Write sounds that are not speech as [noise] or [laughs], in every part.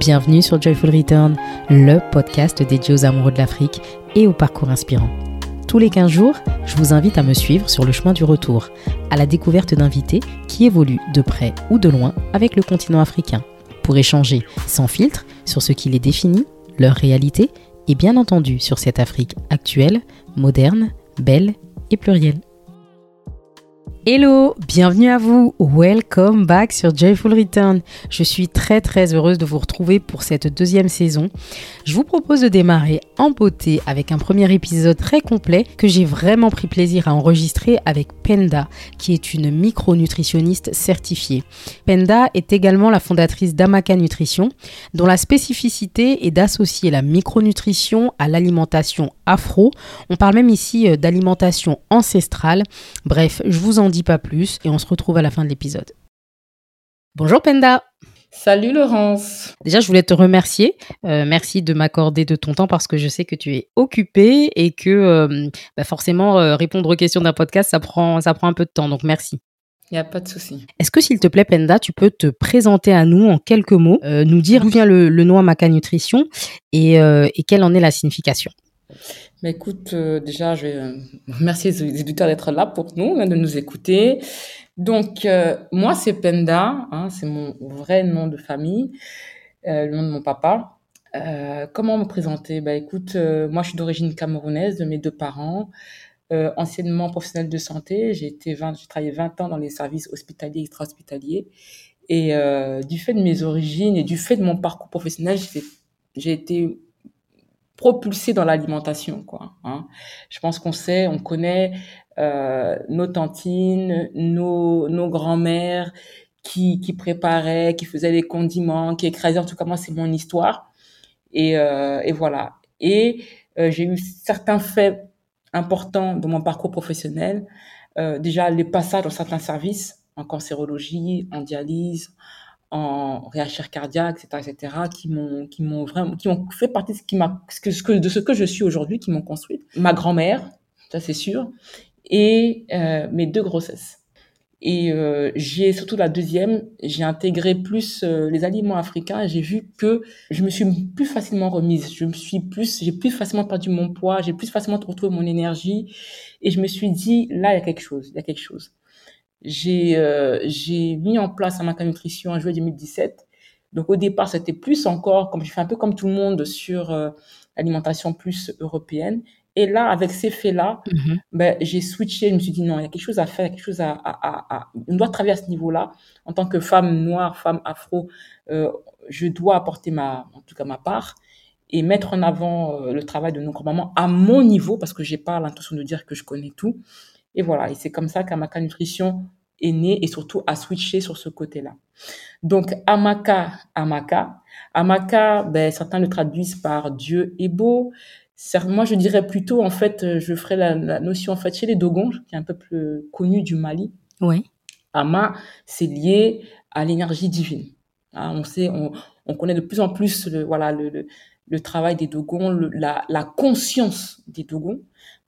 Bienvenue sur Joyful Return, le podcast dédié aux amoureux de l'Afrique et au parcours inspirant. Tous les 15 jours, je vous invite à me suivre sur le chemin du retour, à la découverte d'invités qui évoluent de près ou de loin avec le continent africain, pour échanger sans filtre sur ce qui les définit, leur réalité et bien entendu sur cette Afrique actuelle, moderne, belle et plurielle. Hello, bienvenue à vous. Welcome back sur Joyful Return. Je suis très très heureuse de vous retrouver pour cette deuxième saison. Je vous propose de démarrer en beauté avec un premier épisode très complet que j'ai vraiment pris plaisir à enregistrer avec Penda, qui est une micronutritionniste certifiée. Penda est également la fondatrice d'Amaka Nutrition, dont la spécificité est d'associer la micronutrition à l'alimentation afro. On parle même ici euh, d'alimentation ancestrale. Bref, je vous en dis pas plus et on se retrouve à la fin de l'épisode. Bonjour Penda Salut Laurence. Déjà, je voulais te remercier. Euh, merci de m'accorder de ton temps parce que je sais que tu es occupée et que euh, bah, forcément répondre aux questions d'un podcast, ça prend, ça prend un peu de temps. Donc merci. Il n'y a pas de souci. Est-ce que s'il te plaît, Penda, tu peux te présenter à nous en quelques mots, nous dire d'où vient le, le nom Amaka Nutrition et, et quelle en est la signification? Mais écoute, euh, déjà, je vais euh, remercier les éditeurs d'être là pour nous, de nous écouter. Donc, euh, moi, c'est Penda, hein, c'est mon vrai nom de famille, le nom de mon papa. comment me présenter? Bah, écoute, moi, je suis d'origine camerounaise, de mes deux parents, anciennement professionnel de santé. J'ai été 20, j'ai travaillé 20 ans dans les services hospitaliers, extra-hospitaliers. Et du fait de mes origines et du fait de mon parcours professionnel, j'ai été propulsé dans l'alimentation, quoi. Hein. Je pense qu'on sait, on connaît euh, nos tantines, nos, nos grands-mères qui, qui préparaient, qui faisaient des condiments, qui écrasaient. En tout cas, moi, c'est mon histoire. Et, euh, et voilà. Et euh, j'ai eu certains faits importants dans mon parcours professionnel. Déjà, les passages dans certains services, en cancérologie, en dialyse, en réachir cardiaque, etc., etc., qui m'ont, qui m'ont vraiment, qui ont fait partie de ce qui m'a, de ce que je suis aujourd'hui, qui m'ont construite. Ma grand-mère, ça c'est sûr, et euh, mes deux grossesses. Et euh, j'ai surtout la deuxième, j'ai intégré plus euh, les aliments africains j'ai vu que je me suis plus facilement remise. Je me suis plus, j'ai plus facilement perdu mon poids, j'ai plus facilement retrouvé mon énergie. Et je me suis dit, là, il y a quelque chose, il y a quelque chose j'ai euh, mis en place un Nutrition en juillet 2017. Donc au départ, c'était plus encore, comme je fais un peu comme tout le monde, sur euh, l'alimentation plus européenne. Et là, avec ces faits-là, mm-hmm. ben, j'ai switché. Je me suis dit non, il y a quelque chose à faire, quelque chose à, à, à, on doit travailler à ce niveau-là. En tant que femme noire, femme afro, euh, je dois apporter ma, en tout cas ma part et mettre en avant euh, le travail de nos grands-mamans à mon niveau, parce que j'ai pas l'intention de dire que je connais tout. Et voilà, et c'est comme ça qu'Amaka Nutrition est né et surtout a switché sur ce côté-là. Donc Amaka, Amaka, Amaka, ben, certains le traduisent par Dieu est beau. Moi, je dirais plutôt, en fait, je ferai la, notion, en fait, chez les Dogons, qui est un peu plus connu du Mali. Oui. Ama, c'est lié à l'énergie divine. Hein, on sait, on, on, connaît de plus en plus le, voilà, le, le, travail des Dogons, la, la conscience des Dogons.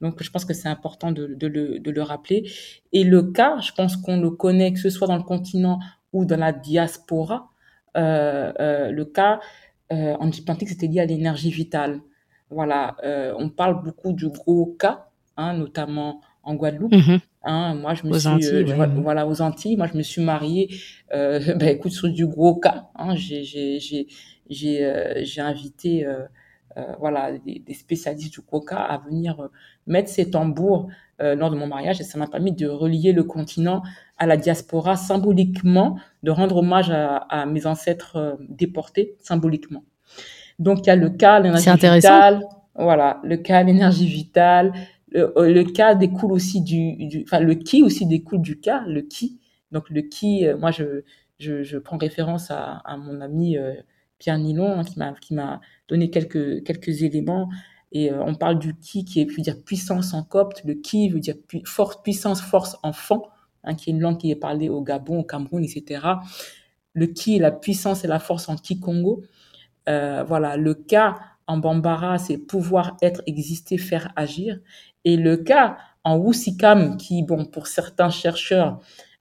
Donc, je pense que c'est important de, de, le, de, le, rappeler. Et le cas, je pense qu'on le connaît, que ce soit dans le continent ou dans la diaspora. Euh, euh, le cas euh, en diplomatique, c'était lié à l'énergie vitale. Voilà, euh, on parle beaucoup du gros cas, hein, notamment en Guadeloupe. Mhm. Hein, moi, je me suis, Antilles, voilà, aux Antilles. Moi, je me suis mariée, [laughs] ben, écoute, sur du gros cas. Hein, j'ai, j'ai, j'ai, j'ai invité voilà, des, spécialistes du coca à venir euh, mettre ces tambours euh, lors de mon mariage et ça m'a permis de relier le continent à la diaspora symboliquement, de rendre hommage à, mes ancêtres déportés symboliquement. Donc il y a le cas l'énergie vitale, voilà, le cas l'énergie vitale, le, cas découle aussi du, enfin le qui aussi découle du cas, le qui. Donc le qui, moi je, je, je prends référence à, à mon ami Pierre Nilon hein, qui m'a qui m'a donner quelques, quelques éléments. Et euh, on parle du qui, qui veut dire puissance en copte. Le qui veut dire force, puissance, force enfant, hein, qui est une langue qui est parlée au Gabon, au Cameroun, etc. Le qui, la puissance et la force en Kikongo. Euh, voilà, le cas en Bambara, c'est pouvoir être, exister, faire, agir. Et le cas en Wusikam, qui, bon, pour certains chercheurs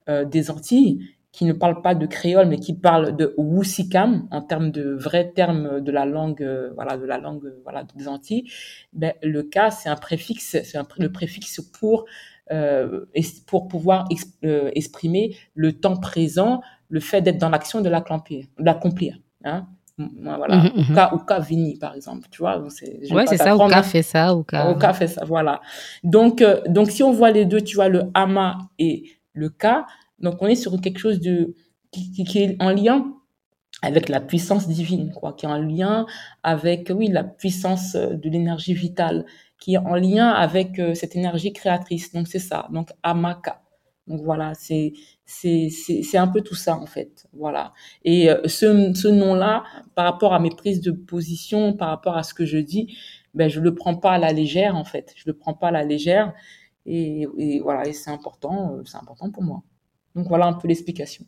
euh, des Antilles, qui ne parle pas de créole, mais qui parle de Wusikam en termes de vrais termes de la langue, euh, voilà, de la langue, euh, voilà, des Antilles. Ben, le cas, c'est un préfixe, c'est le préfixe pour euh, pour pouvoir euh, exprimer le temps présent, le fait d'être dans l'action de l'accomplir. Hein voilà. Mm -hmm. Vini, par exemple. Tu vois, c'est ouais, c'est ça. Ou cas fait ça. Ou cas fait ça. Voilà. Donc, donc, si on voit les deux, tu vois, le ama et le cas, donc, on est sur quelque chose de, qui, qui, est en lien avec la puissance divine, quoi, qui est en lien avec, oui, la puissance euh, de l'énergie vitale, qui est en lien avec euh, cette énergie créatrice. Donc, c'est ça. Donc, Amaka. Donc, voilà, c'est, c'est un peu tout ça, en fait. Voilà. Et euh, ce, ce nom-là, par rapport à mes prises de position, par rapport à ce que je dis, ben, je le prends pas à la légère, en fait. Je le prends pas à la légère. Et, et voilà, et c'est important, c'est important pour moi. Donc voilà un peu l'explication.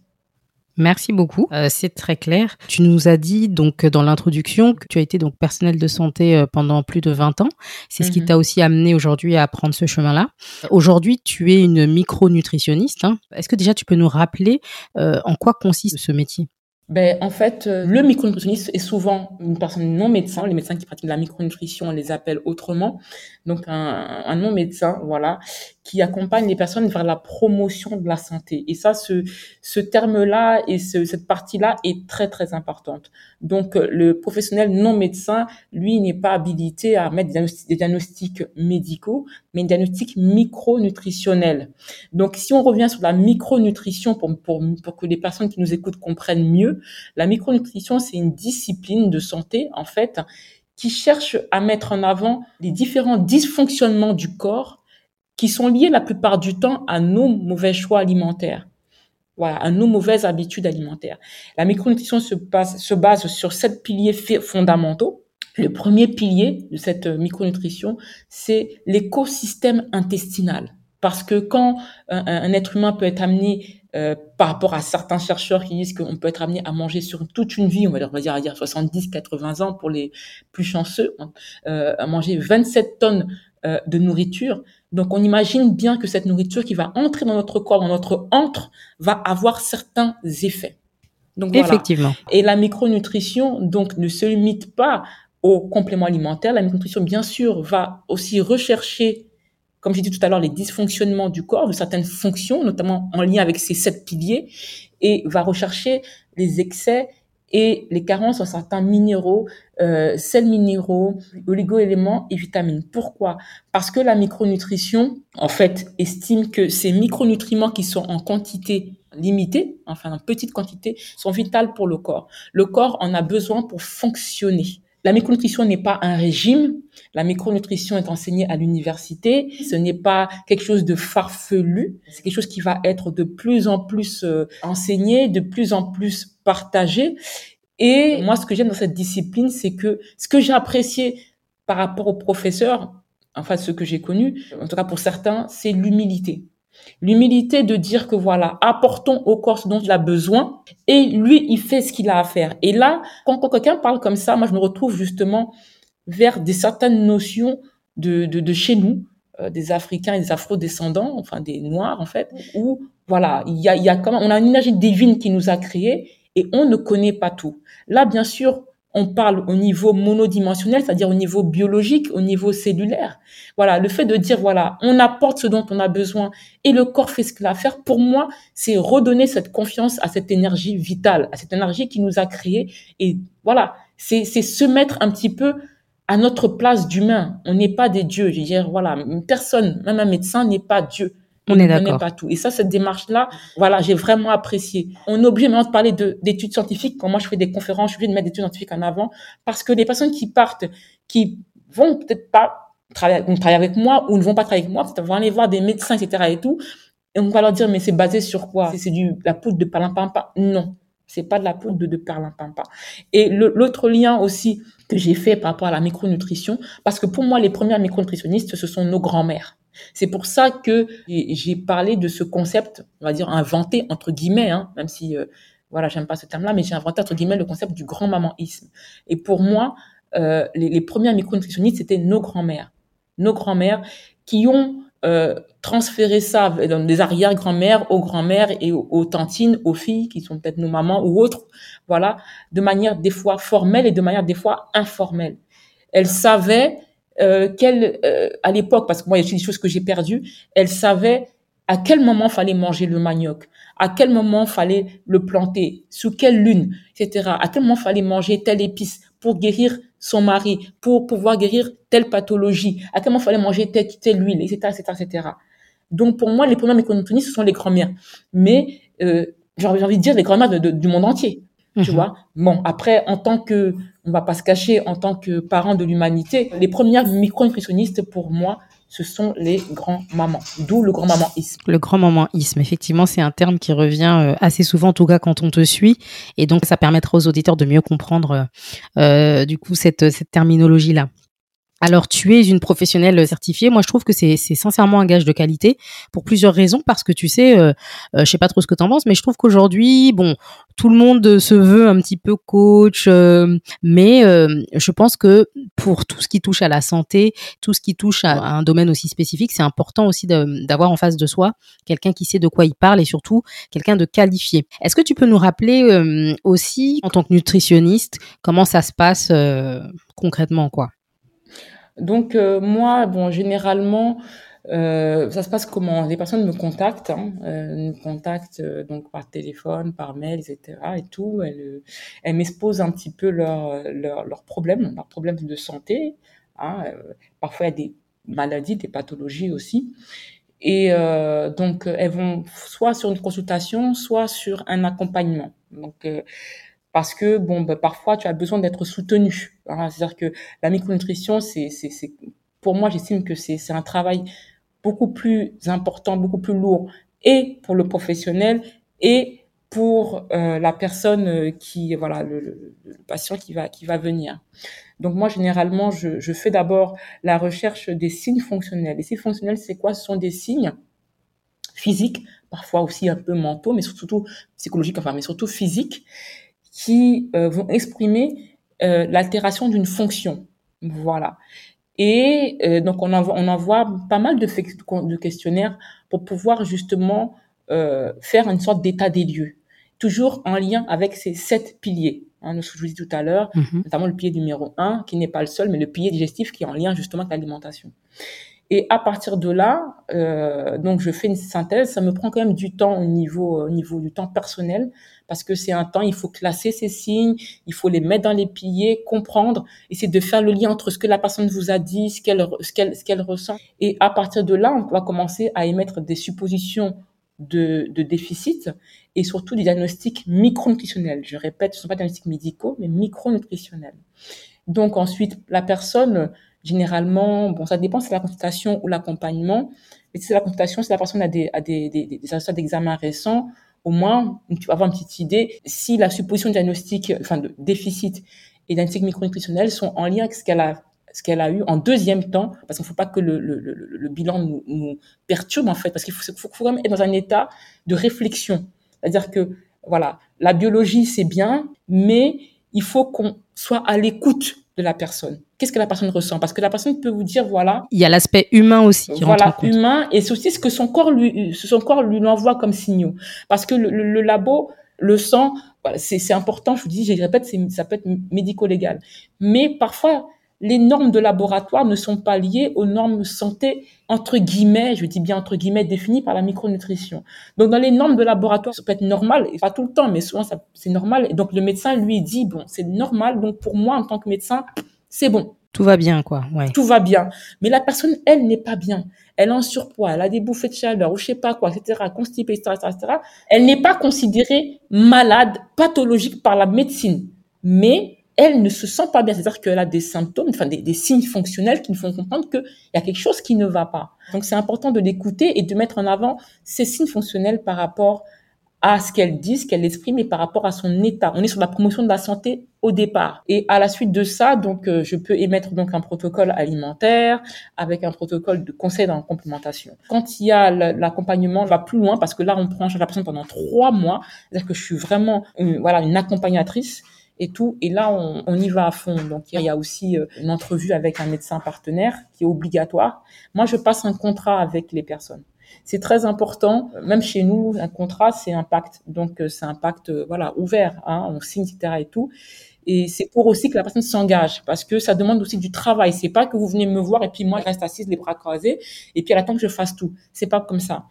Merci beaucoup, euh, c'est très clair. Tu nous as dit donc dans l'introduction que tu as été donc personnel de santé euh, pendant plus de 20 ans. C'est ce qui mhm. t'a aussi amené aujourd'hui à prendre ce chemin-là. Aujourd'hui, tu es une micronutritionniste. Hein. Est-ce que déjà tu peux nous rappeler euh, en quoi consiste ce métier? Ben, en fait, euh, le micronutritionniste est souvent une personne non médecin. Les médecins qui pratiquent la micronutrition, on les appelle autrement. Donc, un, un non médecin, voilà, qui accompagne les personnes vers la promotion de la santé. Et ça, ce, ce terme-là et ce, cette partie-là est très, très importante. Donc, euh, le professionnel non médecin, lui, n'est pas habilité à mettre des diagnostics, médicaux, mais des diagnostics micronutritionnels. Donc, si on revient sur la micronutrition pour, pour, pour que les personnes qui nous écoutent comprennent mieux, la micronutrition, c'est une discipline de santé, en fait, qui cherche à mettre en avant les différents dysfonctionnements du corps qui sont liés la plupart du temps à nos mauvais choix alimentaires. Voilà, à nos mauvaises habitudes alimentaires. La micronutrition se base sur sept piliers fondamentaux. Le premier pilier de cette micronutrition, c'est l'écosystème intestinal. Parce que quand un, un, être humain peut être amené euh, par rapport à certains chercheurs qui disent qu'on peut être amené à manger sur toute une vie, on va dire, on va dire, à dire 70, 80 ans pour les plus chanceux, hein, euh, à manger 27 tonnes euh, de nourriture. Donc, on imagine bien que cette nourriture qui va entrer dans notre corps, dans notre entre, va avoir certains effets. Donc, voilà. Effectivement. Et la micronutrition, donc, ne se limite pas aux compléments alimentaires. La micronutrition, bien sûr, va aussi rechercher comme j'ai dit tout à l'heure, les dysfonctionnements du corps, de certaines fonctions, notamment en lien avec ces sept piliers, et va rechercher les excès et les carences en certains minéraux, euh, sels minéraux, oligo-éléments et vitamines. Pourquoi? Parce que la micronutrition, en fait, estime que ces micronutriments qui sont en quantité limitée, enfin en petite quantité, sont vitales pour le corps. Le corps en a besoin pour fonctionner. La micronutrition n'est pas un régime. La micronutrition est enseignée à l'université. Ce n'est pas quelque chose de farfelu. C'est quelque chose qui va être de plus en plus euh, enseigné, de plus en plus partagé. Et moi, ce que j'aime dans cette discipline, c'est que ce que j'ai apprécié par rapport aux professeurs, enfin ce que j'ai connu, en tout cas pour certains, c'est l'humilité. L'humilité de dire que voilà, apportons au corps ce dont il a besoin et lui, il fait ce qu'il a à faire. Et là, quand, quelqu'un parle comme ça, moi, je me retrouve justement vers des certaines notions de, de, de chez nous, euh, des Africains et des Afro-descendants, enfin des Noirs en fait, où voilà, il y a, y a on a une énergie divine qui nous a créés et on ne connaît pas tout. Là, bien sûr, on parle au niveau monodimensionnel, c'est-à-dire au niveau biologique, au niveau cellulaire. Voilà, le fait de dire, voilà, on apporte ce dont on a besoin et le corps fait ce qu'il a à faire, pour moi, c'est redonner cette confiance à cette énergie vitale, à cette énergie qui nous a créés. Et voilà, c'est se mettre un petit peu à notre place d'humain. On n'est pas des dieux. Je veux dire, voilà, une personne, même un médecin n'est pas Dieu. On est d'accord. pas tout. Et ça, cette démarche-là, voilà, j'ai vraiment apprécié. On est obligé maintenant de parler d'études scientifiques. Quand moi, je fais des conférences, je suis obligée de mettre des études scientifiques en avant parce que les personnes qui partent, qui vont peut-être pas travailler, travailler avec moi ou ne vont pas travailler avec moi, peut-être vont aller voir des médecins, etc. et tout. Et on va leur dire, mais c'est basé sur quoi? C'est du, la poudre de palimpampa. Non. C'est pas de la poudre de, de perlimpinpin. Et l'autre lien aussi que j'ai fait par rapport à la micronutrition, parce que pour moi, les premières micronutritionnistes, ce sont nos grands-mères. C'est pour ça que j'ai parlé de ce concept, on va dire inventé entre guillemets, hein, même si euh, voilà, j'aime pas ce terme-là, mais j'ai inventé entre guillemets le concept du grand mamanisme. Et pour moi, euh, les, les premières micronutritionnistes c'était nos grands-mères, nos grands-mères qui ont euh, transférer ça dans des arrière-grand-mères, aux grand-mères et aux, tantines, aux filles qui sont peut-être nos mamans ou autres, voilà, de manière des fois formelle et de manière des fois informelle. Elle savait euh, qu'elle, euh, à l'époque, parce que moi, il y a des choses que j'ai perdues, elle savait à quel moment fallait manger le manioc, à quel moment fallait le planter, sous quelle lune, etc. À quel moment fallait manger telle épice pour guérir son mari, pour pouvoir guérir telle pathologie, à quel moment fallait manger telle, telle huile, etc., etc., etc. Donc pour moi, les premières mécontrenues, ce sont les grand-mères. Mais euh, j'ai envie de dire les grand-mères du monde entier. Tu mhm. vois? Bon, après, en tant que, on va pas se cacher, en tant que parents de l'humanité, les premières micro-nutritionnistes, pour moi, ce sont les grands-mamans, d'où le grand-mamanisme. Le grand-mamanisme, effectivement, c'est un terme qui revient euh, assez souvent, en tout cas quand on te suit, et donc ça permettra aux auditeurs de mieux comprendre euh, du coup cette, cette terminologie-là. Alors, tu es une professionnelle certifiée. Moi, je trouve que c'est sincèrement un gage de qualité pour plusieurs raisons. Parce que tu sais, euh, euh, je sais pas trop ce que tu en penses, mais je trouve qu'aujourd'hui, bon, tout le monde se veut un petit peu coach, euh, mais euh, je pense que pour tout ce qui touche à la santé, tout ce qui touche à, un domaine aussi spécifique, c'est important aussi d'avoir en face de soi quelqu'un qui sait de quoi il parle et surtout quelqu'un de qualifié. Est-ce que tu peux nous rappeler aussi, en tant que nutritionniste, comment ça se passe concrètement, quoi? Donc euh, moi, bon, généralement, euh, ça se passe comment? Les personnes me contactent, hein, euh, me contactent euh, donc par téléphone, par mail, etc. Et tout. Elles, elles m'exposent un petit peu leurs leur, leur problèmes, leurs problèmes de santé. Hein, parfois, il y a des maladies, des pathologies aussi. Et euh, donc, elles vont soit sur une consultation, soit sur un accompagnement. Donc, parce que bon, bah, parfois tu as besoin d'être soutenu. Hein. C'est-à-dire que la micronutrition, c'est, c'est, c'est, pour moi, j'estime que c'est, un travail beaucoup plus important, beaucoup plus lourd, et pour le professionnel et pour euh, la personne euh, qui, voilà, le, le, le, patient qui va, qui va venir. Donc moi, généralement, je, je fais d'abord la recherche des signes fonctionnels. Les signes fonctionnels, c'est quoi? Ce sont des signes physiques, parfois aussi un peu mentaux, mais surtout psychologiques, enfin, mais surtout physiques, qui euh, vont exprimer euh, l'altération d'une fonction. Voilà. Et euh, donc on envoie, on envoie pas mal de, de questionnaires pour pouvoir justement faire une sorte d'état des lieux, toujours en lien avec ces sept piliers. Hein, ce que je vous dis tout à l'heure, mm-hmm. notamment le pilier numéro un, qui n'est pas le seul, mais le pilier digestif qui est en lien justement avec l'alimentation. Et à partir de là, euh, donc je fais une synthèse. Ça me prend quand même du temps au niveau, au niveau du temps personnel, parce que c'est un temps, il faut classer ces signes, il faut les mettre dans les piliers, comprendre, essayer de faire le lien entre ce que la personne vous a dit, ce qu'elle, ce qu'elle, ce qu'elle ressent. Et à partir de là, on va commencer à émettre des suppositions de, de déficit et surtout des diagnostics micronutritionnels. Je répète, ce ne sont pas des diagnostics médicaux, mais micronutritionnels. Donc ensuite, la personne Généralement, bon, ça dépend si c'est la consultation ou l'accompagnement. Mais si c'est la consultation, si la personne a des, a des, des, des d'examen récents, au moins, tu vas avoir une petite idée si la supposition diagnostique, enfin, de déficit et diagnostic micronutritionnel sont en lien avec ce qu'elle a ce qu'elle a eu en deuxième temps, parce qu'il ne faut pas que le, le, le, le bilan nous, nous, perturbe en fait, parce qu'il faut, faut, faut, quand même être dans un état de réflexion. C'est-à-dire que, voilà, la biologie c'est bien, mais il faut qu'on soit à l'écoute de la personne. Qu'est-ce que la personne ressent? Parce que la personne peut vous dire, voilà. Il y a l'aspect humain aussi qui voilà, rentre en compte. humain, et c'est aussi ce que son corps lui, son corps lui envoie comme signaux. Parce que le, le, labo, le sang, c'est important. Je vous dis, je répète, ça peut être médico-légal. Mais parfois, les normes de laboratoire ne sont pas liées aux normes santé, entre guillemets, je dis bien entre guillemets, définies par la micronutrition. Donc, dans les normes de laboratoire, ça peut être normal, et pas tout le temps, mais souvent, c'est normal. Et donc, le médecin lui dit, bon, c'est normal. Donc, pour moi, en tant que médecin, c'est bon. Tout va bien, quoi. Ouais. Tout va bien. Mais la personne, elle, n'est pas bien. Elle est en surpoids, elle a des bouffées de chaleur, ou je sais pas quoi, etc., constipée, etc., etc. Elle n'est pas considérée malade, pathologique par la médecine. Mais elle ne se sent pas bien. C'est-à-dire qu'elle a des symptômes, enfin des, des, signes fonctionnels qui nous font comprendre qu'il y a quelque chose qui ne va pas. Donc c'est important de l'écouter et de mettre en avant ces signes fonctionnels par rapport à ce qu'elle dit, ce qu'elle exprime et par rapport à son état. On est sur la promotion de la santé au départ. Et à la suite de ça, donc euh, je peux émettre donc un protocole alimentaire avec un protocole de conseil en complémentation. Quand il y a l'accompagnement, va plus loin parce que là on prend la personne pendant trois mois, c'est-à-dire que je suis vraiment une, voilà une accompagnatrice et tout. Et là, on, on y va à fond. Donc, il y a aussi euh, une entrevue avec un médecin partenaire qui est obligatoire. Moi, je passe un contrat avec les personnes. C'est très important. Même chez nous, un contrat, c'est un pacte. Donc, euh, c'est un pacte, euh, voilà, ouvert. Hein, on signe, etc. et tout. Et c'est pour aussi que la personne s'engage, parce que ça demande aussi du travail. C'est pas que vous venez me voir et puis moi je reste assise les bras croisés et puis elle attend que je fasse tout. C'est pas comme ça.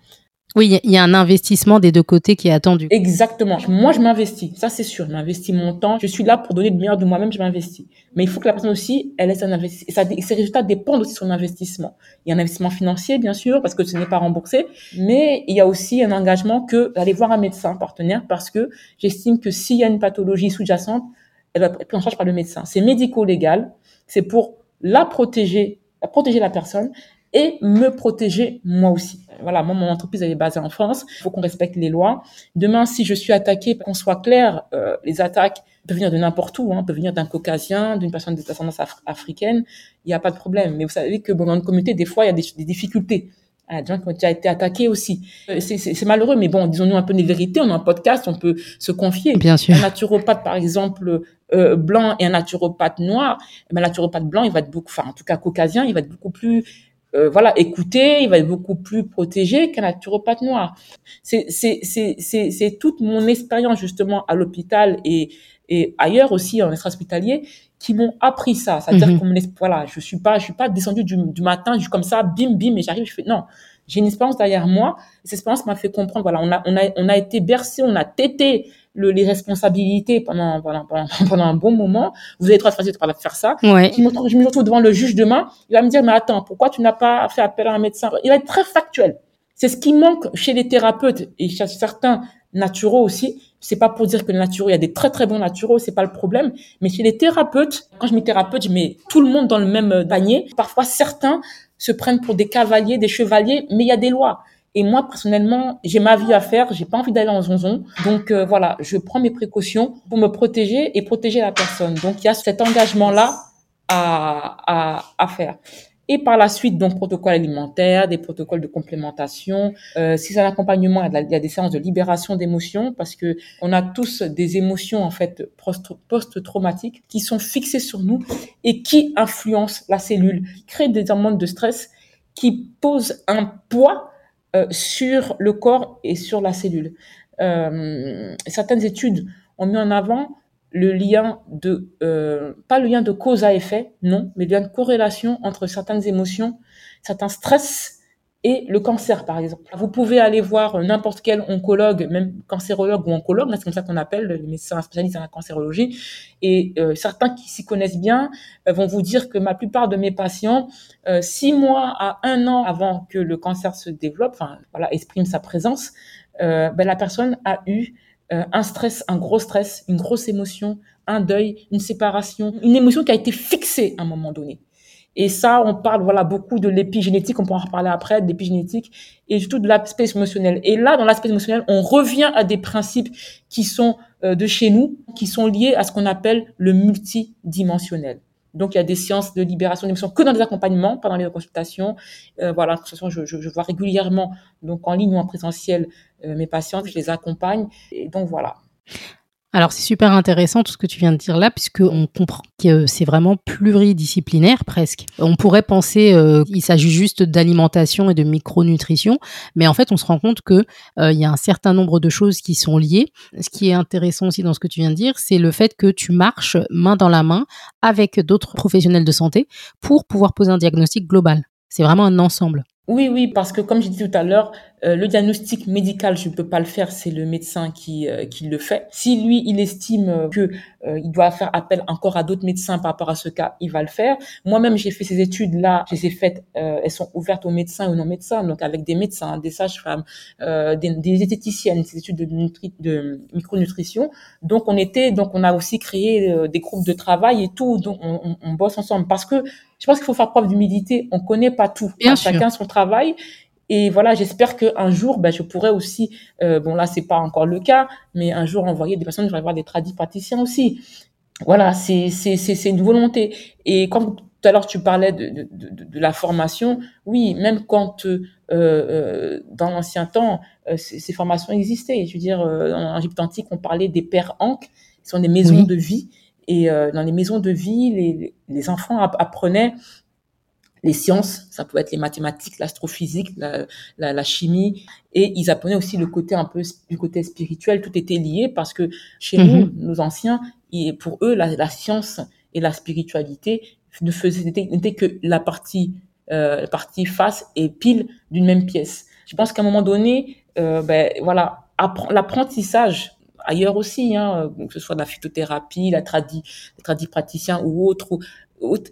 Oui, il y a un investissement des deux côtés qui est attendu. Exactement. Moi, je m'investis. Ça, c'est sûr. Je m'investis mon temps. Je suis là pour donner le meilleur de moi-même. Je m'investis. Mais il faut que la personne aussi, elle ait un investissement. Et ses résultats dépendent aussi de son investissement. Il y a un investissement financier, bien sûr, parce que ce n'est pas remboursé. Mais il y a aussi un engagement que d'aller voir un médecin partenaire parce que j'estime que s'il y a une pathologie sous-jacente, elle va être prise en charge par le médecin. C'est médico-légal. C'est pour la protéger, protéger la personne et me protéger moi aussi. Voilà, moi, mon entreprise, elle est basée en France. Il faut qu'on respecte les lois. Demain, si je suis attaquée, qu'on soit clair, euh, les attaques peuvent venir de n'importe où, hein, peuvent venir d'un caucasien, d'une personne d'ascendance africaine. Il n'y a pas de problème. Mais vous savez que bon, dans une communauté, des fois, il y a des, des difficultés. Il y a des gens qui ont déjà été attaqués aussi. Euh, c'est malheureux, mais bon, disons-nous un peu des vérités. On a un podcast, on peut se confier. Bien sûr. Un naturopathe, par exemple, euh, blanc et un naturopathe noir, ben, un naturopathe blanc, il va être beaucoup, enfin, en tout cas caucasien, il va être beaucoup plus euh, voilà, écouter, il va être beaucoup plus protégé qu'un naturopathe noir. C'est c'est toute mon expérience justement à l'hôpital et et ailleurs aussi en extra-hospitalier qui m'ont appris ça. C'est-à-dire mm -hmm. voilà, je suis pas je suis pas descendue du, du matin juste comme ça, bim bim, et j'arrive, je fais non. J'ai une expérience derrière moi. Cette expérience m'a fait comprendre. Voilà, on a on a on a été bercé, on a tété le, les responsabilités pendant, pendant, pendant, [laughs] un bon moment. Vous avez trois fois de faire ça. Ouais. Je, me retrouve, je me retrouve devant le juge demain. Il va me dire, mais attends, pourquoi tu n'as pas fait appel à un médecin? Il va être très factuel. C'est ce qui manque chez les thérapeutes et chez certains naturaux aussi. C'est pas pour dire que les naturaux, il y a des très très bons naturaux, c'est pas le problème. Mais chez les thérapeutes, quand je mets thérapeute, je mets tout le monde dans le même panier. Parfois, certains se prennent pour des cavaliers, des chevaliers, mais il y a des lois. Et moi, personnellement, j'ai ma vie à faire, j'ai pas envie d'aller en zonzon. Donc euh, voilà, je prends mes précautions pour me protéger et protéger la personne. Donc il y a cet engagement-là à, à, à faire. Et par la suite, donc, protocole alimentaire, des protocoles de complémentation. Euh, si c'est un accompagnement, il y a des séances de libération d'émotions parce que on a tous des émotions, en fait, post-traumatiques qui sont fixées sur nous et qui influencent la cellule, qui créent des hormones de stress qui posent un poids euh, sur le corps et sur la cellule. Euh, certaines études ont mis en avant le lien de, euh, pas le lien de cause à effet, non, mais le lien de corrélation entre certaines émotions, certains stress et le cancer, par exemple. Vous pouvez aller voir n'importe quel oncologue, même cancérologue ou oncologue, c'est comme ça qu'on appelle les médecins spécialistes en cancérologie, et euh, certains qui s'y connaissent bien euh, vont vous dire que ma plupart de mes patients, euh, six mois à un an avant que le cancer se développe, enfin voilà, exprime sa présence, ben, la personne a eu euh, un stress, un gros stress, une grosse émotion, un deuil, une séparation, une émotion qui a été fixée à un moment donné. Et ça, on parle voilà beaucoup de l'épigénétique, on pourra en reparler après, de l'épigénétique et surtout de l'aspect émotionnel. Et là, dans l'aspect émotionnel, on revient à des principes qui sont euh, de chez nous, qui sont liés à ce qu'on appelle le multidimensionnel. Donc, il y a des séances de libération d'émotions que dans des accompagnements, pendant les consultations. Euh, voilà, façon, je, je, je, vois régulièrement, donc en ligne ou en présentiel, euh, mes patients, je les accompagne. Et donc, voilà. Alors c'est super intéressant tout ce que tu viens de dire là, puisqu'on comprend que c'est vraiment pluridisciplinaire presque. On pourrait penser euh, qu'il s'agit juste d'alimentation et de micronutrition, mais en fait on se rend compte que euh, il y a un certain nombre de choses qui sont liées. Ce qui est intéressant aussi dans ce que tu viens de dire, c'est le fait que tu marches main dans la main avec d'autres professionnels de santé pour pouvoir poser un diagnostic global. C'est vraiment un ensemble. Oui, oui, parce que comme j'ai dit tout à l'heure, euh, le diagnostic médical, je ne peux pas le faire, c'est le médecin qui, euh, qui le fait. Si lui, il estime que euh, il doit faire appel encore à d'autres médecins par rapport à ce cas, il va le faire. Moi-même, j'ai fait ces études-là, je les ai faites, elles sont ouvertes aux médecins ou non médecins, donc avec des médecins, des sages-femmes, des, des diététiciennes, ces études de, nutri de micronutrition. Donc on était, donc on a aussi créé des groupes de travail et tout, donc on, on, on bosse ensemble parce que je pense qu'il faut faire preuve d'humilité. On connaît pas tout. Bien chacun son travail. Et voilà, j'espère qu'un jour, ben, je pourrais aussi, euh, bon là, c'est pas encore le cas, mais un jour envoyer des personnes, je vais avoir des tradis praticiens aussi. Voilà, c'est une volonté. Et comme tout à l'heure tu parlais de, de, de, de, la formation, oui, même quand euh, euh, dans l'ancien temps, ces, ces, formations existaient. Je veux dire, en Égypte antique, on parlait des pères ancres Ce sont des maisons de vie. Et euh, dans les maisons de vie, les, les enfants apprenaient les sciences, ça pouvait être les mathématiques, l'astrophysique, la, la, la, chimie, et ils apprenaient aussi le côté un peu du côté spirituel. Tout était lié parce que chez nous, mhm. nos anciens, et pour eux, la, la, science et la spiritualité ne faisaient n'étaient que la partie euh, partie face et pile d'une même pièce. Je pense qu'à un moment donné, euh, ben voilà, l'apprentissage ailleurs aussi, hein, que ce soit la phytothérapie, la tradie, les tradis praticiens ou autre,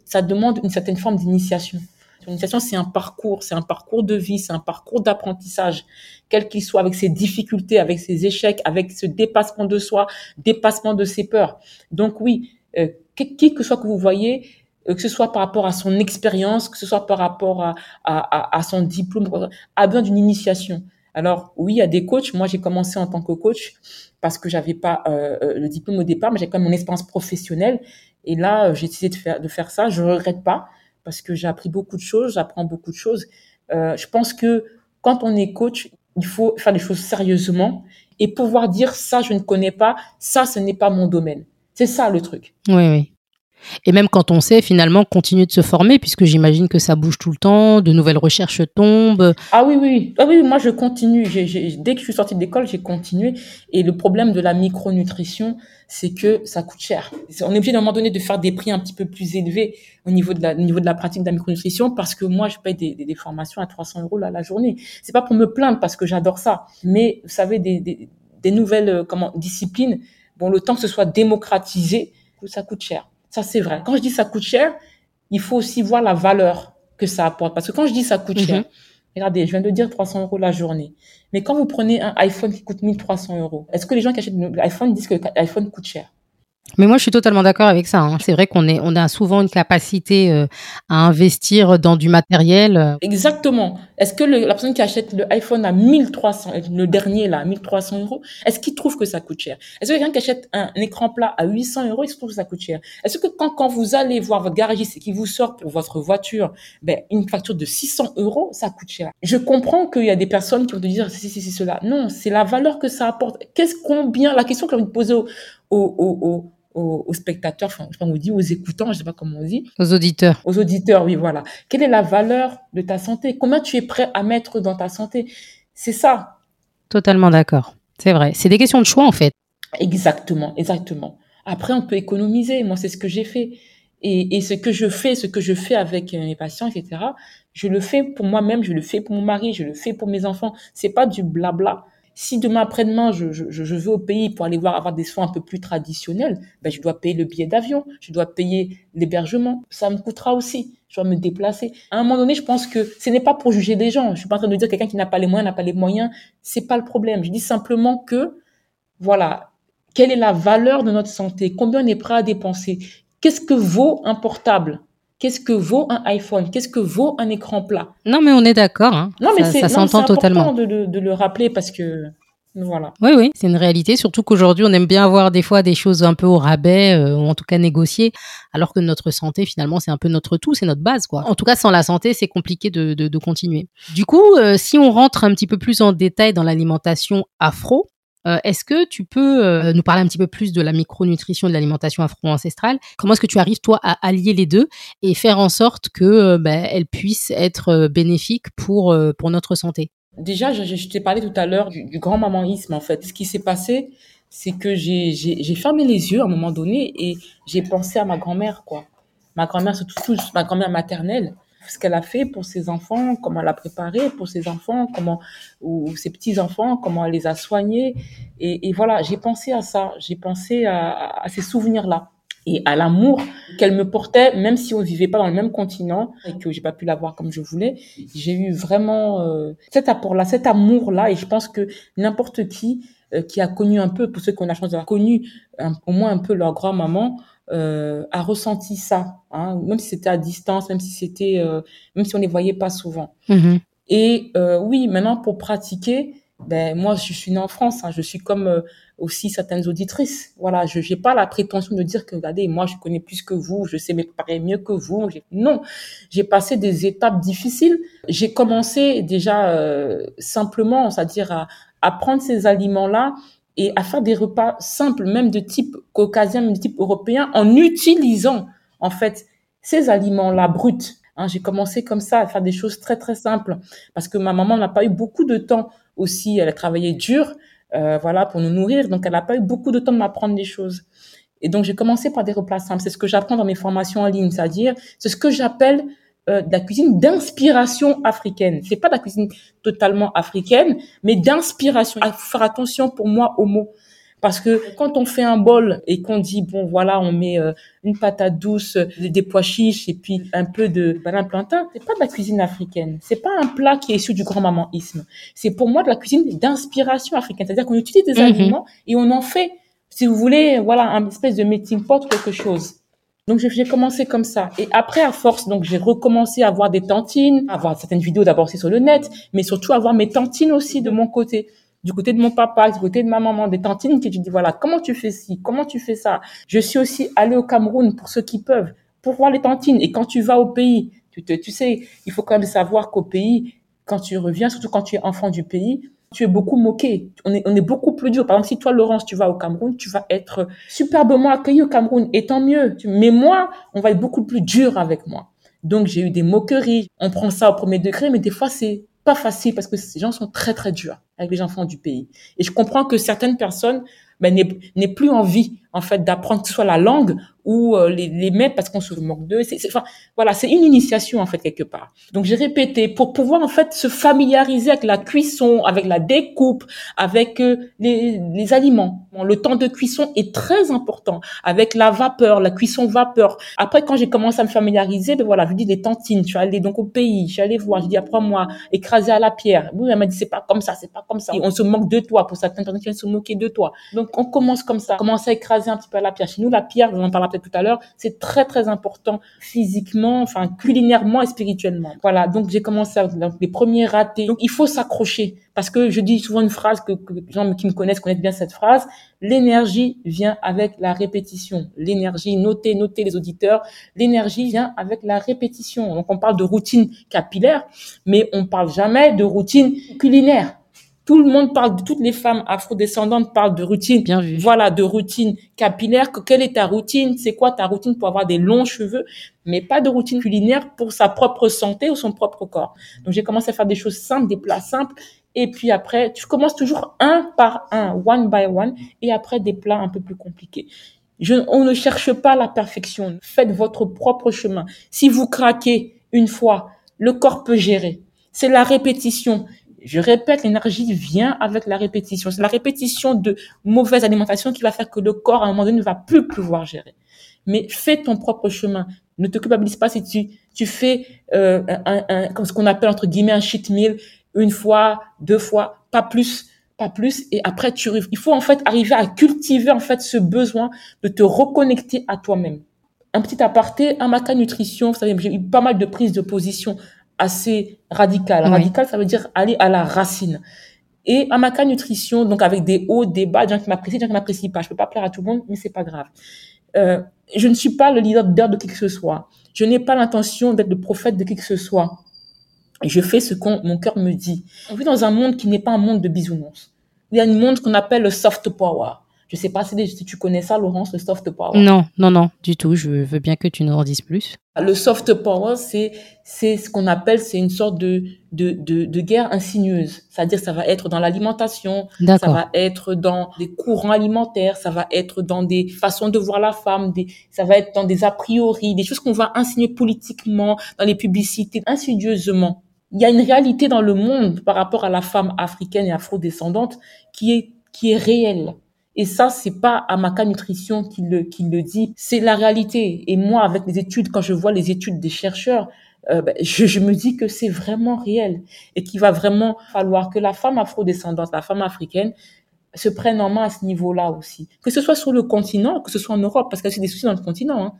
ça demande une certaine forme d'initiation. L'initiation, c'est un parcours, c'est un parcours de vie, c'est un parcours d'apprentissage, quel qu'il soit, avec ses difficultés, avec ses échecs, avec ce dépassement de soi, dépassement de ses peurs. Donc oui, euh, qui que soit que vous voyez, euh, que ce soit par rapport à son expérience, que ce soit par rapport à, à son diplôme, a besoin d'une initiation. Alors oui, il y a des coachs. Moi, j'ai commencé en tant que coach parce que j'avais pas euh, euh, le diplôme au départ, mais j'ai quand même mon expérience professionnelle. Et là, euh, j'ai décidé de faire, de faire ça. Je regrette pas parce que j'ai appris beaucoup de choses, j'apprends beaucoup de choses. Euh, je pense que quand on est coach, il faut faire des choses sérieusement et pouvoir dire ça, je ne connais pas, ça, ce n'est pas mon domaine. C'est ça le truc. Oui, oui. Et même quand on sait, finalement, continuer de se former, puisque j'imagine que ça bouge tout le temps, de nouvelles recherches tombent. Ah oui, oui, ah oui, moi je continue. dès que je suis sortie de l'école, j'ai continué. Et le problème de la micronutrition, c'est que ça coûte cher. On est obligé à un moment donné de faire des prix un petit peu plus élevés au niveau de la, pratique de la micronutrition, parce que moi, je paye des, formations à 300 euros la, la journée. C'est pas pour me plaindre, parce que j'adore ça. Mais vous savez, des, nouvelles euh, disciplines, bon, le temps que ce soit démocratisé, ça coûte cher. Ça, c'est vrai. Quand je dis ça coûte cher, il faut aussi voir la valeur que ça apporte. Parce que quand je dis ça coûte cher, mhm. regardez, je viens de dire 300 euros la journée. Mais quand vous prenez un iPhone qui coûte 1300 euros, est-ce que les gens qui achètent l'iPhone disent que l'iPhone coûte cher? Mais moi, je suis totalement d'accord avec ça. Hein. C'est vrai qu'on on a souvent une capacité euh, à investir dans du matériel. Euh. Exactement. Est-ce que la personne qui achète le iPhone à 1300, le dernier là, 1300 euros, est-ce qu'il trouve que ça coûte cher? Est-ce que quelqu'un qui achète un, écran plat à 800 euros, il trouve que ça coûte cher? Est-ce que quand, vous allez voir votre garagiste et qu'il vous sort pour votre voiture, ben, une facture de 600 euros, ça coûte cher? Je comprends qu'il y a des personnes qui vont te dire si, si, si, cela. Non, c'est la valeur que ça apporte. Qu'est-ce combien La question que je vais poser au, au, au aux, spectateurs, enfin, je sais pas on dit, aux écoutants, je sais pas comment on dit. Aux auditeurs. Aux auditeurs, oui, voilà. Quelle est la valeur de ta santé? Combien tu es prêt à mettre dans ta santé? C'est ça. Totalement d'accord. C'est vrai. C'est des questions de choix, en fait. Exactement, exactement. Après, on peut économiser. Moi, c'est ce que j'ai fait. Et, et, ce que je fais, ce que je fais avec mes patients, etc., je le fais pour moi-même, je le fais pour mon mari, je le fais pour mes enfants. C'est pas du blabla. Si demain après-demain, je, je, vais au pays pour aller voir avoir des soins un peu plus traditionnels, ben, je dois payer le billet d'avion, je dois payer l'hébergement. Ça me coûtera aussi. Je dois me déplacer. À un moment donné, je pense que ce n'est pas pour juger des gens. Je suis pas en train de dire quelqu'un qui n'a pas les moyens n'a pas les moyens. C'est pas le problème. Je dis simplement que, voilà, quelle est la valeur de notre santé? Combien on est prêt à dépenser? Qu'est-ce que vaut un portable? Qu'est-ce que vaut un iPhone? Qu'est-ce que vaut un écran plat? Non, mais on est d'accord. Hein. Non, mais ça, ça s'entend totalement. De, de, de le rappeler parce que voilà. Oui, oui, c'est une réalité. Surtout qu'aujourd'hui, on aime bien avoir des fois des choses un peu au rabais, euh, ou en tout cas négociées, alors que notre santé, finalement, c'est un peu notre tout, c'est notre base, quoi. En tout cas, sans la santé, c'est compliqué de, de, de, continuer. Du coup, euh, si on rentre un petit peu plus en détail dans l'alimentation afro, euh, est-ce que tu peux euh, nous parler un petit peu plus de la micronutrition de l'alimentation afro-ancestrale? Comment est-ce que tu arrives toi à allier les deux et faire en sorte que euh, ben, elle puisse être bénéfique pour pour notre santé? Déjà, je, t'ai parlé tout à l'heure du, grand mamanisme en fait. Ce qui s'est passé, c'est que j'ai fermé les yeux à un moment donné et j'ai pensé à ma grand-mère quoi. Ma grand-mère, surtout ma grand-mère maternelle ce qu'elle a fait pour ses enfants, comment elle a préparé pour ses enfants, comment ou ses petits enfants, comment elle les a soignés. Et, voilà, j'ai pensé à ça, j'ai pensé à, à ces souvenirs-là et à l'amour qu'elle me portait, même si on vivait pas dans le même continent et que j'ai pas pu l'avoir comme je voulais. J'ai eu vraiment euh, cet apport-là, cet amour-là, et je pense que n'importe qui euh, qui a connu un peu, pour ceux qui ont la chance d'avoir connu au moins un peu leur grand-maman, euh, a ressenti ça, hein, même si c'était à distance, même si c'était, euh, même si on les voyait pas souvent. Mm-hmm. Et euh, oui, maintenant pour pratiquer, ben moi je suis née en France, hein, je suis comme euh, aussi certaines auditrices. Voilà, je n'ai pas la prétention de dire que regardez, moi je connais plus que vous, je sais me préparer mieux que vous. Non, j'ai passé des étapes difficiles. J'ai commencé déjà euh, simplement, c'est-à-dire à, à prendre ces aliments-là et à faire des repas simples, même de type caucasien, même de type européen, en utilisant en fait ces aliments-là bruts. Hein, j'ai commencé comme ça à faire des choses très très simples parce que ma maman n'a pas eu beaucoup de temps aussi. Elle a travaillé dur, euh, voilà, pour nous nourrir, donc elle n'a pas eu beaucoup de temps de m'apprendre des choses. Et donc j'ai commencé par des repas simples. C'est ce que j'apprends dans mes formations en ligne, c'est-à-dire c'est ce que j'appelle euh, de la cuisine d'inspiration africaine. C'est pas de la cuisine totalement africaine, mais d'inspiration. Il faut faire attention pour moi aux mots. Parce que quand on fait un bol et qu'on dit bon voilà on met euh, une patate douce, des pois chiches et puis un peu de banane plantain, c'est pas de la cuisine africaine. C'est pas un plat qui est issu du grand mamanisme. C'est pour moi de la cuisine d'inspiration africaine. C'est-à-dire qu'on utilise des mhm. aliments et on en fait, si vous voulez, voilà un espèce de melting pot quelque chose. Donc j'ai commencé comme ça. Et après, à force, donc j'ai recommencé à voir des tantines, à voir certaines vidéos d'abord sur le net, mais surtout à voir mes tantines aussi de mon côté du côté de mon papa, du côté de ma maman, des tantines qui tu dis voilà, comment tu fais ci, comment tu fais ça? Je suis aussi allée au Cameroun pour ceux qui peuvent, pour voir les tantines. Et quand tu vas au pays, tu, te, tu sais, il faut quand même savoir qu'au pays, quand tu reviens, surtout quand tu es enfant du pays, tu es beaucoup moqué. On est, on est beaucoup plus dur. Par exemple, si toi, Laurence, tu vas au Cameroun, tu vas être superbement accueilli au Cameroun. Et tant mieux. Mais moi, on va être beaucoup plus dur avec moi. Donc, j'ai eu des moqueries. On prend ça au premier degré, mais des fois, c'est pas facile parce que ces gens sont très, très durs avec les enfants du pays. Et je comprends que certaines personnes ben, n'aient plus envie en fait d'apprendre que ce soit la langue ou euh, les, les mettre parce qu'on se moque d'eux. C'est, enfin, voilà, c'est une initiation en fait quelque part. Donc j'ai répété pour pouvoir en fait se familiariser avec la cuisson, avec la découpe, avec euh, les, les aliments. Bon, le temps de cuisson est très important avec la vapeur, la cuisson vapeur. Après quand j'ai commencé à me familiariser, ben voilà, je dis les tantines, je suis allée donc au pays, je suis allée voir, je dis apprends-moi écraser à la pierre. Oui, elle m'a dit c'est pas comme ça, c'est pas comme ça. Et on se moque de toi pour certaines personnes qui se moquer de toi. Donc on commence comme ça, commence à écraser un petit peu la pierre. Chez nous, la pierre, on en parlera peut-être tout à l'heure, c'est très très important physiquement, enfin culinairement et spirituellement. Voilà, donc j'ai commencé à, les premiers ratés. Donc il faut s'accrocher parce que je dis souvent une phrase que, que les gens qui me connaissent connaissent bien cette phrase. L'énergie vient avec la répétition. L'énergie, notez, notez les auditeurs. L'énergie vient avec la répétition. Donc on parle de routine capillaire, mais on parle jamais de routine culinaire. Tout le monde parle, de toutes les femmes afrodescendantes parlent de routine. Bien vu. Voilà, de routine capillaire. Quelle est ta routine? C'est quoi ta routine pour avoir des longs cheveux? Mais pas de routine culinaire pour sa propre santé ou son propre corps. Donc, j'ai commencé à faire des choses simples, des plats simples. Et puis après, tu commences toujours un par un, one by one, et après des plats un peu plus compliqués. Je, on ne cherche pas la perfection. Faites votre propre chemin. Si vous craquez une fois, le corps peut gérer. C'est la répétition je répète, l'énergie vient avec la répétition. C'est la répétition de mauvaise alimentation qui va faire que le corps, à un moment donné, ne va plus pouvoir gérer. Mais fais ton propre chemin. Ne te culpabilise pas si tu, tu fais euh, un, un, comme ce qu'on appelle entre guillemets un cheat meal une fois, deux fois, pas plus, pas plus. Et après, tu, il faut en fait arriver à cultiver en fait ce besoin de te reconnecter à toi-même. Un petit aparté, Amaka Nutrition, vous savez, j'ai eu pas mal de prises de position assez radical. Radical, ça veut dire aller à la racine. Et Amaka Nutrition, donc avec des hauts, des bas, des gens qui m'apprécient, des gens qui m'apprécient pas. Je peux pas plaire à tout le monde, mais c'est pas grave. Euh, je ne suis pas le leader de qui que ce soit. Je n'ai pas l'intention d'être le prophète de qui que ce soit. Je fais ce que mon cœur me dit. On vit dans un monde qui n'est pas un monde de bisounours. Il y a un monde qu'on appelle le soft power. Je sais pas si tu connais ça, Laurence, le soft power? Non, non, non, du tout. Je veux bien que tu nous en dises plus. Le soft power, c'est c'est ce qu'on appelle, c'est une sorte de de, de, de guerre insinueuse. C'est-à-dire, ça va être dans l'alimentation, ça va être dans des courants alimentaires, ça va être dans des façons de voir la femme, des, ça va être dans des a priori, des choses qu'on va insinuer politiquement, dans les publicités, insidieusement. Il y a une réalité dans le monde par rapport à la femme africaine et afro-descendante qui est qui est réelle. Et ça, c'est pas Amaka Nutrition qui le, qui le dit, c'est la réalité. Et moi, avec les études, quand je vois les études des chercheurs, euh, ben, [laughs] je, me dis que c'est vraiment réel et qu'il va vraiment falloir que la femme afrodescendante, la femme africaine, se prenne en main à ce niveau-là aussi. Que ce soit sur le continent, que ce soit en Europe, parce qu'il y a des soucis dans le continent, hein.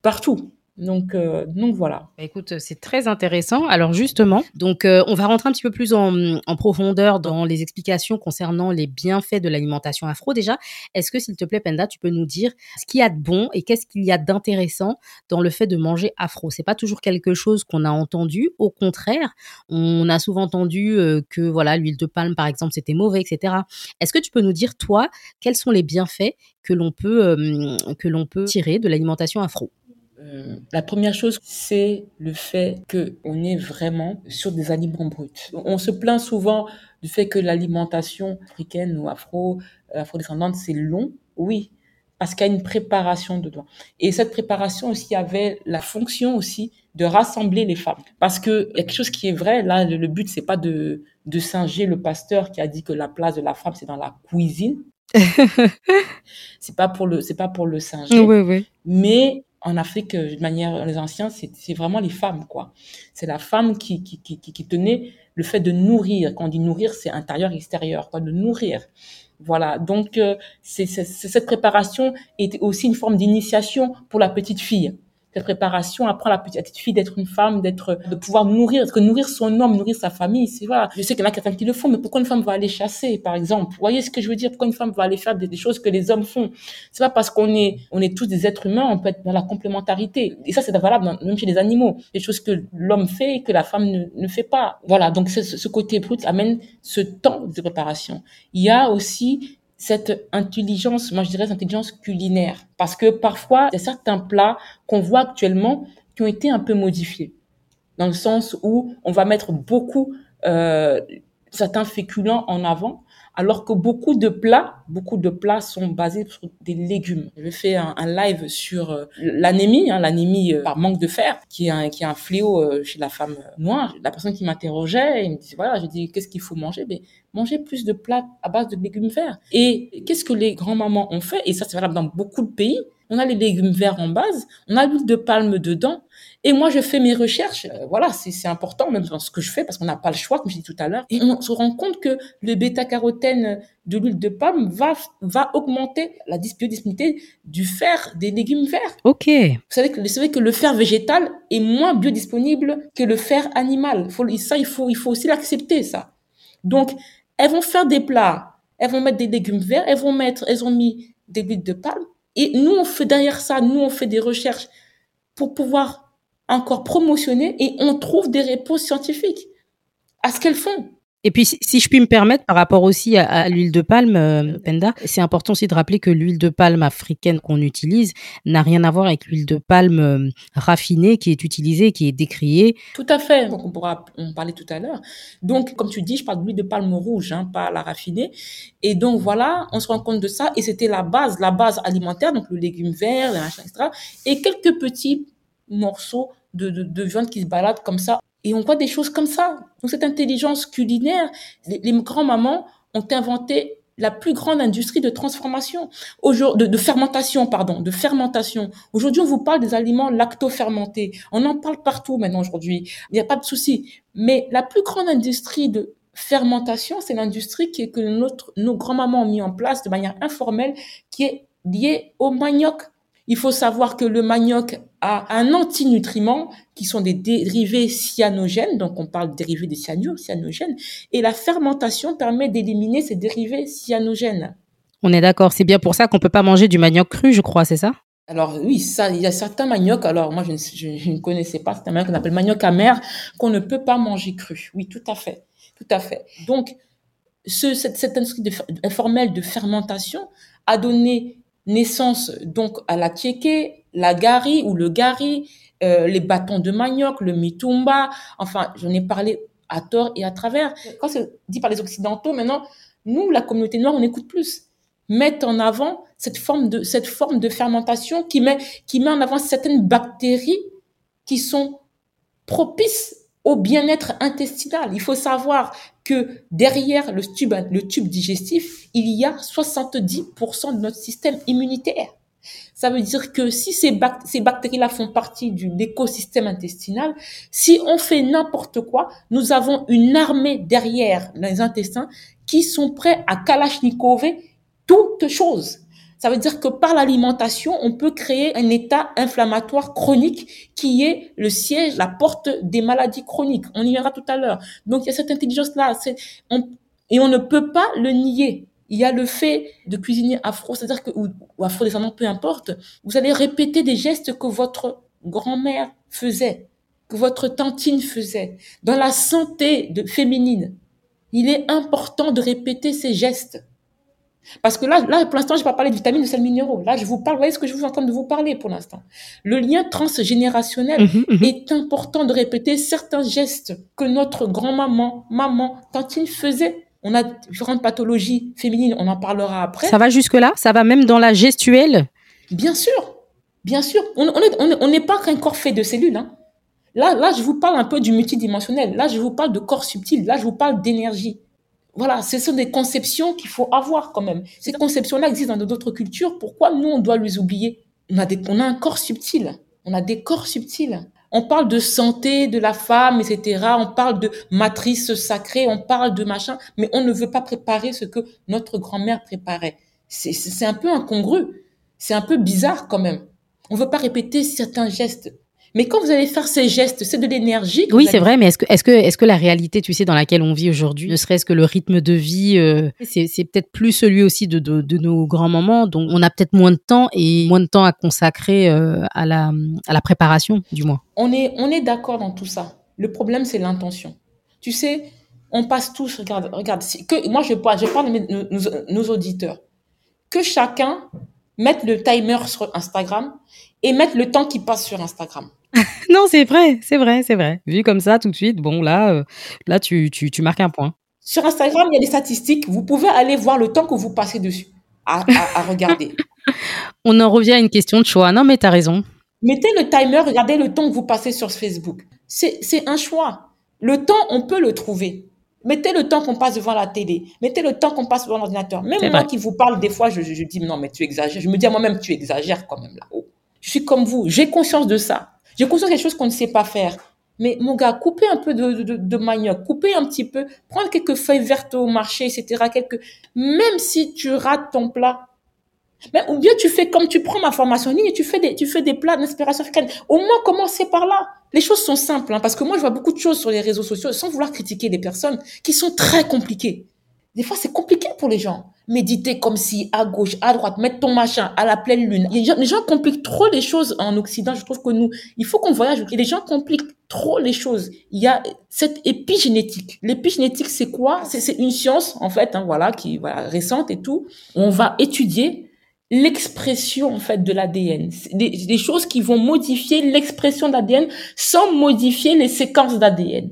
partout. Donc, euh, donc voilà. Bah, écoute, c'est très intéressant. Alors justement, donc euh, on va rentrer un petit peu plus en, profondeur dans les explications concernant les bienfaits de l'alimentation afro. Déjà, est-ce que s'il te plaît, Penda, tu peux nous dire ce qu'il y a de bon et qu'est-ce qu'il y a d'intéressant dans le fait de manger afro? C'est pas toujours quelque chose qu'on a entendu. Au contraire, on a souvent entendu euh, que voilà l'huile de palme, par exemple, c'était mauvais, etc. Est-ce que tu peux nous dire toi quels sont les bienfaits que l'on peut que l'on peut tirer de l'alimentation afro? Euh, la première chose, c'est le fait qu'on est vraiment sur des aliments bruts. On se plaint souvent du fait que l'alimentation africaine ou afro, euh, afro-descendante, c'est long. Oui, parce qu'il y a une préparation dedans. Et cette préparation aussi avait la fonction aussi de rassembler les femmes. Parce que y a quelque chose qui est vrai, là, le, but, c'est pas de, de singer le pasteur qui a dit que la place de la femme, c'est dans la cuisine. [laughs] c'est pas pour le, c'est pas pour le singer. Oui, oui. Mais en Afrique, euh, de manière, les anciens, c'est vraiment les femmes, quoi. C'est la femme qui, qui, qui, qui, tenait le fait de nourrir. Quand on dit nourrir, c'est intérieur, extérieur, quoi, de nourrir. Voilà. Donc, euh, c'est cette préparation était aussi une forme d'initiation pour la petite fille cette préparation apprend la petite fille d'être une femme, d'être, de pouvoir nourrir, parce nourrir son homme, nourrir sa famille, voilà. Je sais qu'il y en a certains qui le font, mais pourquoi une femme va aller chasser, par exemple? Vous voyez ce que je veux dire? Pourquoi une femme va aller faire des, choses que les hommes font? C'est pas parce qu'on est, on est tous des êtres humains, on peut être dans la complémentarité. Et ça, c'est valable même chez les animaux. Des choses que l'homme fait et que la femme ne, fait pas. Voilà. Donc, ce côté brut amène ce temps de préparation. Il y a aussi cette intelligence, moi je dirais intelligence culinaire. Parce que parfois, il y a certains plats qu'on voit actuellement qui ont été un peu modifiés. Dans le sens où on va mettre beaucoup euh, certains féculents en avant, alors que beaucoup de plats, beaucoup de plats sont basés sur des légumes. Je fait un, un live sur euh, l'anémie, hein, l'anémie euh, par manque de fer, qui est un, qui est un fléau euh, chez la femme noire. La personne qui m'interrogeait, il me disait, voilà, je dis, qu'est-ce qu'il faut manger? Ben, Manger plus de plats à base de légumes verts. Et qu'est-ce que les grands-mamans ont fait? Et ça, c'est valable dans beaucoup de pays on a les légumes verts en base, on a l'huile de palme dedans. Et moi, je fais mes recherches. Euh, voilà, c'est important, même dans ce que je fais, parce qu'on n'a pas le choix, comme je dis tout à l'heure. Et on se rend compte que le bêta-carotène de l'huile de palme va, va augmenter la biodisponibilité du fer des légumes verts. OK. Vous savez que, vous savez que le fer végétal est moins biodisponible que le fer animal. Faut, ça, il faut, il faut aussi l'accepter, ça. Donc, elles vont faire des plats, elles vont mettre des légumes verts, elles vont mettre, elles ont mis des huiles de palme, et nous, on fait derrière ça, nous, on fait des recherches pour pouvoir encore promotionner et on trouve des réponses scientifiques à ce qu'elles font. Et puis, si je puis me permettre, par rapport aussi à, l'huile de palme, euh, Penda, c'est important aussi de rappeler que l'huile de palme africaine qu'on utilise n'a rien à voir avec l'huile de palme euh, raffinée qui est utilisée, qui est décriée. Tout à fait. Donc, on pourra en parler tout à l'heure. Donc, comme tu dis, je parle d'huile de palme rouge, hein, pas la raffinée. Et donc, voilà, on se rend compte de ça. Et c'était la base, la base alimentaire, donc le légume vert, le machin, etc. Et quelques petits morceaux de, de, de viande qui se baladent comme ça et on voit des choses comme ça. Donc cette intelligence culinaire, les, les grands-mamans ont inventé la plus grande industrie de transformation, de, de fermentation, pardon, de fermentation. Aujourd'hui, on vous parle des aliments lacto-fermentés. On en parle partout maintenant aujourd'hui. Il n'y a pas de souci. Mais la plus grande industrie de fermentation, c'est l'industrie que notre, nos grands-mamans ont mis en place de manière informelle, qui est liée au manioc. Il faut savoir que le manioc a un antinutriment qui sont des dérivés cyanogènes, donc on parle de dérivés de cyanure, cyanogènes, et la fermentation permet d'éliminer ces dérivés cyanogènes. On est d'accord, c'est bien pour ça qu'on peut pas manger du manioc cru, je crois, c'est ça? Alors oui, ça, il y a certains maniocs, alors moi je ne, connaissais pas, c'est un manioc qu'on appelle manioc amer, qu'on ne peut pas manger cru. Oui, tout à fait, tout à fait. Donc, ce, cette, cette industrie de, informelle de fermentation a donné naissance donc à la tchéké, la gari ou le gari, euh, les bâtons de manioc, le mitumba. Enfin, j'en ai parlé à tort et à travers. Quand c'est dit par les Occidentaux, maintenant, nous, la communauté noire, on écoute plus. Mettre en avant cette forme de, cette forme de fermentation qui met, qui met en avant certaines bactéries qui sont propices au bien-être intestinal. Il faut savoir que derrière le tube, le tube digestif, il y a 70% de notre système immunitaire. Ça veut dire que si ces, bactéries-là font partie de l'écosystème intestinal, si on fait n'importe quoi, nous avons une armée derrière les intestins qui sont prêts à kalachnikover toutes choses. Ça veut dire que par l'alimentation, on peut créer un état inflammatoire chronique qui est le siège, la porte des maladies chroniques. On y verra tout à l'heure. Donc, il y a cette intelligence-là. et on ne peut pas le nier. Il y a le fait de cuisiner afro, c'est-à-dire que, ou, ou afro-descendant, peu importe. Vous allez répéter des gestes que votre grand-mère faisait, que votre tantine faisait. Dans la santé de, féminine, il est important de répéter ces gestes. Parce que là, là pour l'instant, je n'ai pas parlé de vitamines, de sels minéraux. Là, je vous parle, vous voyez ce que je vous en train de vous parler pour l'instant. Le lien transgénérationnel mhm, mhm. est important de répéter certains gestes que notre grand-maman, maman, tantine faisait. On a différentes pathologies féminines, on en parlera après. Ça va jusque-là? Ça va même dans la gestuelle? Bien sûr, bien sûr. On n'est on on pas qu'un corps fait de cellules. Hein. Là, là, je vous parle un peu du multidimensionnel. Là, je vous parle de corps subtil. Là, je vous parle d'énergie. Voilà, ce sont des conceptions qu'il faut avoir quand même. Ces conceptions-là existent dans d'autres cultures. Pourquoi nous, on doit les oublier? On a, des, on a un corps subtil. On a des corps subtils. On parle de santé de la femme, etc. On parle de matrice sacrée, on parle de machin, mais on ne veut pas préparer ce que notre grand-mère préparait. C'est un peu incongru. C'est un peu bizarre quand même. On ne veut pas répéter certains gestes. Mais quand vous allez faire ces gestes, c'est de l'énergie. Oui, c'est vrai, mais est-ce que, est-ce que, est-ce que la réalité, tu sais, dans laquelle on vit aujourd'hui, ne serait-ce que le rythme de vie, euh, c'est, c'est peut-être plus celui aussi de, de, de nos grands-mamans, donc on a peut-être moins de temps et moins de temps à consacrer euh, à la, à la préparation, du moins. On est, on est d'accord dans tout ça. Le problème, c'est l'intention. Tu sais, on passe tous, regarde, regarde, que, moi je parle, je parle de nos, nos auditeurs, que chacun mette le timer sur Instagram et mette le temps qui passe sur Instagram. [laughs] non, c'est vrai, c'est vrai, c'est vrai. Vu comme ça, tout de suite, bon, là, euh, là tu, tu, tu, marques un point. Sur Instagram, il y a des statistiques. Vous pouvez aller voir le temps que vous passez dessus à, à, regarder. [laughs] On en revient à une question de choix. Non, mais tu as raison. Mettez le timer, regardez le temps que vous passez sur Facebook. C'est un choix. Le temps, on peut le trouver. Mettez le temps qu'on passe devant la télé. Mettez le temps qu'on passe devant l'ordinateur. Même moi qui vous parle, des fois, je, je, dis non, mais tu exagères. Je me dis à moi-même, tu exagères quand même là-haut. Je suis comme vous. J'ai conscience de ça. J'ai conscience quelque chose qu'on ne sait pas faire. Mais mon gars, coupez un peu de, de, de, manioc, coupez un petit peu, prends quelques feuilles vertes au marché, etc. Quelques... Même si tu rates ton plat, ou bien tu fais comme tu prends ma formation en ligne tu fais des, tu fais des plats d'inspiration africaine. Au moins, commencez par là. Les choses sont simples, hein, parce que moi, je vois beaucoup de choses sur les réseaux sociaux, sans vouloir critiquer des personnes, qui sont très compliquées. Des fois, c'est compliqué pour les gens. Méditer comme si, à gauche, à droite, mettre ton machin à la pleine lune. Les gens, les gens compliquent trop les choses en Occident. Je trouve que nous, il faut qu'on voyage. Et les gens compliquent trop les choses. Il y a cette épigénétique. L'épigénétique, c'est quoi? C'est une science, en fait, hein, voilà, qui voilà, récente et tout. On va étudier l'expression en fait de l'ADN, des, des, choses qui vont modifier l'expression de l'ADN sans modifier les séquences d'ADN.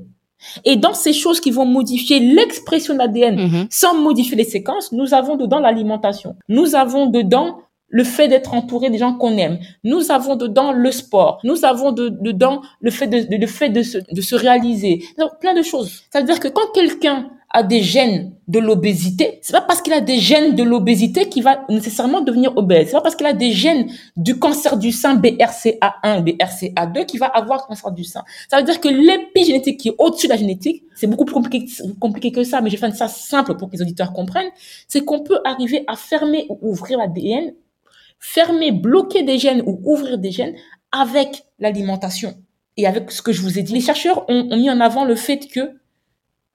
Et dans ces choses qui vont modifier l'expression de l'ADN mm-hmm. sans modifier les séquences, nous avons dedans l'alimentation. Nous avons dedans le fait d'être entouré des gens qu'on aime. Nous avons dedans le sport. Nous avons dedans le fait de, le fait de se, de se réaliser. Donc, plein de choses. Ça veut dire que quand quelqu'un a des gènes de l'obésité, c'est pas parce qu'il a des gènes de l'obésité qu'il va nécessairement devenir obèse. C'est pas parce qu'il a des gènes du cancer du sein BRCA1, BRCA2 qu'il va avoir cancer du sein. Ça veut dire que l'épigénétique qui est au-dessus de la génétique, c'est beaucoup plus compliqué, que ça, mais je vais faire ça simple pour que les auditeurs comprennent, c'est qu'on peut arriver à fermer ou ouvrir l'ADN, fermer, bloquer des gènes ou ouvrir des gènes avec l'alimentation. Et avec ce que je vous ai dit, les chercheurs ont mis en avant le fait que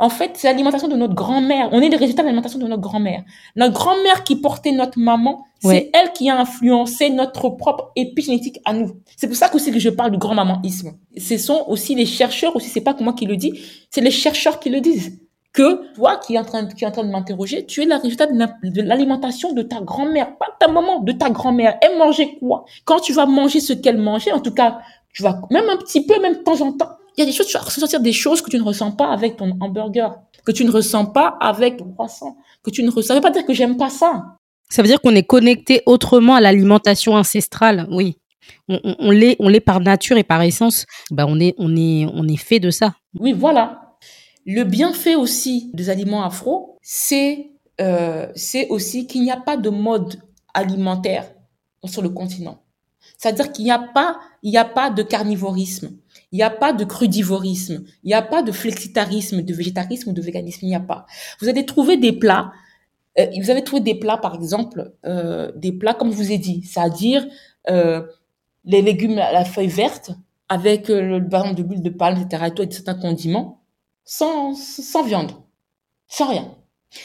en fait, c'est l'alimentation de notre grand-mère. On est les résultats de l'alimentation de notre grand-mère. Notre grand-mère qui portait notre maman, c'est elle qui a influencé notre propre épigénétique à nous. C'est pour ça que aussi que je parle du grand-mamanisme. Ce sont aussi les chercheurs, aussi c'est pas que moi qui le dis, c'est les chercheurs qui le disent. Que toi qui es en train, qui es en train de m'interroger, tu es le résultat de l'alimentation de ta grand-mère, pas de ta maman, de ta grand-mère. Elle mangeait quoi? Quand tu vas manger ce qu'elle mangeait, en tout cas, tu vas même un petit peu, même de temps en temps, il y a des choses, tu vas ressentir des choses que tu ne ressens pas avec ton hamburger, que tu ne ressens pas avec ton croissant, que tu ne ressens. Ça veut pas dire que j'aime pas ça. Ça veut dire qu'on est connecté autrement à l'alimentation ancestrale, oui. On, on, on l'est, on l'est par nature et par essence. Bah on est, on est, on est fait de ça. Oui, voilà. Le bienfait aussi des aliments afro, c'est, euh, c'est aussi qu'il n'y a pas de mode alimentaire sur le continent. C'est-à-dire qu'il n'y a pas, il n'y a pas de carnivorisme. Il n'y a pas de crudivorisme. Il n'y a pas de flexitarisme, de végétarisme ou de véganisme. Il n'y a pas. Vous allez trouver des plats Euh, vous avez trouvé des plats, par exemple, euh, des plats, comme je vous ai dit, c'est-à-dire euh, les légumes à la feuille verte avec le ballon de l'huile de palme, etc., et, tout, et certains condiments, sans, sans viande, sans rien.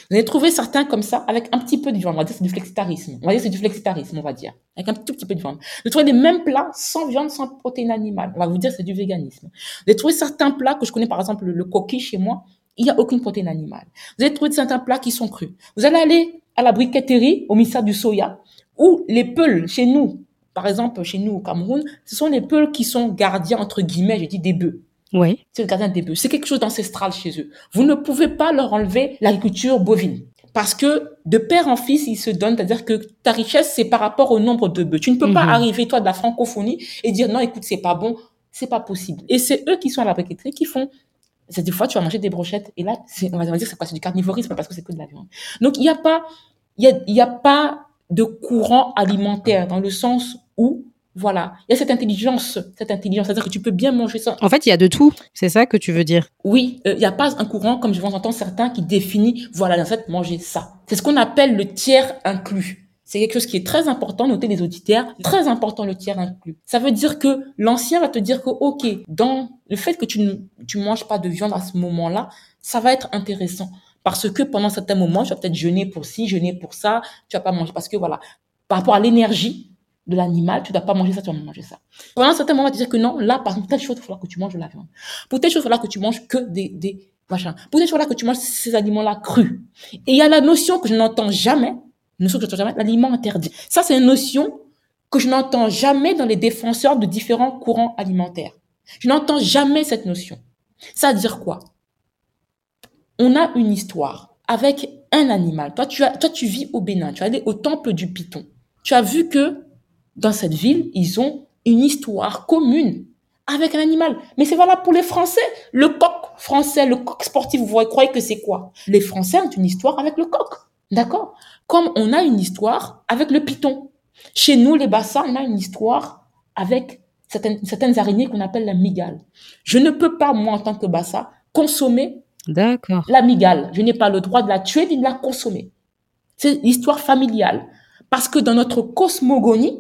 Vous allez trouver certains comme ça, avec un petit peu de viande. On va dire c'est du flexitarisme. On va dire c'est du flexitarisme, on va dire. Avec un tout petit peu de viande. Vous allez trouver les mêmes plats sans viande, sans protéines animales. On va vous dire c'est du véganisme. Vous allez trouver certains plats que je connais, par exemple, le coquille chez moi. Il n'y a aucune protéine animale. Vous allez trouver certains plats qui sont crus. Vous allez aller à la briqueterie, au ministère du soya, où les peuls, chez nous, par exemple, chez nous au Cameroun, ce sont les peuls qui sont gardiens, entre guillemets, je dis des bœufs. Oui. C'est le gardien des bœufs. C'est quelque chose d'ancestral chez eux. Vous ne pouvez pas leur enlever l'agriculture bovine. Parce que de père en fils, ils se donnent, c'est-à-dire que ta richesse, c'est par rapport au nombre de bœufs. Tu ne peux pas mhm. arriver, toi, de la francophonie et dire non, écoute, c'est pas bon, c'est pas possible. Et c'est eux qui sont à la briqueterie qui font c'est des fois tu vas manger des brochettes et là on va dire c'est quoi c'est du carnivorisme parce que c'est que de la viande donc il n'y a pas il y a, y a pas de courant alimentaire dans le sens où voilà, il y a cette intelligence, cette intelligence, c'est-à-dire que tu peux bien manger ça. En fait, il y a de tout, c'est ça que tu veux dire Oui, euh, il n'y a pas un courant, comme je vous entends certains, qui définit, voilà, en fait, manger ça. C'est ce qu'on appelle le tiers inclus. C'est quelque chose qui est très important, notez les auditeurs, très important le tiers inclus. Ça veut dire que l'ancien va te dire que, ok, dans le fait que tu ne tu manges pas de viande à ce moment-là, ça va être intéressant. Parce que pendant certains moments, tu vas peut-être jeûner pour ci, jeûner pour ça, tu vas pas manger. Parce que voilà, par rapport à l'énergie, de l'animal, tu dois pas manger ça, tu vas manger ça. Pendant un certain moment, tu dire que non, là, par exemple, telle chose, il faudra que tu manges de la viande. Pour telle chose, il faudra que tu manges que des, des machins. Pour telle chose, il faudra que tu manges ces aliments-là crus. Et il y a la notion que je n'entends jamais, notion que je n'entends jamais, l'aliment interdit. Ça, c'est une notion que je n'entends jamais dans les défenseurs de différents courants alimentaires. Je n'entends jamais cette notion. Ça veut dire quoi? On a une histoire avec un animal. Toi, tu as, toi, tu vis au Bénin. Tu es allé au temple du Python. Tu as vu que dans cette ville, ils ont une histoire commune avec un animal. Mais c'est valable pour les Français. Le coq français, le coq sportif, vous croyez que c'est quoi? Les Français ont une histoire avec le coq. D'accord? Comme on a une histoire avec le python. Chez nous, les bassins, on a une histoire avec certaines, certaines araignées qu'on appelle la migale. Je ne peux pas, moi, en tant que bassa, consommer la migale. Je n'ai pas le droit de la tuer ni de la consommer. C'est l'histoire familiale. Parce que dans notre cosmogonie,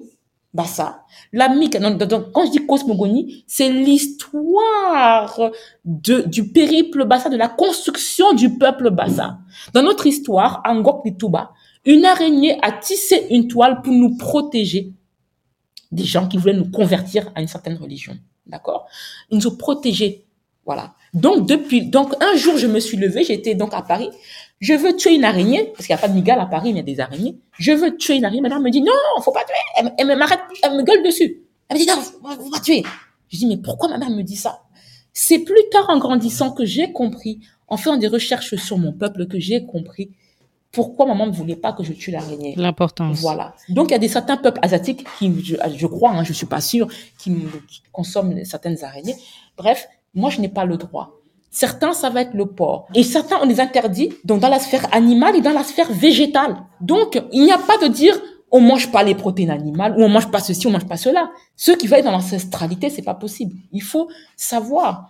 Bassa. La quand je dis cosmogonie, c'est l'histoire de, du périple Bassa, de la construction du peuple Bassa. Dans notre histoire, Angok Touba, une araignée a tissé une toile pour nous protéger des gens qui voulaient nous convertir à une certaine religion. D'accord? Ils nous ont protégés. Voilà. Donc, depuis, donc, un jour, je me suis levée, j'étais donc à Paris, je veux tuer une araignée, parce qu'il n'y a pas de migale à Paris, mais il y a des araignées. Je veux tuer une araignée. Madame me dit, non, faut pas tuer. Elle, m'arrête, elle me gueule dessus. Elle me dit, non, faut pas tuer. Je dis, mais pourquoi ma mère me dit ça? C'est plus tard en grandissant que j'ai compris, en faisant des recherches sur mon peuple, que j'ai compris pourquoi maman ne voulait pas que je tue l'araignée. L'importance. Voilà. Donc, il y a des certains peuples asiatiques qui, je, je crois, hein, je suis pas sûre, qui, qui consomment certaines araignées. Bref, moi, je n'ai pas le droit. Certains, ça va être le porc. Et certains, on les interdit donc dans la sphère animale et dans la sphère végétale. Donc, il n'y a pas de dire on mange pas les protéines animales ou on mange pas ceci, on mange pas cela. Ceux qui veulent être dans l'ancestralité, c'est pas possible. Il faut savoir.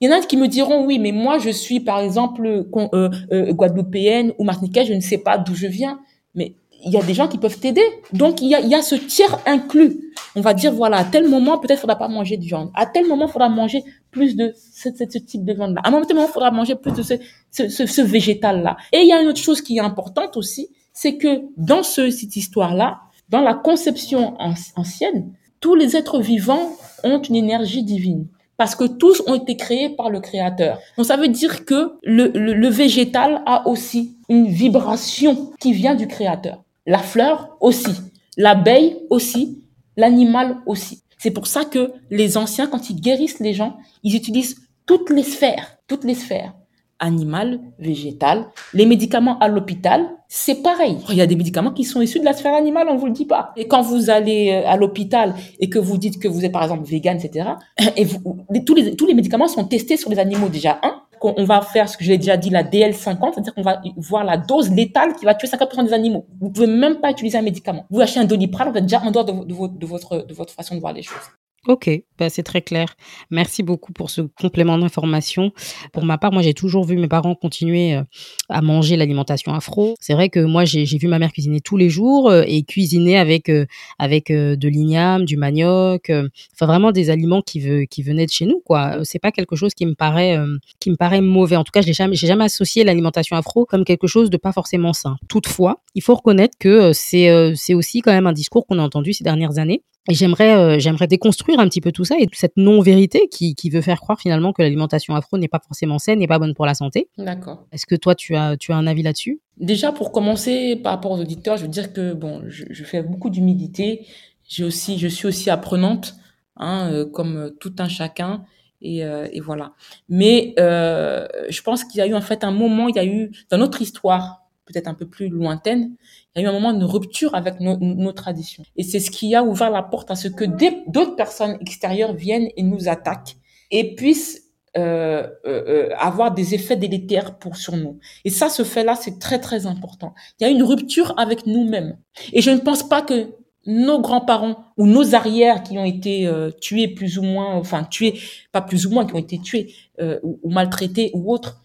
Il y en a qui me diront oui, mais moi je suis par exemple euh, euh, guadeloupéenne ou martiniquaise, je ne sais pas d'où je viens. Mais il y a des gens qui peuvent t'aider. Donc, il y a, il y a ce tiers inclus. On va dire, voilà, à tel moment, peut-être, faudra pas manger de viande. À tel moment, faudra manger plus de ce, type de viande-là. À un moment, il faudra manger plus de ce, végétal-là. Et il y a une autre chose qui est importante aussi, c'est que dans ce, cette histoire-là, dans la conception ancienne, tous les êtres vivants ont une énergie divine parce que tous ont été créés par le Créateur. Donc ça veut dire que le, le, le végétal a aussi une vibration qui vient du Créateur. La fleur aussi, l'abeille aussi, l'animal aussi. C'est pour ça que les anciens, quand ils guérissent les gens, ils utilisent toutes les sphères, toutes les sphères. Animal, végétal. Les médicaments à l'hôpital, c'est pareil. Il y a des médicaments qui sont issus de la sphère animale, on vous le dit pas. Et quand vous allez euh, à l'hôpital et que vous dites que vous êtes par exemple vegan, etc., [clears throat] et vous, tous, les, tous les médicaments sont testés sur les animaux déjà. Un, on va faire ce que j'ai déjà dit, la DL50, c'est-à-dire qu'on va voir la dose létale qui va tuer 50% des animaux. Vous pouvez même pas utiliser un médicament. Vous achetez un doliprane, vous êtes déjà en dehors de, votre, de votre façon de voir les choses. Ok, bah c'est très clair. Merci beaucoup pour ce complément d'information. Pour ma part, moi, j'ai toujours vu mes parents continuer euh, à manger l'alimentation afro. C'est vrai que moi, j'ai vu ma mère cuisiner tous les jours euh, et cuisiner avec euh, avec de l'igname, du manioc, enfin vraiment des aliments qui, qui venaient de chez nous, quoi. C'est pas quelque chose qui me paraît qui me paraît mauvais. En tout cas, je n'ai jamais jamais associé l'alimentation afro comme quelque chose de pas forcément sain. Toutefois, il faut reconnaître que c'est c'est aussi quand même un discours qu'on a entendu ces dernières années et j'aimerais, euh, j'aimerais déconstruire un petit peu tout ça et cette non-vérité qui, qui veut faire croire finalement que l'alimentation afro n'est pas forcément saine, n'est pas bonne pour la santé. D'accord. Est-ce que toi, tu as, tu as un avis là-dessus? Déjà, pour commencer, par rapport aux auditeurs, je veux dire que bon, je, je fais beaucoup d'humilité. J'ai aussi, je suis aussi apprenante, hein, euh, comme tout un chacun. Et, euh, et voilà. Mais euh, je pense qu'il y a eu en fait un moment, il y a eu dans notre histoire, peut-être un peu plus lointaine, il y a eu un moment de rupture avec nos, traditions. Et c'est ce qui a ouvert la porte à ce que d'autres personnes extérieures viennent et nous attaquent et puissent euh, euh, euh, avoir des effets délétères pour sur nous. Et ça, ce fait-là, c'est très très important. Il y a une rupture avec nous-mêmes. Et je ne pense pas que nos grands-parents ou nos arrières qui ont été euh, tués plus ou moins, enfin tués, pas plus ou moins, qui ont été tués euh, ou, maltraités ou autres,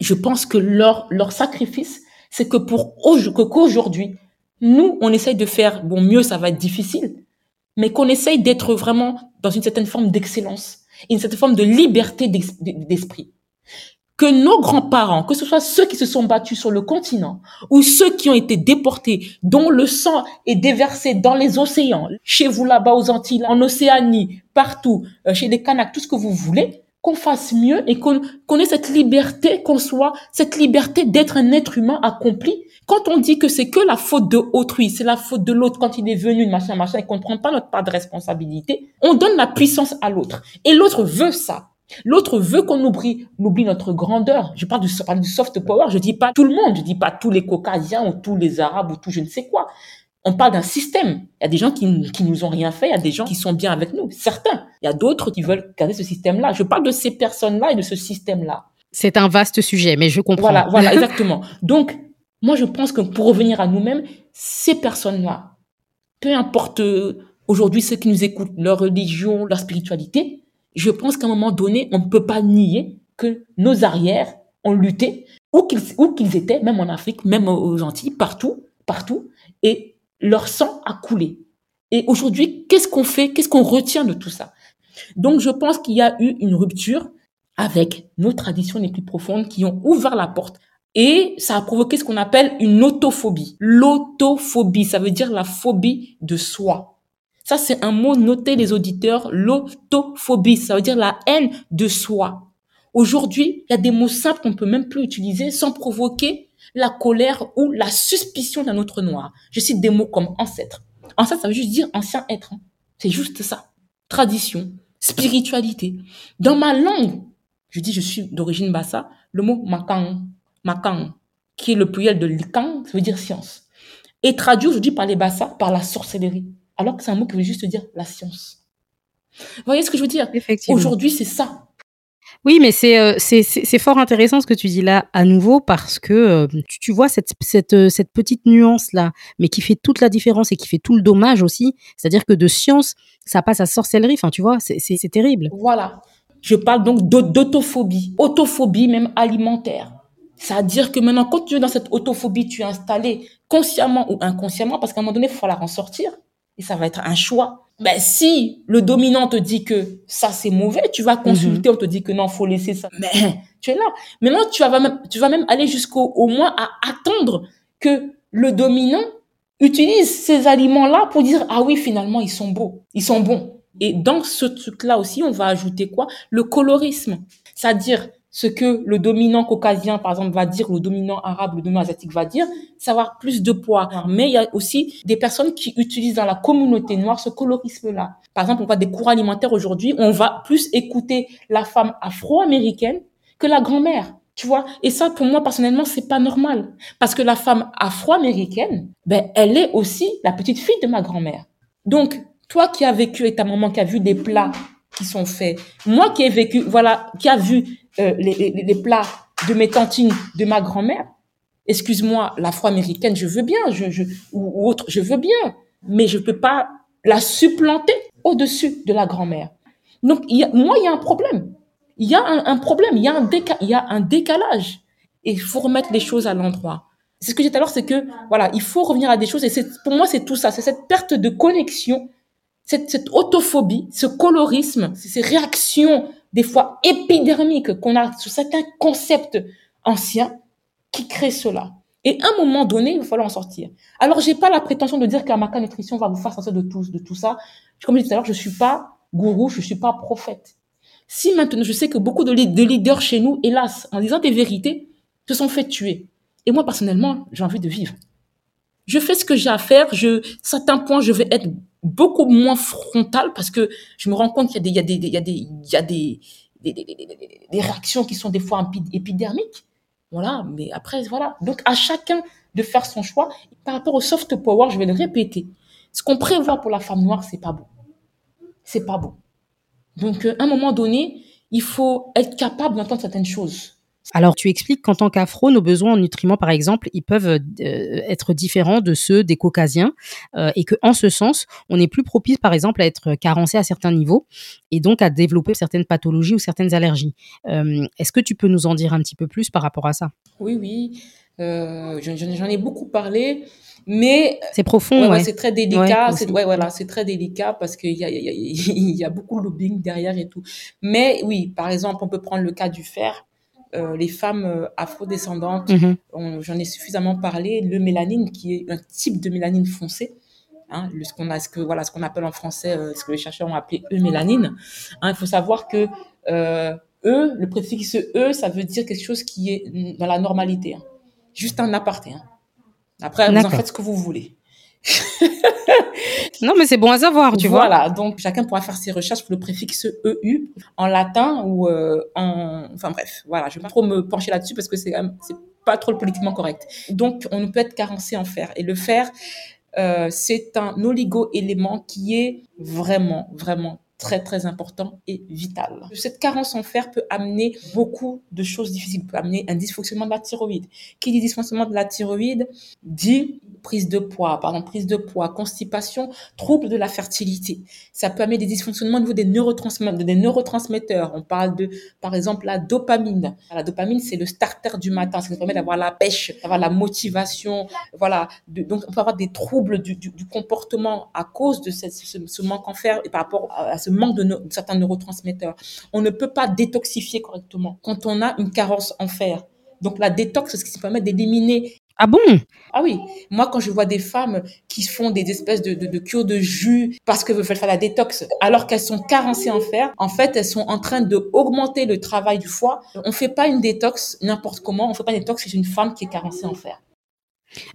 je pense que leur, leur sacrifice, c'est que pour qu'aujourd'hui, nous, on essaye de faire, bon, mieux, ça va être difficile, mais qu'on essaye d'être vraiment dans une certaine forme d'excellence, une certaine forme de liberté d'esprit. Que nos grands-parents, que ce soit ceux qui se sont battus sur le continent ou ceux qui ont été déportés, dont le sang est déversé dans les océans, chez vous là-bas aux Antilles, en Océanie, partout, euh, chez les Kanaks, tout ce que vous voulez, qu'on fasse mieux et qu'on ait cette liberté, qu'on soit cette liberté d'être un être humain accompli. Quand on dit que c'est que la faute de autrui, c'est la faute de l'autre quand il est venu, machin, machin, et qu'on ne prend pas notre part de responsabilité, on donne la puissance à l'autre. Et l'autre veut ça. L'autre veut qu'on oublie, oublie notre grandeur. Je parle du soft power. Je dis pas tout le monde. Je dis pas tous les Caucasiens ou tous les Arabes ou tout je ne sais quoi on parle d'un système. Il y a des gens qui, qui nous ont rien fait, il y a des gens qui sont bien avec nous, certains. Il y a d'autres qui veulent garder ce système-là. Je parle de ces personnes-là et de ce système-là. C'est un vaste sujet, mais je comprends. Voilà, voilà, [laughs] exactement. Donc, moi, je pense que pour revenir à nous-mêmes, ces personnes-là, peu importe euh, aujourd'hui ceux qui nous écoutent, leur religion, leur spiritualité, je pense qu'à un moment donné, on ne peut pas nier que nos arrières ont lutté, où qu'ils, étaient, même en Afrique, même aux Antilles, partout, partout, et leur sang a coulé. Et aujourd'hui, qu'est-ce qu'on fait? Qu'est-ce qu'on retient de tout ça? Donc, je pense qu'il y a eu une rupture avec nos traditions les plus profondes qui ont ouvert la porte. Et ça a provoqué ce qu'on appelle une autophobie. L'autophobie, ça veut dire la phobie de soi. Ça, c'est un mot noté les auditeurs. L'autophobie, ça veut dire la haine de soi. Aujourd'hui, il y a des mots simples qu'on peut même plus utiliser sans provoquer la colère ou la suspicion d'un autre noir. Je cite des mots comme ancêtre. Ancêtre, ça veut juste dire ancien être. Hein. C'est juste ça. Tradition, spiritualité. Dans ma langue, je dis je suis d'origine bassa, le mot makang, makang, qui est le pluriel de likang, ça veut dire science. Et traduit aujourd'hui par les bassa, par la sorcellerie. Alors que c'est un mot qui veut juste dire la science. Vous voyez ce que je veux dire? Aujourd'hui, c'est ça. Oui, mais euh, c'est fort intéressant ce que tu dis là à nouveau parce que euh, tu, vois cette, cette, euh, cette petite nuance là, mais qui fait toute la différence et qui fait tout le dommage aussi. C'est-à-dire que de science, ça passe à sorcellerie. Enfin, tu vois, c'est terrible. Voilà. Je parle donc d'autophobie, autophobie même alimentaire. C'est-à-dire que maintenant, quand tu es dans cette autophobie, tu es installé consciemment ou inconsciemment, parce qu'à un moment donné, il faut falloir en sortir. Et ça va être un choix ben, si le dominant te dit que ça c'est mauvais, tu vas consulter, mhm. on te dit que non, faut laisser ça. Mais [laughs] tu es là. Maintenant, tu vas même, tu vas même aller jusqu'au au moins à attendre que le dominant utilise ces aliments-là pour dire ah oui finalement ils sont beaux, ils sont bons. Et dans ce truc-là aussi, on va ajouter quoi? Le colorisme, c'est-à-dire ce que le dominant caucasien, par exemple, va dire, le dominant arabe, le dominant asiatique va dire, ça va avoir plus de poids. Mais il y a aussi des personnes qui utilisent dans la communauté noire ce colorisme-là. Par exemple, on voit des cours alimentaires aujourd'hui, on va plus écouter la femme afro-américaine que la grand-mère. Tu vois, et ça, pour moi, personnellement, c'est pas normal. Parce que la femme afro-américaine, ben, elle est aussi la petite fille de ma grand-mère. Donc, toi qui as vécu avec ta maman, qui a vu des plats qui sont faits, moi qui ai vécu, voilà, qui a vu euh, les, les, plats de mes tantines, de ma grand-mère, excuse-moi, l'afro-américaine, je veux bien, je, je, ou, autre, je veux bien, mais je peux pas la supplanter au-dessus de la grand-mère. Donc, y a, moi, il y a un problème. Il y a un, problème, il y, a un il y a un décalage. Et il faut remettre les choses à l'endroit. C'est ce que j'ai dit alors, c'est que, voilà, il faut revenir à des choses. Et c'est, pour moi, c'est tout ça. C'est cette perte de connexion, cette, cette autophobie, ce colorisme, ces réactions, des fois épidermiques qu'on a sur certains concepts anciens qui créent cela. Et à un moment donné, il va falloir en sortir. Alors, j'ai pas la prétention de dire qu'Amaka Nutrition va vous faire sortir de tout, de tout ça. Comme je disais tout à l'heure, je suis pas gourou, je suis pas prophète. Si maintenant, je sais que beaucoup de, de leaders chez nous, hélas, en disant des vérités, se sont fait tuer. Et moi, personnellement, j'ai envie de vivre. Je fais ce que j'ai à faire. Je, certains points, je vais être beaucoup moins frontal parce que je me rends compte qu'il y a des, il y a des, il y a des, des, des, des, réactions qui sont des fois épidermiques. Voilà. Mais après, voilà. Donc, à chacun de faire son choix. Par rapport au soft power, je vais le répéter. Ce qu'on prévoit pour la femme noire, c'est pas bon. C'est pas bon. Donc, euh, à un moment donné, il faut être capable d'entendre certaines choses. Alors, tu expliques qu'en tant qu'afro, nos besoins en nutriments, par exemple, ils peuvent euh, être différents de ceux des caucasiens euh, et que, en ce sens, on est plus propice, par exemple, à être carencé à certains niveaux et donc à développer certaines pathologies ou certaines allergies. Euh, est-ce que tu peux nous en dire un petit peu plus par rapport à ça? Oui, oui. J'en ai beaucoup parlé. Mais c'est profond, ouais, c'est très délicat. Ouais, c'est voilà, c'est très délicat parce qu'il y a, y, a, [laughs] y a beaucoup de lobbying derrière et tout. Mais oui, par exemple, on peut prendre le cas du fer. Euh, les femmes euh, afrodescendantes, mm j'en ai suffisamment parlé, le mélanine, qui est un type de mélanine foncée, hein, ce qu'on a, ce que voilà, ce qu'on appelle en français, euh, ce que les chercheurs ont appelé eumélanine. Hein, il faut savoir que euh, e, le préfixe e, ça veut dire quelque chose qui est dans la normalité, hein. juste un aparté. Après, vous en faites ce que vous voulez. [laughs] non, mais c'est bon à savoir, tu vois. Voilà, donc chacun pourra faire ses recherches pour le préfixe EU en latin ou euh, en... Enfin bref, voilà, je vais pas trop me pencher là-dessus parce que c'est c'est pas trop politiquement correct. Donc, on ne peut être carencé en fer. Et le fer, euh, c'est un oligo-élément qui est vraiment, vraiment très très important et vital. Cette carence en fer peut amener beaucoup de choses difficiles, peut amener un dysfonctionnement de la thyroïde. Qui dit dysfonctionnement de la thyroïde dit prise de poids, pardon, prise de poids, constipation, trouble de la fertilité. Ça peut amener des dysfonctionnements au niveau des neurotransmetteurs. On parle de, par exemple, la dopamine. La dopamine, c'est le starter du matin. Ça nous permet d'avoir la pêche, d'avoir la motivation. Voilà. donc, on peut avoir des troubles du, comportement à cause de ce, manque en fer et par rapport à ce manque de, de certains neurotransmetteurs. On ne peut pas détoxifier correctement quand on a une carence en fer. Donc la détox, c'est ce qui permet d'éliminer ah bon? Ah oui. Moi, quand je vois des femmes qui font des espèces de, de, de cures de jus parce qu'elles veulent faire la détox, alors qu'elles sont carencées en fer, en fait, elles sont en train de augmenter le travail du foie. On fait pas une détox n'importe comment. On fait pas une détox chez une femme qui est carencée en fer.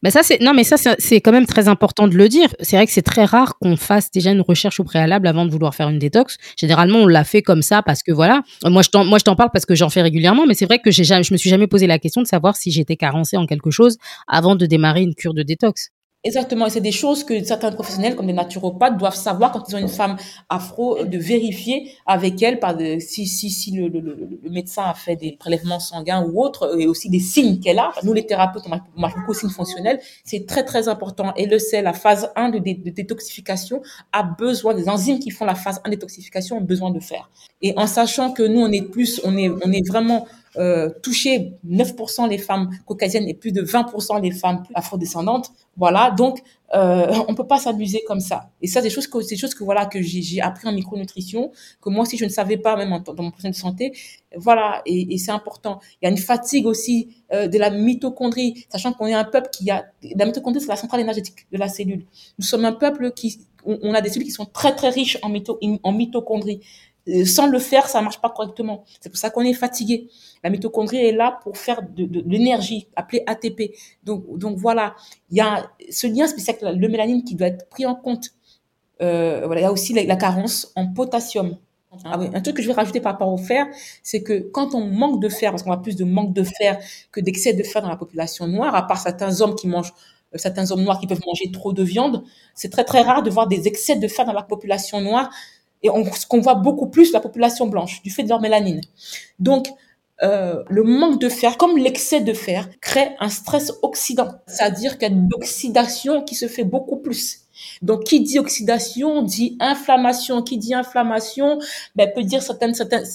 Ben ça c'est non mais ça c'est quand même très important de le dire. C'est vrai que c'est très rare qu'on fasse déjà une recherche au préalable avant de vouloir faire une détox. Généralement on l'a fait comme ça parce que voilà. Moi je t'en moi je t'en parle parce que j'en fais régulièrement, mais c'est vrai que j'ai jamais je me suis jamais posé la question de savoir si j'étais carencée en quelque chose avant de démarrer une cure de détox. Exactement, et c'est des choses que certains professionnels comme des naturopathes doivent savoir quand ils ont une femme afro, de vérifier avec elle par de, si, si, si le, le, le, médecin a fait des prélèvements sanguins ou autres, et aussi des signes qu'elle a. Nous, les thérapeutes, on marque beaucoup aux signes fonctionnels. C'est très, très important. Et le sel, la phase 1 de, de, détoxification a besoin, des enzymes qui font la phase 1 de détoxification ont besoin de faire. Et en sachant que nous, on est plus, on est, on est vraiment euh, toucher 9% les femmes caucasiennes et plus de 20% les femmes afrodescendantes. Voilà, donc euh, [laughs] on peut pas s'amuser comme ça. Et ça, c'est des choses que, des choses que voilà que j'ai appris en micronutrition, que moi aussi je ne savais pas même dans mon projet de santé. Voilà, et, c'est important. Il y a une fatigue aussi euh, de la mitochondrie, sachant qu'on est un peuple qui a la mitochondrie, c'est la centrale énergétique de la cellule. Nous sommes un peuple qui on, a des cellules qui sont très très riches en, en mitochondrie. Euh, sans le faire, ça marche pas correctement. C'est pour ça qu'on est fatigué. La mitochondrie est là pour faire de, de, l'énergie, appelée ATP. Donc, donc voilà, il y a ce lien spécial avec le mélanine qui doit être pris en compte. Euh, voilà, il y a aussi la, carence en potassium. Ah oui, un truc que je vais rajouter par rapport au fer, c'est que quand on manque de fer, parce qu'on a plus de manque de fer que d'excès de fer dans la population noire, à part certains hommes qui mangent euh, certains hommes noirs qui peuvent manger trop de viande, c'est très très rare de voir des excès de fer dans la population noire et on, ce qu'on voit beaucoup plus la population blanche du fait de leur mélanine. Donc, euh, le manque de fer, comme l'excès de fer, crée un stress oxydant. C'est-à-dire qu'il y a une oxydation qui se fait beaucoup plus. Donc, qui dit oxydation dit inflammation. Qui dit inflammation, ben, peut dire certaines, certaines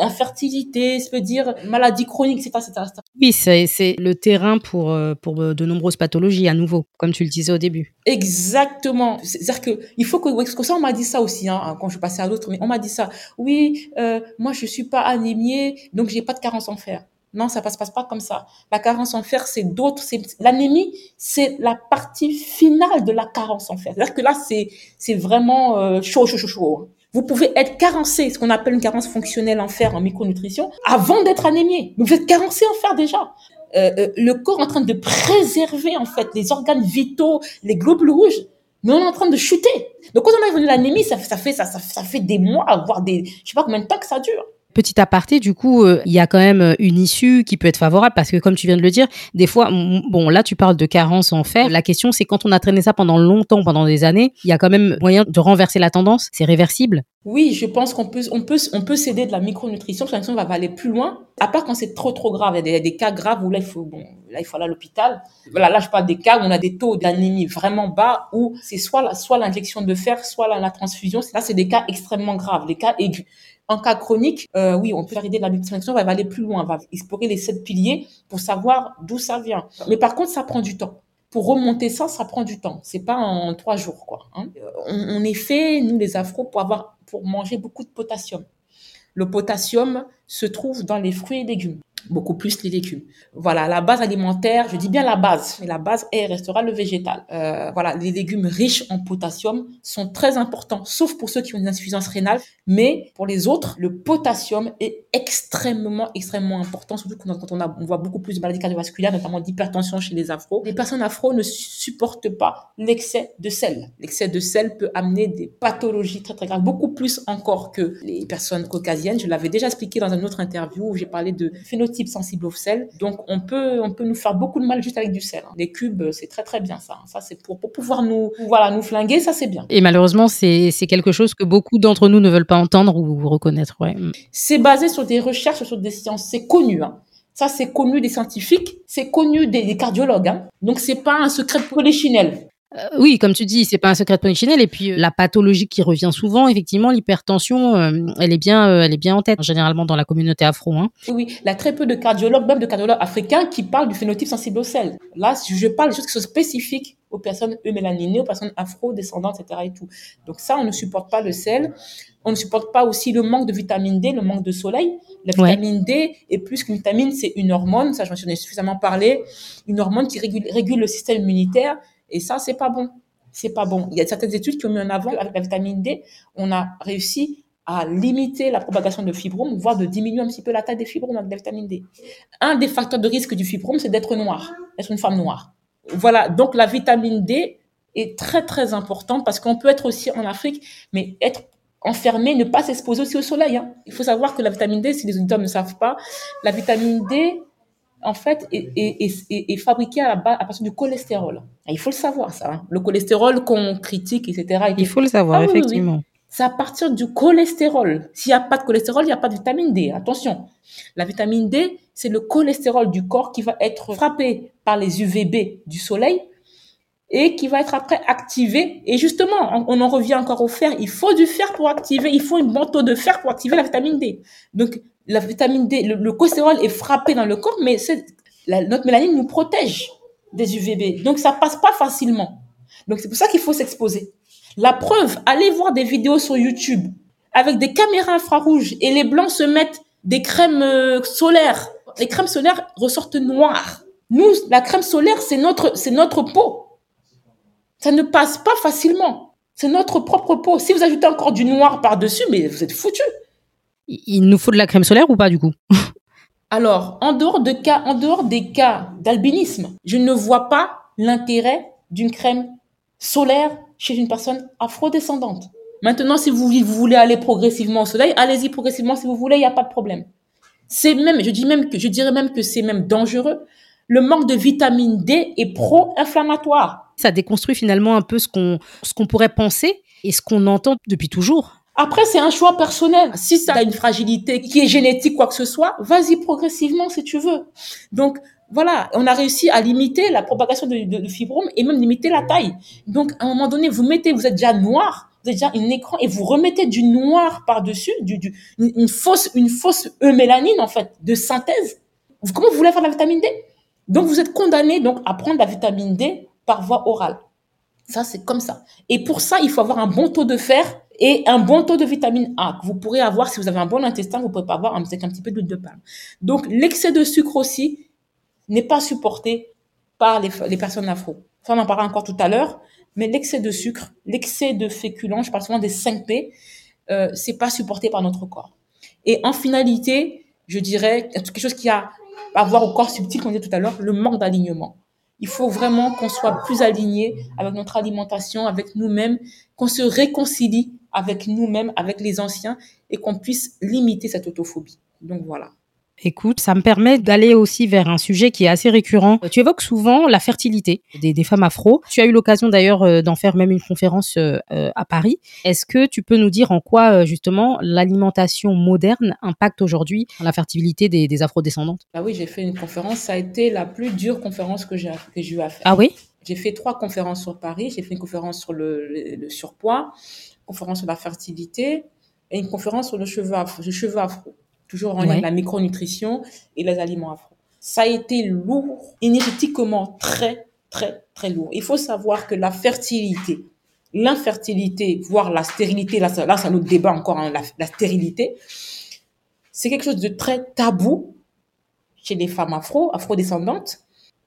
infertilité, peut dire maladie chronique, etc., etc. Oui, c'est le terrain pour, euh, pour euh, de nombreuses pathologies à nouveau, comme tu le disais au début. Exactement. C'est-à-dire que il faut que, parce que ça, on m'a dit ça aussi, hein, quand je passais à l'autre, mais on m'a dit ça. Oui, euh, moi, je suis pas anémiée, donc j'ai pas de carence en fer. Non, ça passe, passe pas comme ça. La carence en fer, c'est d'autres. L'anémie, c'est la partie finale de la carence en fer. C'est-à-dire que là, c'est vraiment euh, chaud, chaud, chaud, chaud. Vous pouvez être carencé, ce qu'on appelle une carence fonctionnelle en fer en micronutrition, avant d'être anémié. vous êtes carencé en fer déjà. Euh, euh, le corps est en train de préserver en fait les organes vitaux, les globules rouges, mais on est en train de chuter. Donc quand on a venu l'anémie, ça, ça fait ça, ça, ça fait des mois, voire des, je sais pas combien de temps que ça dure. Petit aparté, du coup, euh, il y a quand même euh, une issue qui peut être favorable parce que, comme tu viens de le dire, des fois, bon, là, tu parles de carence en fer. La question, c'est quand on a traîné ça pendant longtemps, pendant des années, il y a quand même moyen de renverser la tendance. C'est réversible? Oui, je pense qu'on peut, on peut, on peut s'aider de la micronutrition. Parce on va aller plus loin. À part quand c'est trop, trop grave. Il y a des, cas graves où là, il faut, bon, là, il faut aller à l'hôpital. Voilà, là, je parle des cas où on a des taux d'anémie vraiment bas où c'est soit, soit l'injection de fer, soit la, la transfusion. Là, c'est des cas extrêmement graves, des cas aigus. En cas chronique, euh, oui, on peut faire aider de la nutrition, on va aller plus loin, on va explorer les sept piliers pour savoir d'où ça vient. Mais par contre, ça prend du temps. Pour remonter ça, ça prend du temps. C'est pas en trois jours, quoi. Hein. On, est fait, nous les afros, pour avoir, pour manger beaucoup de potassium. Le potassium se trouve dans les fruits et légumes beaucoup plus les légumes. Voilà, la base alimentaire, je dis bien la base, mais la base est restera le végétal. Euh, voilà, les légumes riches en potassium sont très importants, sauf pour ceux qui ont une insuffisance rénale, mais pour les autres, le potassium est extrêmement, extrêmement important, surtout quand on, a, on voit beaucoup plus de maladies cardiovasculaires, notamment d'hypertension chez les afros. Les personnes afro ne supportent pas l'excès de sel. L'excès de sel peut amener des pathologies très, très graves, beaucoup plus encore que les personnes caucasiennes. Je l'avais déjà expliqué dans une autre interview où j'ai parlé de phénotype type sensible au sel. Donc, on peut, on peut nous faire beaucoup de mal juste avec du sel. Hein. Les cubes, c'est très, très bien ça. Ça, c'est pour, pour pouvoir nous, voilà, nous flinguer, ça, c'est bien. Et malheureusement, c'est quelque chose que beaucoup d'entre nous ne veulent pas entendre ou reconnaître. Ouais. C'est basé sur des recherches, sur des sciences. C'est connu. Hein. Ça, c'est connu des scientifiques, c'est connu des, cardiologues. Hein. Donc, c'est pas un secret de polichinelle. Euh, oui, comme tu dis, c'est pas un secret de polichinelle. Et puis euh, la pathologie qui revient souvent, effectivement, l'hypertension, euh, elle est bien, elle est bien en tête généralement dans la communauté afro. Hein. Oui, il y a très peu de cardiologues, même de cardiologues africains, qui parlent du phénotype sensible au sel. Là, je parle de choses qui sont spécifiques aux personnes eumélaninées, aux personnes afro-descendantes, etc. Et tout. Donc ça, on ne supporte pas le sel. On ne supporte pas aussi le manque de vitamine D, le manque de soleil. La vitamine D est plus qu'une vitamine, c'est une hormone, ça j'en ai suffisamment parlé, une hormone qui régule, régule le système immunitaire et ça, c'est pas bon. C'est pas bon. Il y a certaines études qui ont mis en avant avec la vitamine D, on a réussi à limiter la propagation de fibromes, voire de diminuer un petit peu la taille des fibromes avec la vitamine D. Un des facteurs de risque du fibrome, c'est d'être noir, d'être une femme noire. Voilà, donc la vitamine D est très très importante parce qu'on peut être aussi en Afrique, mais être enfermé, ne pas s'exposer aussi au soleil. Hein. Il faut savoir que la vitamine D, si les auditeurs ne savent pas, la vitamine D en fait, est, fabriqué à, à partir du cholestérol. il faut le savoir, ça. Hein. Le cholestérol qu'on critique, etc. Il faut le savoir, ah effectivement. C'est à partir du cholestérol. S'il n'y a pas de cholestérol, il n'y a pas de vitamine D. Attention. La vitamine D, c'est le cholestérol du corps qui va être frappé par les UVB du soleil et qui va être après activé. Et justement, on, en revient encore au fer. Il faut du fer pour activer, il faut un manteau de fer pour activer la vitamine D. Donc, la vitamine D, le, cholestérol est frappé dans le corps, mais notre mélanine nous protège des UVB. Donc, ça passe pas facilement. Donc, c'est pour ça qu'il faut s'exposer. La preuve, allez voir des vidéos sur YouTube avec des caméras infrarouges et les blancs se mettent des crèmes euh, solaires. Les crèmes solaires ressortent noires. Nous, la crème solaire, c'est notre, c'est notre peau. Ça ne passe pas facilement. C'est notre propre peau. Si vous ajoutez encore du noir par-dessus, mais vous êtes foutu. Il nous faut de la crème solaire ou pas du coup? Alors, en dehors, de cas, en dehors des cas d'albinisme, je ne vois pas l'intérêt d'une crème solaire chez une personne afrodescendante. Maintenant, si vous, vous voulez aller progressivement au soleil, allez-y progressivement si vous voulez, il n'y a pas de problème. C'est même, je dis même que, je dirais même que c'est même dangereux. Le manque de vitamine D est pro-inflammatoire. Ça déconstruit finalement un peu ce qu'on, ce qu'on pourrait penser et ce qu'on entend depuis toujours. Après, c'est un choix personnel. Si ça a une fragilité qui est génétique, quoi que ce soit, vas-y progressivement si tu veux. Donc, Voilà, on a réussi à limiter la propagation de, de, fibromes et même limiter la taille. Donc, à un moment donné, vous mettez, vous êtes déjà noir, vous êtes déjà un écran et vous remettez du noir par-dessus, du, du, une, fausse, une fausse eumélanine, en fait, de synthèse. Comment vous voulez faire la vitamine D? Donc, vous êtes condamné, donc, à prendre la vitamine D par voie orale. Ça, c'est comme ça. Et pour ça, il faut avoir un bon taux de fer et un bon taux de vitamine A que vous pourrez avoir si vous avez un bon intestin, vous pouvez pas avoir avec un petit peu d'huile de palme. Donc, l'excès de sucre aussi, n'est pas supporté par les, les personnes afro. Ça, on en parlera encore tout à l'heure, mais l'excès de sucre, l'excès de féculents, je parle souvent des 5 P, euh, c'est pas supporté par notre corps. Et en finalité, je dirais quelque chose qui a à voir au corps subtil, comme on disait tout à l'heure, le manque d'alignement. Il faut vraiment qu'on soit plus aligné avec notre alimentation, avec nous-mêmes, qu'on se réconcilie avec nous-mêmes, avec les anciens, et qu'on puisse limiter cette autophobie. Donc voilà. Écoute, ça me permet d'aller aussi vers un sujet qui est assez récurrent. Tu évoques souvent la fertilité des, femmes afro. Tu as eu l'occasion d'ailleurs euh, d'en faire même une conférence euh, euh, à Paris. Est-ce que tu peux nous dire en quoi justement l'alimentation moderne impacte aujourd'hui la fertilité des, des afro-descendantes? Ah oui, j'ai fait une conférence. Ça a été la plus dure conférence que j'ai eu à faire. Ah oui? J'ai fait trois conférences sur Paris. J'ai fait une conférence sur le, le, surpoids, une conférence sur la fertilité et une conférence sur le cheveu afro. Le cheveu afro toujours en lien avec la micronutrition et les aliments afro. Ça a été lourd, énergétiquement très, très, très lourd. Il faut savoir que la fertilité, l'infertilité, voire la stérilité, là, là c'est un autre débat encore, hein, la, stérilité, c'est quelque chose de très tabou chez les femmes afro, afro-descendantes,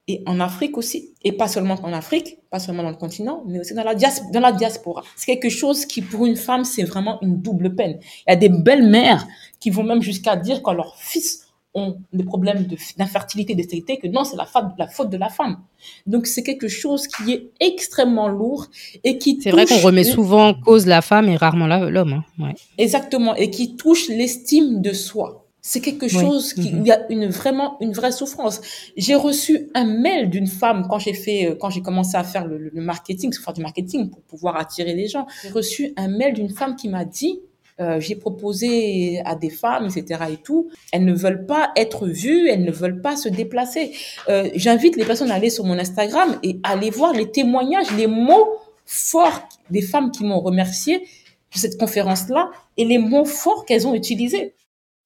et en Afrique aussi, et pas seulement en Afrique, pas seulement dans le continent, mais aussi dans la, dans la diaspora. C'est quelque chose qui, pour une femme, c'est vraiment une double peine. Il y a des belles-mères qui vont même jusqu'à dire quand leurs fils ont des problèmes d'infertilité, de, que non, c'est la, la faute de la femme. Donc, c'est quelque chose qui est extrêmement lourd et qui C'est vrai qu'on remet souvent en cause la femme et rarement l'homme. Hein. Ouais. Exactement. Et qui touche l'estime de soi. C'est quelque chose qui mm-hmm. il y a une vraiment une vraie souffrance. J'ai reçu un mail d'une femme quand j'ai fait euh, quand j'ai commencé à faire le, le marketing, faire du marketing pour pouvoir attirer les gens. J'ai reçu un mail d'une femme qui m'a dit euh, j'ai proposé à des femmes, etc. et tout. Elles ne veulent pas être vues, elles ne veulent pas se déplacer. Euh, J'invite les personnes à aller sur mon Instagram et à aller voir les témoignages, les mots forts des femmes qui m'ont remercié de cette conférence-là et les mots forts qu'elles ont utilisés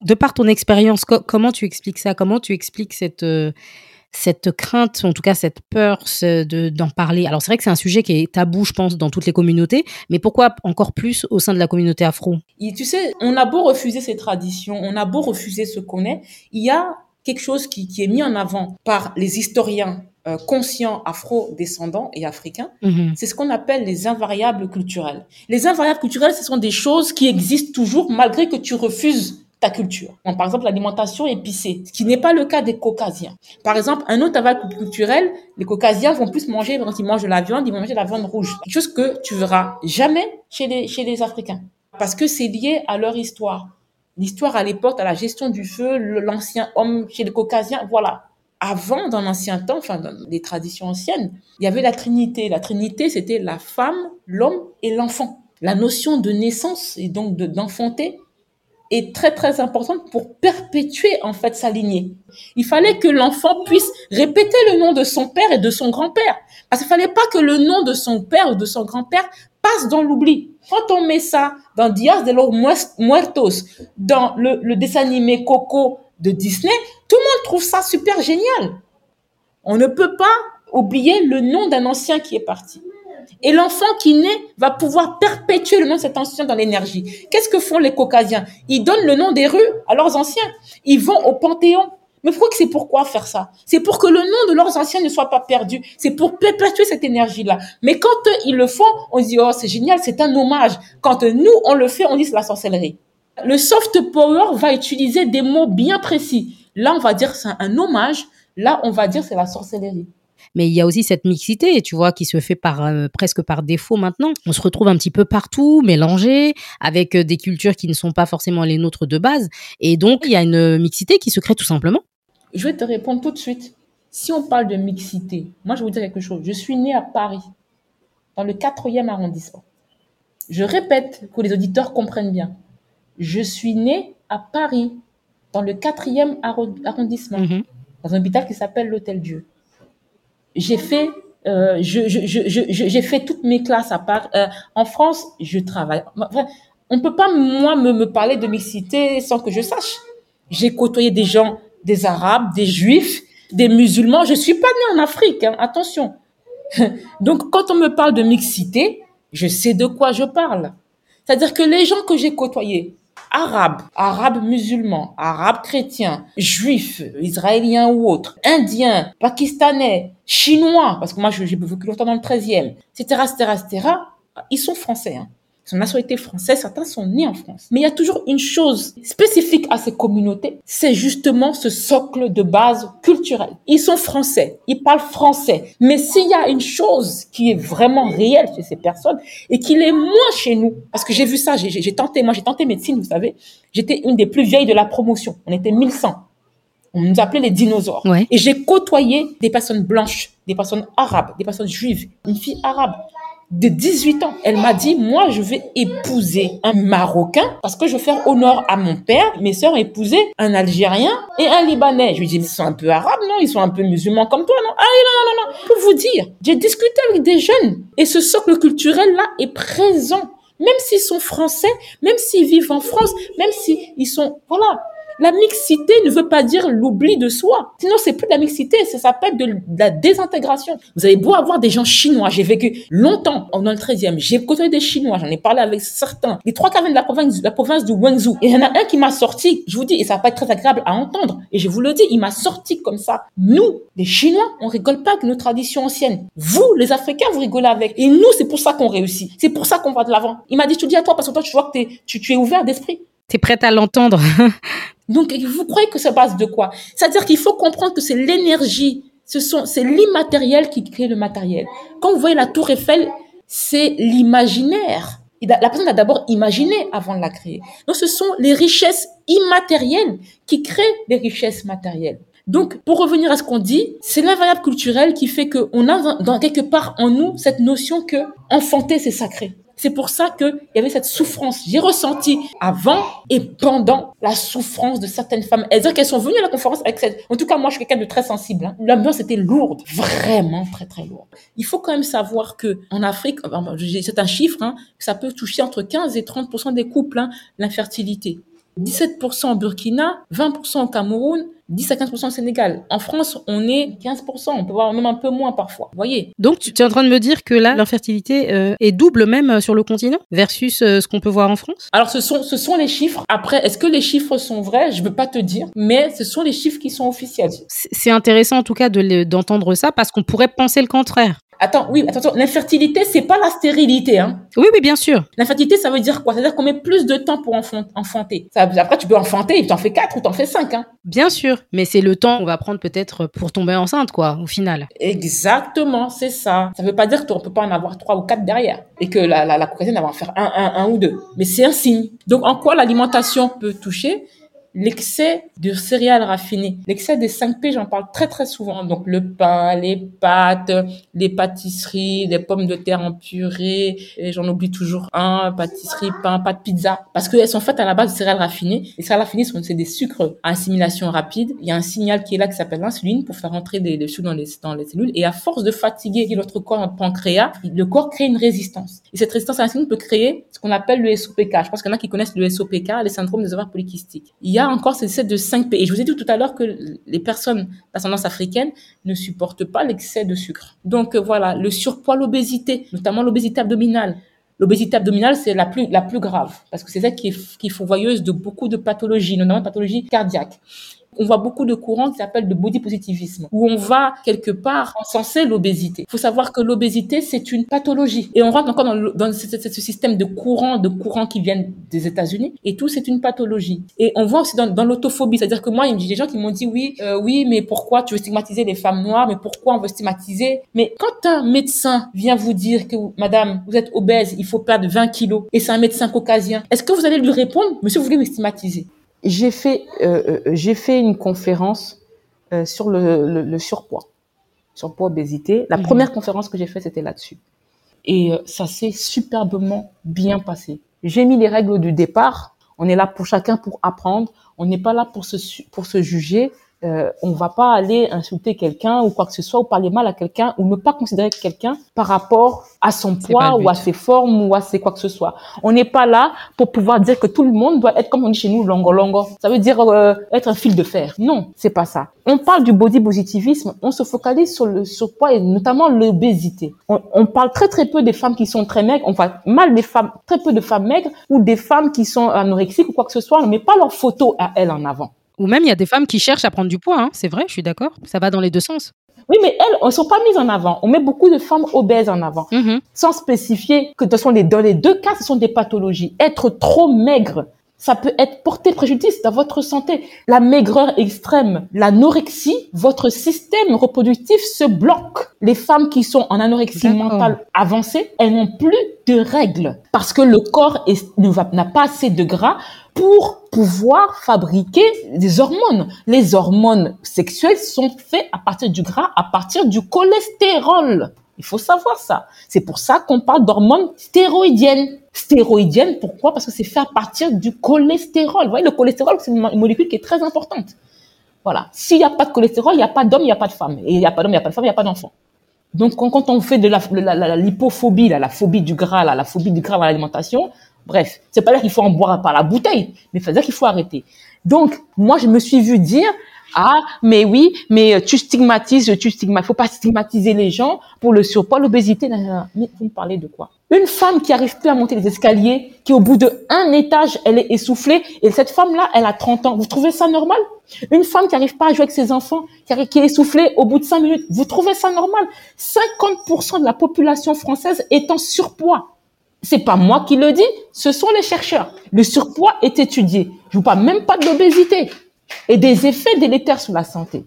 de par ton expérience, comment tu expliques ça? Comment tu expliques cette, euh, cette crainte, en tout cas cette peur de, d'en parler? Alors c'est vrai que c'est un sujet qui est tabou, je pense, dans toutes les communautés, mais pourquoi encore plus au sein de la communauté afro? Et Tu sais, on a beau refuser ces traditions, on a beau refuser ce qu'on est, il y a quelque chose qui, qui est mis en avant par les historiens euh, conscients afro-descendants et africains, mm-hmm. c'est ce qu'on appelle les invariables culturels. Les invariables culturels, ce sont des choses qui existent toujours malgré que tu refuses ta culture. par exemple, l'alimentation épicée, ce qui n'est pas le cas des caucasiens. Par exemple, un autre aval culturel, les caucasiens vont plus manger, quand ils mangent de la viande, ils vont manger de la viande rouge. Quelque chose que tu verras jamais chez les, chez les Africains. Parce que c'est lié à leur histoire. L'histoire à l'époque, à la gestion du feu, l'ancien homme chez les caucasiens, voilà. Avant, dans l'ancien temps, enfin, dans les traditions anciennes, il y avait la Trinité. La Trinité, c'était la femme, l'homme et l'enfant. La notion de naissance et donc d'enfanter est très très importante pour perpétuer en fait sa lignée. Il fallait que l'enfant puisse répéter le nom de son père et de son grand-père. Parce qu'il fallait pas que le nom de son père ou de son grand-père passe dans l'oubli. Quand on met ça dans Dias de los Muertos, dans le, le dessin animé Coco de Disney, tout le monde trouve ça super génial. On ne peut pas oublier le nom d'un ancien qui est parti. Et l'enfant qui naît va pouvoir perpétuer le nom de cet ancien dans l'énergie. Qu'est-ce que font les caucasiens? Ils donnent le nom des rues à leurs anciens. Ils vont au panthéon. Mais pourquoi c'est pourquoi faire ça? C'est pour que le nom de leurs anciens ne soit pas perdu. C'est pour perpétuer cette énergie-là. Mais quand ils le font, on dit oh c'est génial, c'est un hommage. Quand nous on le fait, on dit c'est la sorcellerie. Le soft power va utiliser des mots bien précis. Là on va dire c'est un hommage. Là on va dire c'est la sorcellerie mais il y a aussi cette mixité, tu vois, qui se fait par euh, presque par défaut maintenant. On se retrouve un petit peu partout, mélangé, avec euh, des cultures qui ne sont pas forcément les nôtres de base, et donc il y a une mixité qui se crée tout simplement. Je vais te répondre tout de suite. Si on parle de mixité, moi je vais vous dire quelque chose. Je suis née à Paris, dans le 4e arrondissement. Je répète pour que les auditeurs comprennent bien. Je suis née à Paris, dans le 4e arrondissement. Mhm. dans un hôpital qui s'appelle l'Hôtel Dieu. J'ai fait, euh, je, je, je, j'ai fait toutes mes classes à part. Euh, en France, je travaille. Enfin, on peut pas, moi, me, me parler de mixité sans que je sache. J'ai côtoyé des gens, des Arabes, des Juifs, des musulmans. Je suis pas née en Afrique, hein, attention. [laughs] Donc, quand on me parle de mixité, je sais de quoi je parle. C'est-à-dire que les gens que j'ai côtoyés, arabes, arabes musulmans, arabes chrétiens, juifs, israéliens ou autres, indiens, pakistanais, chinois, parce que moi j'ai vécu longtemps dans le 13e, etc., etc., etc., ils sont français. Hein son nationalité française, certains sont nés en France. Mais il y a toujours une chose spécifique à ces communautés, c'est justement ce socle de base culturelle. Ils sont français, ils parlent français. Mais s'il y a une chose qui est vraiment réelle chez ces personnes et qui l'est moins chez nous, parce que j'ai vu ça, j'ai tenté, moi j'ai tenté médecine, vous savez, j'étais une des plus vieilles de la promotion. On était 1100. On nous appelait les dinosaures. Et j'ai côtoyé des personnes blanches, des personnes arabes, des personnes juives, une fille arabe de 18 ans. Elle m'a dit, moi, je vais épouser un Marocain parce que je veux faire honneur à mon père. Mes sœurs épousaient un Algérien et un Libanais. Je lui dis, ils sont un peu arabes, non? Ils sont un peu musulmans comme toi, non? Ah, non, non, non, non. Pour vous dire, j'ai discuté avec des jeunes et ce socle culturel-là est présent. Même s'ils sont français, même s'ils vivent en France, même s'ils sont, voilà, la mixité ne veut pas dire l'oubli de soi. Sinon, c'est plus de la mixité, ça s'appelle de, la désintégration. Vous avez beau avoir des gens chinois. J'ai vécu longtemps dans le 13e. J'ai côtoyé des Chinois. J'en ai parlé avec certains. Les trois quarts de la province, de la province du Wenzhou. Et il y en a un qui m'a sorti. Je vous dis, et ça va pas être très agréable à entendre. Et je vous le dis, il m'a sorti comme ça. Nous, les Chinois, on rigole pas avec nos traditions anciennes. Vous, les Africains, vous rigolez avec. Et nous, c'est pour ça qu'on réussit. C'est pour ça qu'on va de l'avant. Il m'a dit, je te dis à toi parce que toi, tu vois que tu, tu es ouvert d'esprit. Tu es prête à l'entendre? [laughs] Donc, vous croyez que ça passe de quoi? C'est-à-dire qu'il faut comprendre que c'est l'énergie, ce sont, c'est l'immatériel qui crée le matériel. Quand vous voyez la tour Eiffel, c'est l'imaginaire. La personne a d'abord imaginé avant de la créer. Donc, ce sont les richesses immatérielles qui créent les richesses matérielles. Donc, pour revenir à ce qu'on dit, c'est l'invariable culturel qui fait qu'on a dans quelque part en nous cette notion que enfanter, c'est sacré. C'est pour ça qu'il y avait cette souffrance. J'ai ressenti avant et pendant la souffrance de certaines femmes. Elles qu'elles sont venues à la conférence avec cette... En tout cas, moi, je suis quelqu'un de très sensible. Hein. L'ambiance était lourde, vraiment très, très lourde. Il faut quand même savoir que en Afrique, c'est un chiffre, hein, ça peut toucher entre 15 et 30 des couples, hein, l'infertilité. 17% au Burkina, 20% au Cameroun, 10 à 15% au Sénégal. En France, on est 15%, on peut voir même un peu moins parfois. Vous voyez? Donc, tu es en train de me dire que là, l'infertilité euh, est double même euh, sur le continent versus euh, ce qu'on peut voir en France? Alors, ce sont, ce sont les chiffres. Après, est-ce que les chiffres sont vrais? Je ne peux pas te dire, mais ce sont les chiffres qui sont officiels. C'est intéressant en tout cas d'entendre ça parce qu'on pourrait penser le contraire. Attends, oui, attention, l'infertilité, c'est pas la stérilité, hein. Oui, oui, bien sûr. L'infertilité, ça veut dire quoi? C'est-à-dire qu'on met plus de temps pour enfanter. Ça, après, tu peux enfanter et t'en fais quatre ou t'en fais cinq, hein. Bien sûr. Mais c'est le temps qu'on va prendre peut-être pour tomber enceinte, quoi, au final. Exactement, c'est ça. Ça veut pas dire qu'on peut pas en avoir trois ou quatre derrière. Et que la, la, la va en faire un, un, un ou deux. Mais c'est un signe. Donc, en quoi l'alimentation peut toucher? L'excès de céréales raffinées, l'excès des 5P, j'en parle très très souvent. Donc le pain, les pâtes, les pâtisseries, les pommes de terre en purée, et j'en oublie toujours un, pâtisserie, pain, pâte pizza, parce qu'elles sont faites à la base de céréales raffinées. Les céréales raffinées sont c'est des sucres à assimilation rapide. Il y a un signal qui est là qui s'appelle l'insuline pour faire entrer des, sucres dans les, dans les cellules. Et à force de fatiguer notre corps, notre pancréas, le corps crée une résistance. Et cette résistance à l'insuline peut créer ce qu'on appelle le SOPK. Je pense qu'il y en a qui connaissent le SOPK, les syndromes des ovaires polykystiques. Il y a encore ces excès de 5P. Et je vous ai dit tout à l'heure que les personnes d'ascendance africaine ne supportent pas l'excès de sucre. Donc euh, voilà, le surpoids, l'obésité, notamment l'obésité abdominale. L'obésité abdominale, c'est la plus, la plus grave, parce que c'est celle qui est, qui fourvoyeuse de beaucoup de pathologies, notamment pathologies cardiaques on voit beaucoup de courants qui s'appellent de body positivisme, où on va quelque part encenser l'obésité. Il faut savoir que l'obésité, c'est une pathologie. Et on rentre encore dans, ce, système de courants, de courants qui viennent des États-Unis. Et tout, c'est une pathologie. Et on voit aussi dans, dans l'autophobie, c'est-à-dire que moi, il y a des gens qui m'ont dit, oui, euh, oui, mais pourquoi tu veux stigmatiser les femmes noires? Mais pourquoi on veut stigmatiser? Mais quand un médecin vient vous dire que, madame, vous êtes obèse, il faut perdre 20 kilos, et c'est un médecin caucasien, est-ce que vous allez lui répondre, monsieur, vous voulez me stigmatiser j'ai fait, euh, euh, j'ai fait une conférence euh, sur le, le, le, surpoids, surpoids, obésité. La mhm. première conférence que j'ai faite, c'était là-dessus. Et ça s'est superbement bien passé. J'ai mis les règles du départ. On est là pour chacun pour apprendre. On n'est pas là pour se, pour se juger. Euh, on va pas aller insulter quelqu'un ou quoi que ce soit ou parler mal à quelqu'un ou ne pas considérer quelqu'un par rapport à son poids ou à ses formes ou à ses quoi que ce soit. On n'est pas là pour pouvoir dire que tout le monde doit être comme on dit chez nous longo longo. Ça veut dire euh, être un fil de fer. Non, c'est pas ça. On parle du body positivisme, on se focalise sur le surpoids et notamment l'obésité. On, on, parle très très peu des femmes qui sont très maigres, on parle mal des femmes, très peu de femmes maigres ou des femmes qui sont anorexiques ou quoi que ce soit, on ne met pas leur photo à elles en avant. Ou même, il y a des femmes qui cherchent à prendre du poids, hein. c'est vrai, je suis d'accord. Ça va dans les deux sens. Oui, mais elles, elles ne sont pas mises en avant. On met beaucoup de femmes obèses en avant, mm-hmm. sans spécifier que de toute façon, dans les deux cas, ce sont des pathologies. Être trop maigre, ça peut être porter préjudice dans votre santé. La maigreur extrême, l'anorexie, votre système reproductif se bloque. Les femmes qui sont en anorexie mentale avancée, elles n'ont plus de règles parce que le corps n'a pas assez de gras pour pouvoir fabriquer des hormones. Les hormones sexuelles sont faites à partir du gras, à partir du cholestérol. Il faut savoir ça. C'est pour ça qu'on parle d'hormones stéroïdiennes. Stéroïdiennes, pourquoi? Parce que c'est fait à partir du cholestérol. Vous voyez, le cholestérol, c'est une molécule qui est très importante. Voilà. S'il n'y a pas de cholestérol, il n'y a pas d'homme, il n'y a pas de femme. Et il n'y a pas d'homme, il n'y a pas de femme, il n'y a pas d'enfant. Donc, quand on fait de la, la, lipophobie, la phobie du gras, la phobie du gras dans l'alimentation, bref, c'est pas dire qu'il faut en boire par la bouteille, mais c'est dire qu'il faut arrêter. Donc, moi, je me suis vu dire, ah, mais oui, mais tu stigmatises, tu stigmatises. Faut pas stigmatiser les gens pour le surpoids, l'obésité. Mais vous me parlez de quoi? Une femme qui arrive plus à monter les escaliers, qui au bout de un étage, elle est essoufflée, et cette femme-là, elle a 30 ans. Vous trouvez ça normal? Une femme qui arrive pas à jouer avec ses enfants, qui est essoufflée au bout de 5 minutes, vous trouvez ça normal? 50% de la population française est en surpoids. C'est pas moi qui le dis, ce sont les chercheurs. Le surpoids est étudié. Je vous parle même pas de l'obésité et des effets délétères sur la santé.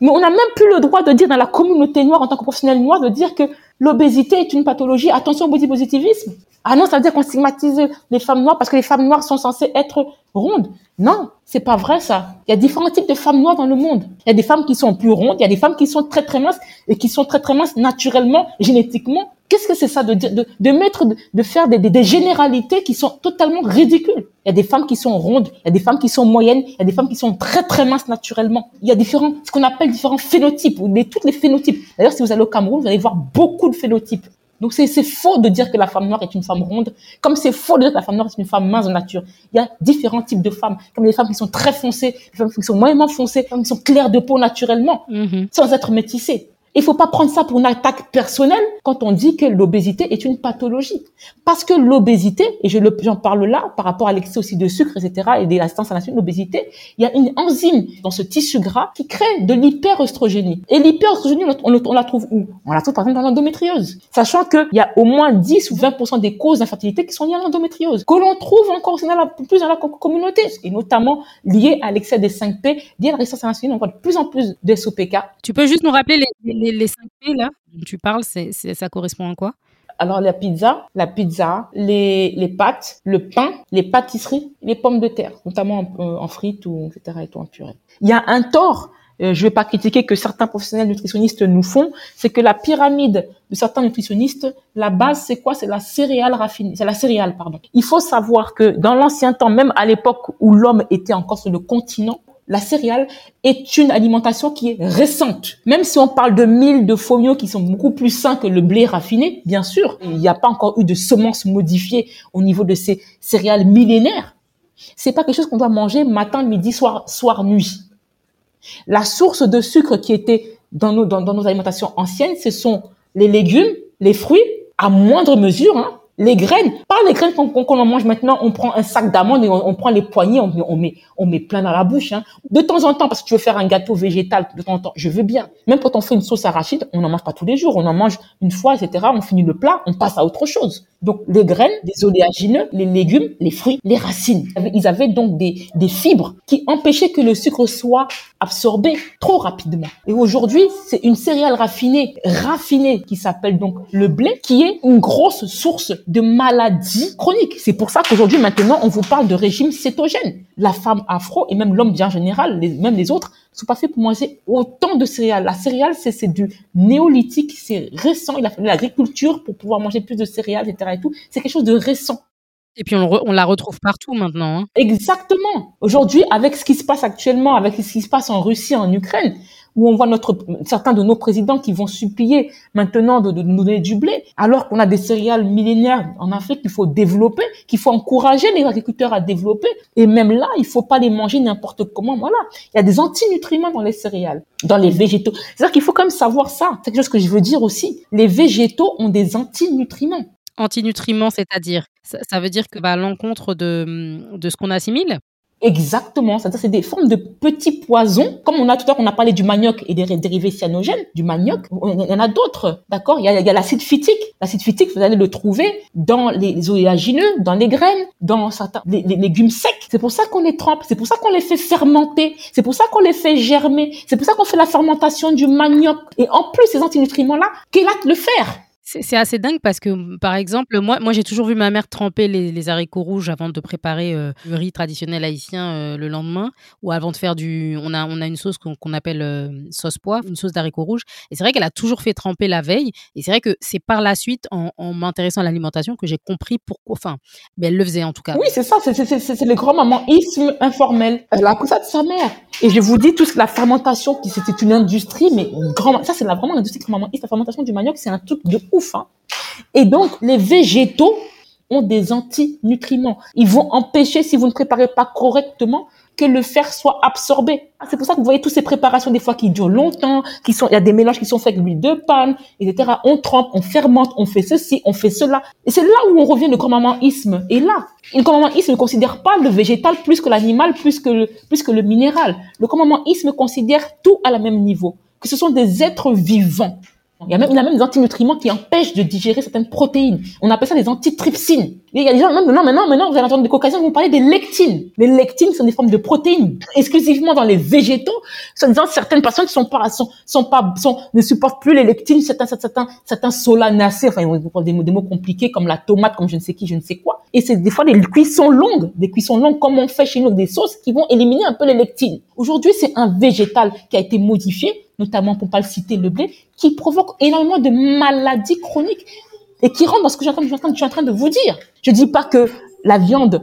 Mais on n'a même plus le droit de dire dans la communauté noire, en tant que professionnel noir, de dire que l'obésité est une pathologie. Attention au body positivisme. Ah non, ça veut dire qu'on stigmatise les femmes noires parce que les femmes noires sont censées être rondes. Non, c'est pas vrai ça. Il y a différents types de femmes noires dans le monde. Il y a des femmes qui sont plus rondes, il y a des femmes qui sont très très minces et qui sont très très minces naturellement, génétiquement. Qu'est-ce que c'est ça de, de, de mettre, de, faire des, des, des, généralités qui sont totalement ridicules? Il y a des femmes qui sont rondes, il y a des femmes qui sont moyennes, il y a des femmes qui sont très très minces naturellement. Il y a différents, ce qu'on appelle différents phénotypes, ou les, tous les phénotypes. D'ailleurs, si vous allez au Cameroun, vous allez voir beaucoup de phénotypes. Donc c'est faux de dire que la femme noire est une femme ronde, comme c'est faux de dire que la femme noire est une femme mince de nature. Il y a différents types de femmes, comme les femmes qui sont très foncées, les femmes qui sont moyennement foncées, les femmes qui sont claires de peau naturellement, mm-hmm. sans être métissées. Il faut pas prendre ça pour une attaque personnelle quand on dit que l'obésité est une pathologie. Parce que l'obésité, et je j'en parle là par rapport à l'excès aussi de sucre, etc., et de l'assistance à la l'obésité, il y a une enzyme dans ce tissu gras qui crée de l'hyperostrogénie. Et l'hyperostrogénie, on, on, la trouve où? On la trouve par exemple dans l'endométriose. Sachant qu'il y a au moins 10 ou 20% des causes d'infertilité qui sont liées à l'endométriose, que l'on trouve encore plus dans la communauté, et notamment liées à l'excès des 5P, liées à la résistance à l'insuline, on voit de plus en plus de SOPK. Tu peux juste nous rappeler les, 5 P là dont tu parles, ça correspond à quoi? Alors la pizza, la pizza, les, les pâtes, le pain, les pâtisseries, les pommes de terre, notamment en, frites ou etc. et tout en purée. Il y a un tort, euh, je vais pas critiquer que certains professionnels nutritionnistes nous font, c'est que la pyramide de certains nutritionnistes, la base c'est quoi? C'est la céréale raffinée, c'est la céréale pardon. Il faut savoir que dans l'ancien temps, même à l'époque où l'homme était encore sur le continent, la céréale est une alimentation qui est récente. Même si on parle de mille de faux qui sont beaucoup plus sains que le blé raffiné, bien sûr, il n'y a pas encore eu de semences modifiées au niveau de ces céréales millénaires. C'est pas quelque chose qu'on doit manger matin, midi, soir, soir, nuit. La source de sucre qui était dans nos, dans, nos alimentations anciennes, ce sont les légumes, les fruits, à moindre mesure, hein, les graines, pas les graines qu'on en mange maintenant, on prend un sac d'amandes et on, prend les poignées, on, on, met, on met plein dans la bouche. Hein. De temps en temps, parce que tu veux faire un gâteau végétal, de temps en temps, je veux bien. Même quand on fait une sauce arachide, on n'en mange pas tous les jours, on en mange une fois, etc. On finit le plat, on passe à autre chose. Donc les graines, les oléagineux, les légumes, les fruits, les racines. Ils avaient donc des, fibres qui empêchaient que le sucre soit absorbé trop rapidement. Et aujourd'hui, c'est une céréale raffinée, raffinée, qui s'appelle donc le blé, qui est une grosse source de maladies chroniques. C'est pour ça qu'aujourd'hui, maintenant, on vous parle de régime cétogène. La femme afro et même l'homme bien général, même les autres, sont pas faits pour manger autant de céréales. La céréale, c'est du néolithique, c'est récent. Il a fallu l'agriculture pour pouvoir manger plus de céréales, etc. Et tout. C'est quelque chose de récent. Et puis on, la retrouve partout maintenant. Hein. Exactement. Aujourd'hui, avec ce qui se passe actuellement, avec ce qui se passe en Russie, en Ukraine, où on voit certains de nos présidents qui vont supplier maintenant de, nous donner du blé, alors qu'on a des céréales millénaires en Afrique qu'il faut développer, qu'il faut encourager les agriculteurs à développer. Et même là, il faut pas les manger n'importe comment. Voilà. Il y a des antinutriments dans les céréales, dans les végétaux. C'est-à-dire qu'il faut quand même savoir ça. C'est quelque chose que je veux dire aussi. Les végétaux ont des antinutriments. Antinutriments, c'est-à-dire ça, veut dire que à l'encontre de, de ce qu'on assimile Exactement, c'est-à-dire c'est des formes de petits poisons, comme on a tout à l'heure, on a parlé du manioc et des dérivés cyanogènes du manioc, il y en a d'autres, d'accord? Il y a, l'acide phytique. L'acide phytique, vous allez le trouver dans les oléagineux, dans les graines, dans certains les, légumes secs. C'est pour ça qu'on les trempe, c'est pour ça qu'on les fait fermenter, c'est pour ça qu'on les fait germer, c'est pour ça qu'on fait la fermentation du manioc. Et en plus, ces antinutriments-là, là le faire c'est assez dingue parce que, par exemple, moi, moi j'ai toujours vu ma mère tremper les, haricots rouges avant de préparer euh, le riz traditionnel haïtien euh, le lendemain, ou avant de faire du. On a, on a une sauce qu'on appelle euh, sauce poivre, une sauce d'haricots rouges. Et c'est vrai qu'elle a toujours fait tremper la veille. Et c'est vrai que c'est par la suite, en, m'intéressant à l'alimentation, que j'ai compris pourquoi. Enfin, mais elle le faisait en tout cas. Oui, c'est ça, c'est le grand maman-isme informel. Elle a appris ça de sa mère. Et je vous dis, tout la fermentation, c'était une industrie, mais grand, ça, c'est vraiment l'industrie grand-maman-isme. La fermentation du manioc, c'est un truc de Hein. Et donc, les végétaux ont des antinutriments. Ils vont empêcher, si vous ne préparez pas correctement, que le fer soit absorbé. Ah, c'est pour ça que vous voyez toutes ces préparations des fois qui durent longtemps, qui sont, il y a des mélanges qui sont faits avec l'huile de palme, etc. On trempe, on fermente, on fait ceci, on fait cela. Et c'est là où on revient le grand-maman-isme. Et là, le grand-maman-isme ne considère pas le végétal plus que l'animal, plus que le, plus que le minéral. Le grand-maman-isme considère tout à la même niveau. Que ce sont des êtres vivants. Il y a même, il y a même des antinutriments qui empêchent de digérer certaines protéines. On appelle ça des antitrypsines. il y a des gens, maintenant, maintenant, maintenant, vous allez entendre des caucasiens vous parler des lectines. Les lectines sont des formes de protéines exclusivement dans les végétaux. Soit disant certaines personnes sont pas, sont pas, sont, ne supportent plus les lectines, certains, certains, certains solanacées, enfin, on parle des mots, des mots compliqués comme la tomate, comme je ne sais qui, je ne sais quoi. Et c'est des fois des cuissons longues, des cuissons longues comme on fait chez nous, des sauces qui vont éliminer un peu les lectines. Aujourd'hui, c'est un végétal qui a été modifié notamment pour pas le citer, le blé, qui provoque énormément de maladies chroniques et qui rentre dans ce que je suis en train de vous dire. Je dis pas que la viande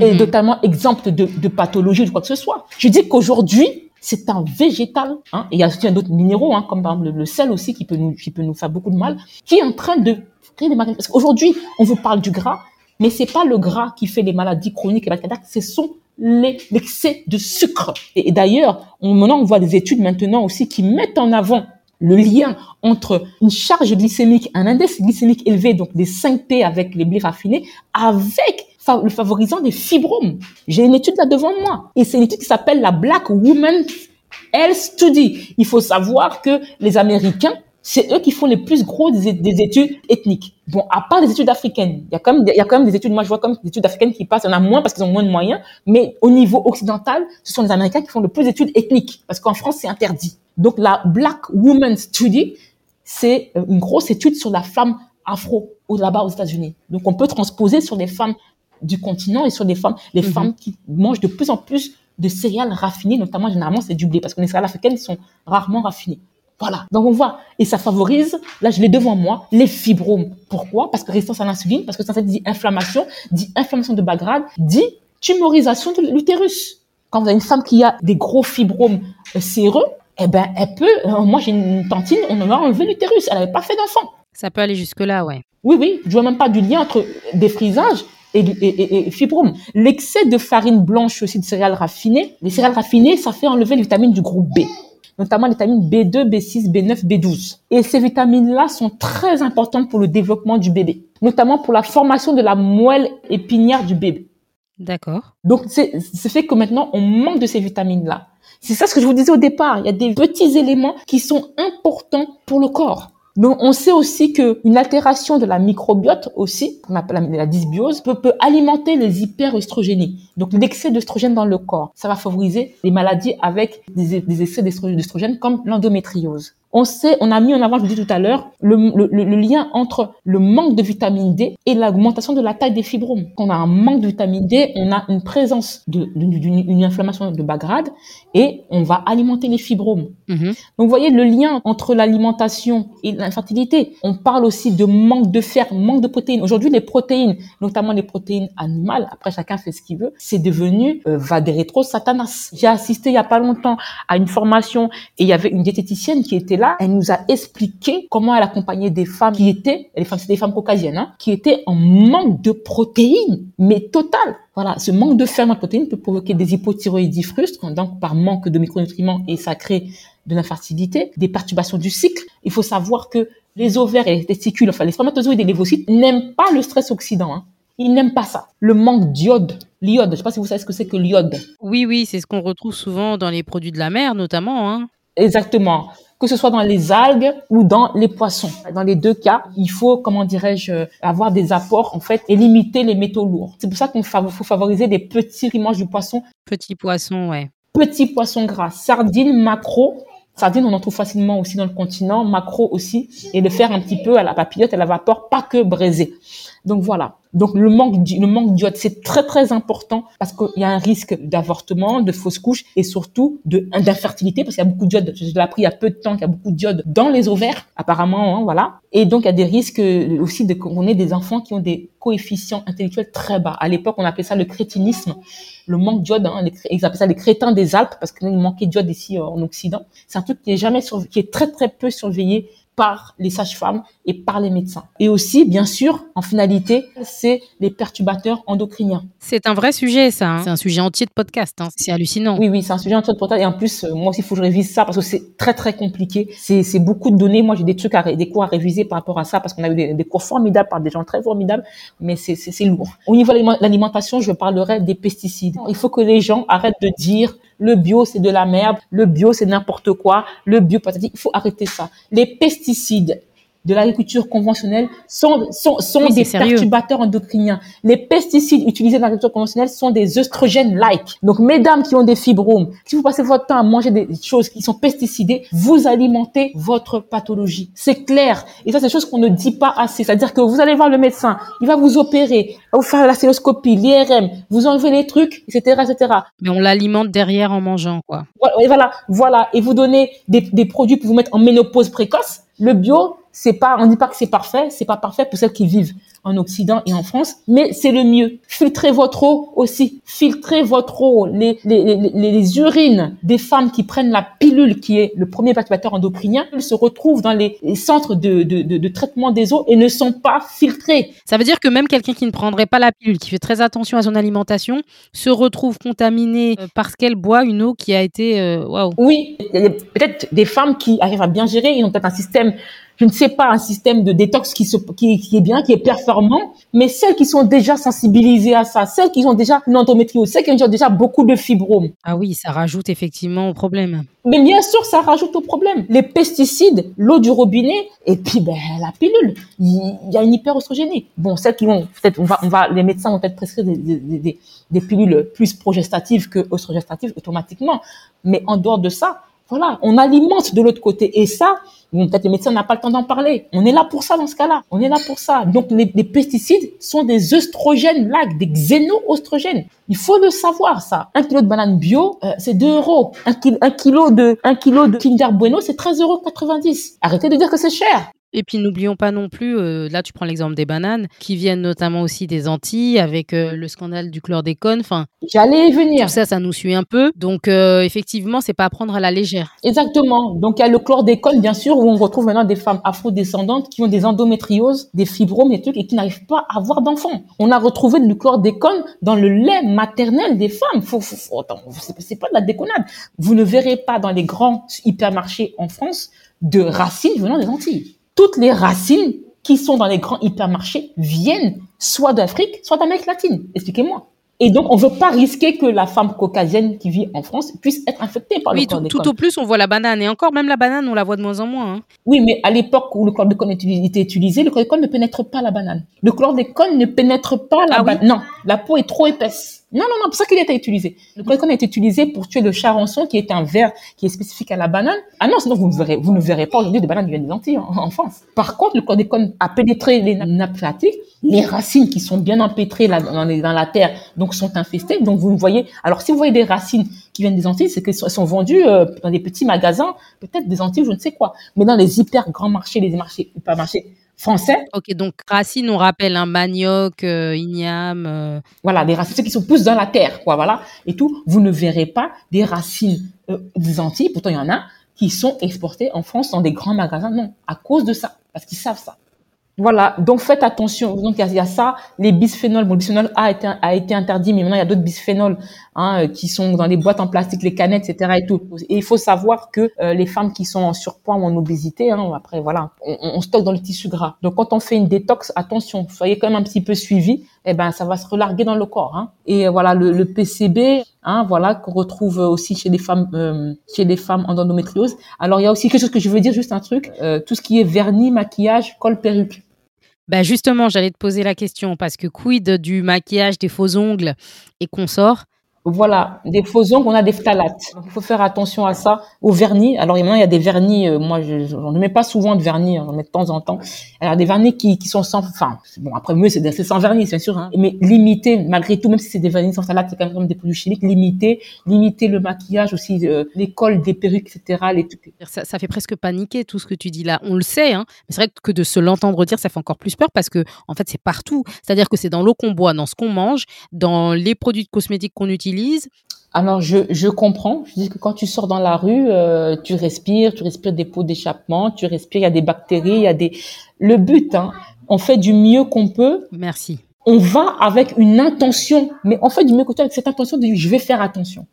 est mhm. totalement exempte de, de pathologie ou de quoi que ce soit. Je dis qu'aujourd'hui, c'est un végétal, hein, et il y a aussi d'autres minéraux, hein, comme par exemple le, sel aussi, qui peut, nous, qui peut nous faire beaucoup de mal, qui est en train de créer des maladies. Parce qu'aujourd'hui, on vous parle du gras, mais c'est pas le gras qui fait les maladies chroniques et la ce sont l'excès de sucre. Et, d'ailleurs, on, maintenant, on voit des études maintenant aussi qui mettent en avant le lien entre une charge glycémique, un index glycémique élevé, donc des 5P avec les blés raffinés, avec le favorisant des fibromes. J'ai une étude là devant moi. Et c'est une étude qui s'appelle la Black Woman Health Study. Il faut savoir que les Américains c'est eux qui font les plus gros des, études ethniques. Bon, à part les études africaines, il y a quand même, il y a quand même des études, moi je vois comme des études africaines qui passent, il y en a moins parce qu'ils ont moins de moyens, mais au niveau occidental, ce sont les Américains qui font le plus d'études ethniques, parce qu'en France c'est interdit. Donc la Black Woman Study, c'est euh, une grosse étude sur la femme afro là-bas aux États-Unis. Donc on peut transposer sur les femmes du continent et sur les femmes, les mhm. femmes qui mangent de plus en plus de céréales raffinées, notamment généralement c'est du blé, parce que les céréales africaines sont rarement raffinées. Voilà. Donc on voit, et ça favorise, là je l'ai devant moi, les fibromes. Pourquoi? Parce que résistance à l'insuline, parce que ça dit inflammation, dit inflammation de bas grade, dit tumorisation de l'utérus. Quand vous avez une femme qui a des gros fibromes euh, séreux, eh ben elle peut, euh, moi j'ai une tantine, on a enlevé l'utérus, elle n'avait pas fait d'enfant. Ça peut aller jusque-là, ouais. Oui, oui, je vois même pas du lien entre défrisage et, et, et, fibromes. L'excès de farine blanche aussi de céréales raffinées, les céréales raffinées, ça fait enlever les vitamines du groupe B notamment les vitamines B2, B6, B9, B12. Et ces vitamines-là sont très importantes pour le développement du bébé, notamment pour la formation de la moelle épinière du bébé. D'accord. Donc, c'est fait que maintenant, on manque de ces vitamines-là. C'est ça ce que je vous disais au départ. Il y a des petits éléments qui sont importants pour le corps. Donc, on sait aussi qu'une altération de la microbiote aussi, qu'on appelle la, dysbiose, peut, alimenter les hyperestrogénies. Donc, l'excès d'œstrogène dans le corps. Ça va favoriser les maladies avec des, des excès d'œstrogène comme l'endométriose. On sait, on a mis en avant, je vous dis tout à l'heure, le, le, le, lien entre le manque de vitamine D et l'augmentation de la taille des fibromes. Quand on a un manque de vitamine D, on a une présence d'une inflammation de bas grade et on va alimenter les fibromes. Mhm. Donc, vous voyez le lien entre l'alimentation et l'infertilité. On parle aussi de manque de fer, manque de protéines. Aujourd'hui, les protéines, notamment les protéines animales, après chacun fait ce qu'il veut, c'est devenu euh, va des rétro satanas. J'ai assisté il y a pas longtemps à une formation et il y avait une diététicienne qui était là. Elle nous a expliqué comment elle accompagnait des femmes qui étaient, les femmes, c'est des femmes caucasiennes, hein, qui étaient en manque de protéines, mais total. Voilà, ce manque de fer en protéines peut provoquer des hypothyroïdies frustres, donc par manque de micronutriments et ça crée de l'infertilité, des perturbations du cycle. Il faut savoir que les ovaires et les testicules, enfin les spermatozoïdes et les ovocytes n'aiment pas le stress oxydant. Hein. Ils n'aiment pas ça. Le manque d'iode. L'iode, je ne sais pas si vous savez ce que c'est que l'iode. Oui, oui, c'est ce qu'on retrouve souvent dans les produits de la mer, notamment. Hein. Exactement. Que ce soit dans les algues ou dans les poissons. Dans les deux cas, il faut, comment dirais-je, avoir des apports, en fait, et limiter les métaux lourds. C'est pour ça qu'il faut favoriser des petits rimanges du poisson. Petits poissons, ouais. Petits poissons gras. Sardines, macro. Sardines, on en trouve facilement aussi dans le continent. Macro aussi. Et le faire un petit peu à la papillote et à la vapeur, pas que braisé. Donc voilà. Donc le manque, le manque d'iode, c'est très très important parce qu'il y a un risque d'avortement, de fausse couche et surtout de d'infertilité parce qu'il y a beaucoup d'iode. Je l'ai appris il y a peu de temps qu'il y a beaucoup d'iode dans les ovaires apparemment, hein, voilà. Et donc il y a des risques aussi de qu'on ait des enfants qui ont des coefficients intellectuels très bas. À l'époque, on appelait ça le crétinisme, le manque d'iode. Hein, ils appelaient ça les crétins des Alpes parce qu'il manquait d'iode ici euh, en Occident. C'est un truc qui est jamais qui est très très peu surveillé par les sages-femmes et par les médecins. Et aussi, bien sûr, en finalité, c'est les perturbateurs endocriniens. C'est un vrai sujet, ça. Hein. C'est un sujet entier de podcast. Hein. C'est hallucinant. Oui, oui, c'est un sujet entier de podcast. Et en plus, euh, moi aussi, il faut que je révise ça parce que c'est très, très compliqué. C'est beaucoup de données. Moi, j'ai des trucs, à, des cours à réviser par rapport à ça parce qu'on a eu des, des, cours formidables par des gens très formidables, mais c'est lourd. Au niveau de l'alimentation, je parlerai des pesticides. Il faut que les gens arrêtent de dire le bio c'est de la merde, le bio c'est n'importe quoi, le bio il faut arrêter ça. Les pesticides de l'agriculture conventionnelle sont, sont, sont des perturbateurs endocriniens. Les pesticides utilisés dans l'agriculture conventionnelle sont des œstrogènes-like. Donc, mesdames qui ont des fibromes, si vous passez votre temps à manger des choses qui sont pesticidées, vous alimentez votre pathologie. C'est clair. Et ça, c'est des choses qu'on ne dit pas assez. C'est-à-dire que vous allez voir le médecin, il va vous opérer, vous faire la céloscopie, l'IRM, vous enlevez les trucs, etc., etc. Mais on l'alimente derrière en mangeant, quoi. Voilà, voilà. Et vous donnez des, des produits pour vous mettre en ménopause précoce. Le bio, c'est pas, on dit pas que c'est parfait, c'est pas parfait pour celles qui vivent en Occident et en France, mais c'est le mieux. Filtrez votre eau aussi. Filtrez votre eau. Les, les, les, les, urines des femmes qui prennent la pilule qui est le premier perturbateur endocrinien, elles se retrouvent dans les, centres de, de, de, de, traitement des eaux et ne sont pas filtrées. Ça veut dire que même quelqu'un qui ne prendrait pas la pilule, qui fait très attention à son alimentation, se retrouve contaminé euh, parce qu'elle boit une eau qui a été... Euh, waouh. Oui, il y a peut-être des femmes qui arrivent à bien gérer, ils ont peut-être un système je ne sais pas, un système de détox qui, se, qui, qui, est bien, qui est performant, mais celles qui sont déjà sensibilisées à ça, celles qui ont déjà une endométriose, celles qui ont déjà beaucoup de fibromes. Ah oui, ça rajoute effectivement au problème. Mais bien sûr, ça rajoute au problème. Les pesticides, l'eau du robinet, et puis ben, la pilule. Il y a une hyperostrogénie. Bon, celles qui vont, peut-être, on va, on va, les médecins vont peut-être prescrire des, des, des, des pilules plus progestatives que oestrogestatives automatiquement. Mais en dehors de ça, voilà, on alimente de l'autre côté. Et ça, peut-être le médecin n'a pas le temps d'en parler. On est là pour ça dans ce cas-là. On est là pour ça. Donc les, pesticides sont des œstrogènes là, des xéno-oestrogènes. Il faut le savoir ça. Un kilo de banane bio, euh, c'est 2 euros. Un, un, kilo de un kilo de Kinder Bueno, c'est 13,90 euros. Arrêtez de dire que c'est cher. Et puis n'oublions pas non plus, euh, là tu prends l'exemple des bananes, qui viennent notamment aussi des Antilles avec euh, le scandale du chlordécone. Enfin, j'allais y venir. Tout ça, ça nous suit un peu. Donc euh, effectivement, c'est pas à prendre à la légère. Exactement. Donc il y a le chlordécone, bien sûr, où on retrouve maintenant des femmes afro-descendantes qui ont des endométrioses, des fibromes, des trucs et qui n'arrivent pas à avoir d'enfants. On a retrouvé du chlordécone dans le lait maternel des femmes. Faut, faut, faut c'est pas de la déconnade. Vous ne verrez pas dans les grands hypermarchés en France de racines venant des Antilles toutes les racines qui sont dans les grands hypermarchés viennent soit d'Afrique, soit d'Amérique latine. Expliquez-moi. Et donc, on ne veut pas risquer que la femme caucasienne qui vit en France puisse être infectée par le chlordécone. Tout, tout au plus, on voit la banane. Et encore, même la banane, on la voit de moins en moins. Hein. Oui, mais à l'époque où le chlordécone était utilisé, le chlordécone ne pénètre pas la banane. Le chlordécone ne pénètre pas la ah banane. Non, la peau est trop épaisse. Non, non, non, pour ça qu'il été utilisé. Le chlordécone a été utilisé pour tuer le charançon, qui est un ver qui est spécifique à la banane. Ah non, sinon vous ne verrez, vous ne verrez pas aujourd'hui de bananes qui viennent des Antilles en, France. Par contre, le chlordécone a pénétré les nappes phréatiques, les racines qui sont bien empêtrées là, dans, dans, la terre, donc sont infestées. Donc vous ne voyez. Alors si vous voyez des racines qui viennent des Antilles, c'est qu'elles sont vendues euh, dans des petits magasins, peut-être des Antilles, je ne sais quoi. Mais dans les hyper grands marchés, les marchés, pas marchés français. Ok, donc racines, on rappelle un manioc, euh, igname. Euh. Voilà, des racines qui sont poussent dans la terre, quoi, voilà, et tout. Vous ne verrez pas des racines euh, des Antilles, pourtant il y en a, qui sont exportées en France dans des grands magasins. Non, à cause de ça, parce qu'ils savent ça. Voilà, donc faites attention. Donc il y, a ça, les bisphénols. Bon, le bisphénol A a été, interdit, mais maintenant il y a d'autres bisphénols hein, qui sont dans les boîtes en plastique, les canettes, etc. Et tout. Il faut savoir que euh, les femmes qui sont en surpoids ou en obésité, hein, après voilà, on, on, stocke dans le tissu gras. Donc quand on fait une détox, attention, soyez quand même un petit peu suivi. Eh ben ça va se relarguer dans le corps. Hein. Et voilà le, PCB, hein, voilà qu'on retrouve aussi chez les femmes, euh, chez les femmes en endométriose. Alors il y a aussi quelque chose que je veux dire, juste un truc, euh, tout ce qui est vernis, maquillage, col, perruque. Bah justement, j'allais te poser la question parce que quid du maquillage, des faux ongles et consorts? Voilà, des faux ongles, on a des phtalates. il faut faire attention à ça. Au vernis, alors maintenant il y a des vernis, euh, moi je, ne mets pas souvent de vernis, j'en mets de temps en temps. Alors des vernis qui, qui sont sans, enfin bon après mieux c'est sans vernis bien sûr, hein, mais limiter malgré tout, même si c'est des vernis sans phtalates, c'est quand même des produits chimiques, limiter, limiter le maquillage aussi, euh, les cols, des perruques, etc. Les... Ça, ça fait presque paniquer tout ce que tu dis là. On le sait, hein, mais c'est vrai que de se l'entendre dire, ça fait encore plus peur parce que en fait c'est partout. C'est-à-dire que c'est dans l'eau qu'on boit, dans ce qu'on mange, dans les produits cosmétiques qu'on utilise alors je, je comprends. Je dis que quand tu sors dans la rue, euh, tu respires, tu respires des pots d'échappement, tu respires, il y a des bactéries, il y a des. Le but, hein, on fait du mieux qu'on peut. Merci. On va avec une intention, mais on fait du mieux qu'on peut avec cette intention de je vais faire attention.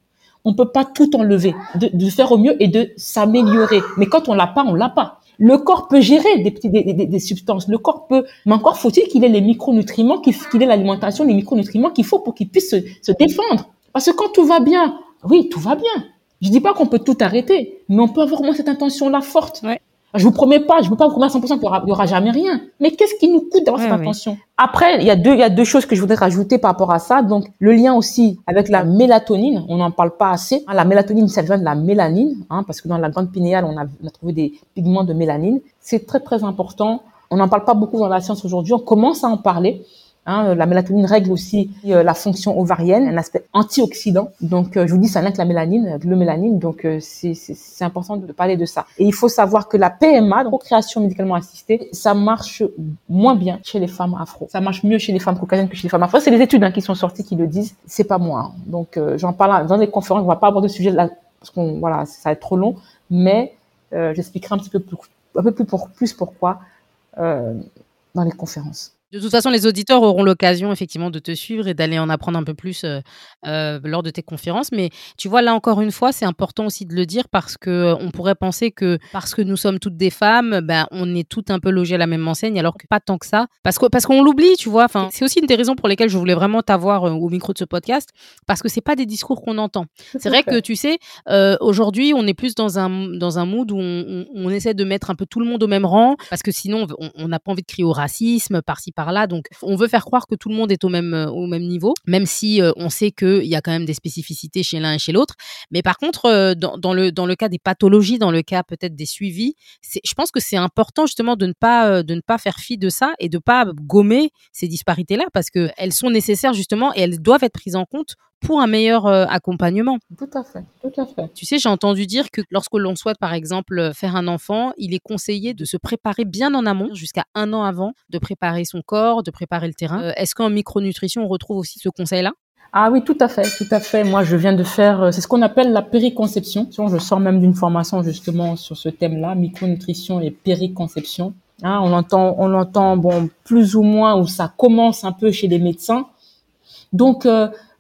On peut pas tout enlever, de, de faire au mieux et de s'améliorer. Mais quand on l'a pas, on l'a pas. Le corps peut gérer des, petits, des, des, des, substances. Le corps peut, mais encore faut-il qu'il ait les micronutriments, qu'il ait l'alimentation, les micronutriments qu'il faut pour qu'il puisse se, se défendre. Parce que quand tout va bien, oui, tout va bien. Je dis pas qu'on peut tout arrêter, mais on peut avoir moins cette intention-là forte. Ouais. Je vous promets pas, je vous pas vous promettre 100% qu'il y aura, aura jamais rien. Mais qu'est-ce qui nous coûte d'avoir cette intention? Après, il y a deux, il y a deux choses que je voudrais rajouter par rapport à ça. Donc, le lien aussi avec la mélatonine, on n'en parle pas assez. La mélatonine, ça vient de la mélanine, hein, parce que dans la glande pinéale, on a, on a trouvé des pigments de mélanine. C'est très très important. On n'en parle pas beaucoup dans la science aujourd'hui. On commence à en parler. Hein, la mélatonine règle aussi euh, la fonction ovarienne, un aspect antioxydant. Donc, euh, je vous dis, ça n'a que la mélanine, le mélanine. Donc, euh, c'est important de parler de ça. Et il faut savoir que la PMA, donc procréation médicalement assistée, ça marche moins bien chez les femmes afro. Ça marche mieux chez les femmes caucasiennes que chez les femmes afro. C'est les études hein, qui sont sorties qui le disent. C'est pas moi. Hein. Donc, j'en parle dans des conférences. On va pas aborder le sujet là parce qu'on voilà, ça va être trop long. Mais j'expliquerai un petit peu plus pourquoi dans les conférences. De toute façon, les auditeurs auront l'occasion effectivement de te suivre et d'aller en apprendre un peu plus euh, euh, lors de tes conférences. Mais tu vois, là encore une fois, c'est important aussi de le dire parce que euh, on pourrait penser que parce que nous sommes toutes des femmes, ben on est toutes un peu logées à la même enseigne, alors que pas tant que ça. Parce que parce qu'on l'oublie, tu vois. Enfin, c'est aussi une des raisons pour lesquelles je voulais vraiment t'avoir au micro de ce podcast parce que c'est pas des discours qu'on entend. C'est vrai que tu sais, aujourd'hui, on est plus dans un dans un mood où on, on, essaie de mettre un peu tout le monde au même rang parce que sinon on n'a pas envie de crier au racisme par-ci par là. Donc, on veut faire croire que tout le monde est au même, euh, au même niveau, même si euh, on sait qu'il y a quand même des spécificités chez l'un et chez l'autre. Mais par contre, euh, dans, le, dans le cas des pathologies, dans le cas peut-être des suivis, je pense que c'est important justement de ne pas, de ne pas faire fi de ça et de pas gommer ces disparités-là parce qu'elles sont nécessaires justement et elles doivent être prises en compte pour un meilleur euh, accompagnement. Tout à fait, tout à fait. Tu sais, j'ai entendu dire que lorsque l'on souhaite, par exemple, faire un enfant, il est conseillé de se préparer bien en amont, jusqu'à un an avant, de préparer son corps, de préparer le terrain. Euh, est-ce qu'en micronutrition, on retrouve aussi ce conseil-là? Ah oui, tout à fait, tout à fait. Moi, je viens de faire, euh, c'est ce qu'on appelle la périconception. Je sors même d'une formation justement sur ce thème-là, micronutrition et périconception. Hein, on entend, on entend, bon, plus ou moins où ça commence un peu chez les médecins. Donc,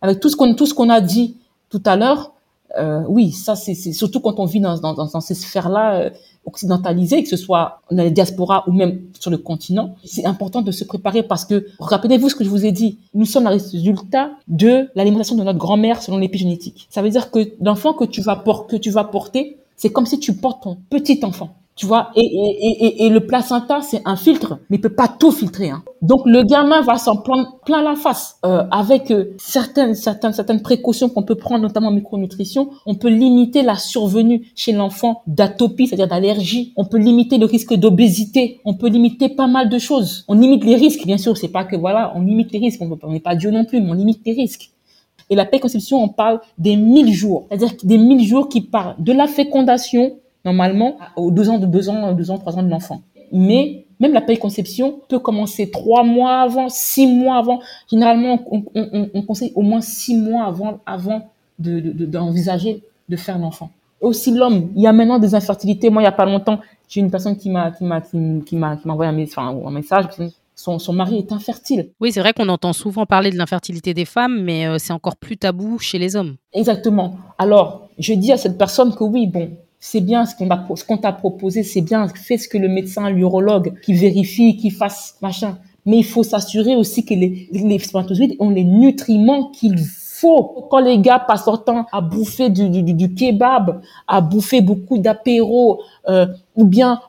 avec tout ce qu'on tout ce qu'on a dit tout à l'heure, euh, oui, ça c'est surtout quand on vit dans, dans, dans ces sphères-là euh, occidentalisées, que ce soit dans les diasporas ou même sur le continent, c'est important de se préparer parce que rappelez-vous ce que je vous ai dit, nous sommes le résultat de l'alimentation de notre grand-mère selon l'épigénétique. Ça veut dire que l'enfant que tu vas que tu vas porter, c'est comme si tu portes ton petit enfant Tu vois, et, et, et, et le placenta, c'est un filtre, mais il peut pas tout filtrer. Hein. Donc le gamin va s'en prendre plein la face. Euh, avec euh, certaines, certaines, certaines précautions qu'on peut prendre, notamment en micronutrition, on peut limiter la survenue chez l'enfant d'atopie, c'est-à-dire d'allergie. On peut limiter le risque d'obésité. On peut limiter pas mal de choses. On limite les risques, bien sûr. C'est pas que voilà, on limite les risques. On n'est pas Dieu non plus, mais on limite les risques. Et la préconception, on parle des 1000 jours. C'est-à-dire des 1000 jours qui parlent de la fécondation normalement aux deux ans, de deux ans, deux ans, trois ans de l'enfant. Mais même la conception peut commencer trois mois avant, six mois avant. Généralement, on, on, on conseille au moins six mois avant, avant d'envisager de, de, faire l'enfant. Aussi l'homme, il y a maintenant des infertilités. Moi, il y a pas longtemps, j'ai une personne qui m'a qui m'a qui, m'a envoyé un, enfin, un message. Son, son, mari est infertile. Oui, c'est vrai qu'on entend souvent parler de l'infertilité des femmes, mais euh, c'est encore plus tabou chez les hommes. Exactement. Alors, je dis à cette personne que oui, bon, c'est bien ce qu'on ce qu'on t'a proposé, c'est bien, fais ce que le médecin, l'urologue, qui vérifie, qui fasse machin. Mais il faut s'assurer aussi que les, les spermatozoïdes ont les nutriments qu'il faut. Quand les gars passent leur temps à bouffer du, du, du kebab, à bouffer beaucoup d'apéros, euh, ou bien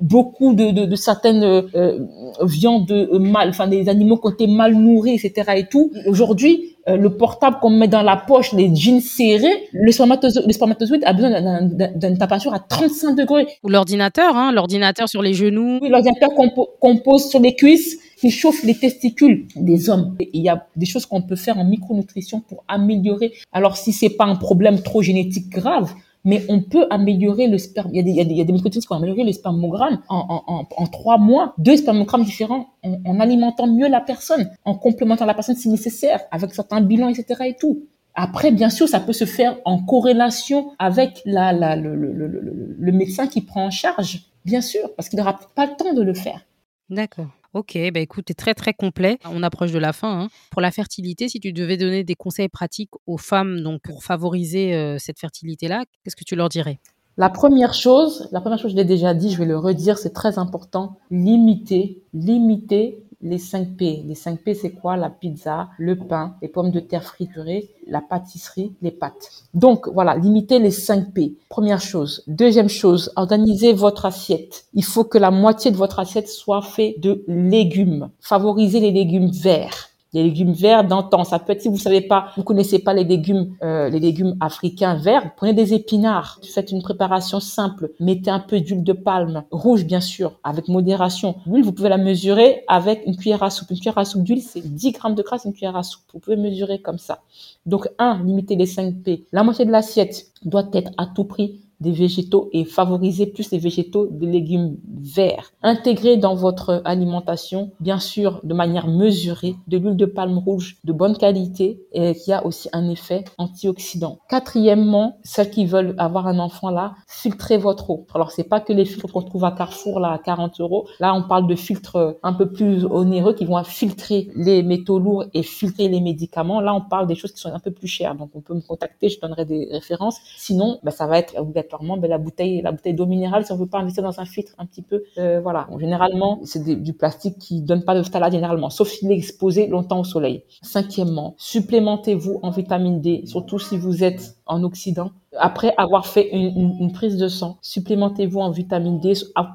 beaucoup de, de, de certaines euh, viandes mal, enfin des animaux qui ont été mal nourris, etc. et tout. Aujourd'hui, euh, le portable qu'on met dans la poche, les jeans serrés, le spermatozoïde, le spermatozoïde a besoin d'une température à 35 degrés. Ou l'ordinateur, hein, l'ordinateur sur les genoux. Oui, l'ordinateur qu'on pose sur les cuisses, qui chauffe les testicules des hommes. il y a des choses qu'on peut faire en micronutrition pour améliorer. Alors si c'est pas un problème trop génétique grave, mais on peut améliorer le sperme. Il y a des, il y a des, il qui ont amélioré le spermogramme en, en, en, en trois mois, deux spermogrammes différents, en, en, alimentant mieux la personne, en complémentant la personne si nécessaire, avec certains bilans, etc. et tout. Après, bien sûr, ça peut se faire en corrélation avec la, la, le, le, le, le médecin qui prend en charge, bien sûr, parce qu'il n'aura pas le temps de le faire. D'accord. Ok, bah écoute, c'est très très complet. On approche de la fin. Hein. Pour la fertilité, si tu devais donner des conseils pratiques aux femmes donc pour favoriser euh, cette fertilité-là, qu'est-ce que tu leur dirais? La première chose, la première chose, je l'ai déjà dit, je vais le redire, c'est très important. Limiter, limiter les 5 P. Les 5 P, c'est quoi? La pizza, le pain, les pommes de terre friturées, la pâtisserie, les pâtes. Donc voilà, limitez les 5 P. Première chose. Deuxième chose, organisez votre assiette. Il faut que la moitié de votre assiette soit faite de légumes. Favorisez les légumes verts les légumes verts d'antan. Ça peut être si vous savez pas, vous connaissez pas les légumes, euh, les légumes africains verts, prenez des épinards. Faites une préparation simple. Mettez un peu d'huile de palme, rouge bien sûr, avec modération. L'huile, vous pouvez la mesurer avec une cuillère à soupe. Une cuillère à soupe d'huile, c'est 10 grammes de gras, une cuillère à soupe. Vous pouvez mesurer comme ça. Donc un, limitez les 5 P. La moitié de l'assiette doit être à tout prix des végétaux et favoriser plus les végétaux, des légumes verts. Intégrer dans votre alimentation, bien sûr, de manière mesurée, de l'huile de palme rouge de bonne qualité et qui a aussi un effet antioxydant. Quatrièmement, celles qui veulent avoir un enfant là, filtrez votre eau. Alors c'est pas que les filtres qu'on trouve à Carrefour là à 40 euros. Là, on parle de filtres un peu plus onéreux qui vont filtrer les métaux lourds et filtrer les médicaments. Là, on parle des choses qui sont un peu plus chères. Donc on peut me contacter, je donnerai des références. Sinon, ben, ça va être ben, la bouteille, la bouteille d'eau minérale, si on veut pas investir dans un filtre un petit peu, euh, voilà. généralement, c'est du plastique qui donne pas de phthalate généralement, sauf s'il est exposé longtemps au soleil. Cinquièmement, supplémentez-vous en vitamine D, surtout si vous êtes en Occident. Après avoir fait une, prise de sang, supplémentez-vous en vitamine D,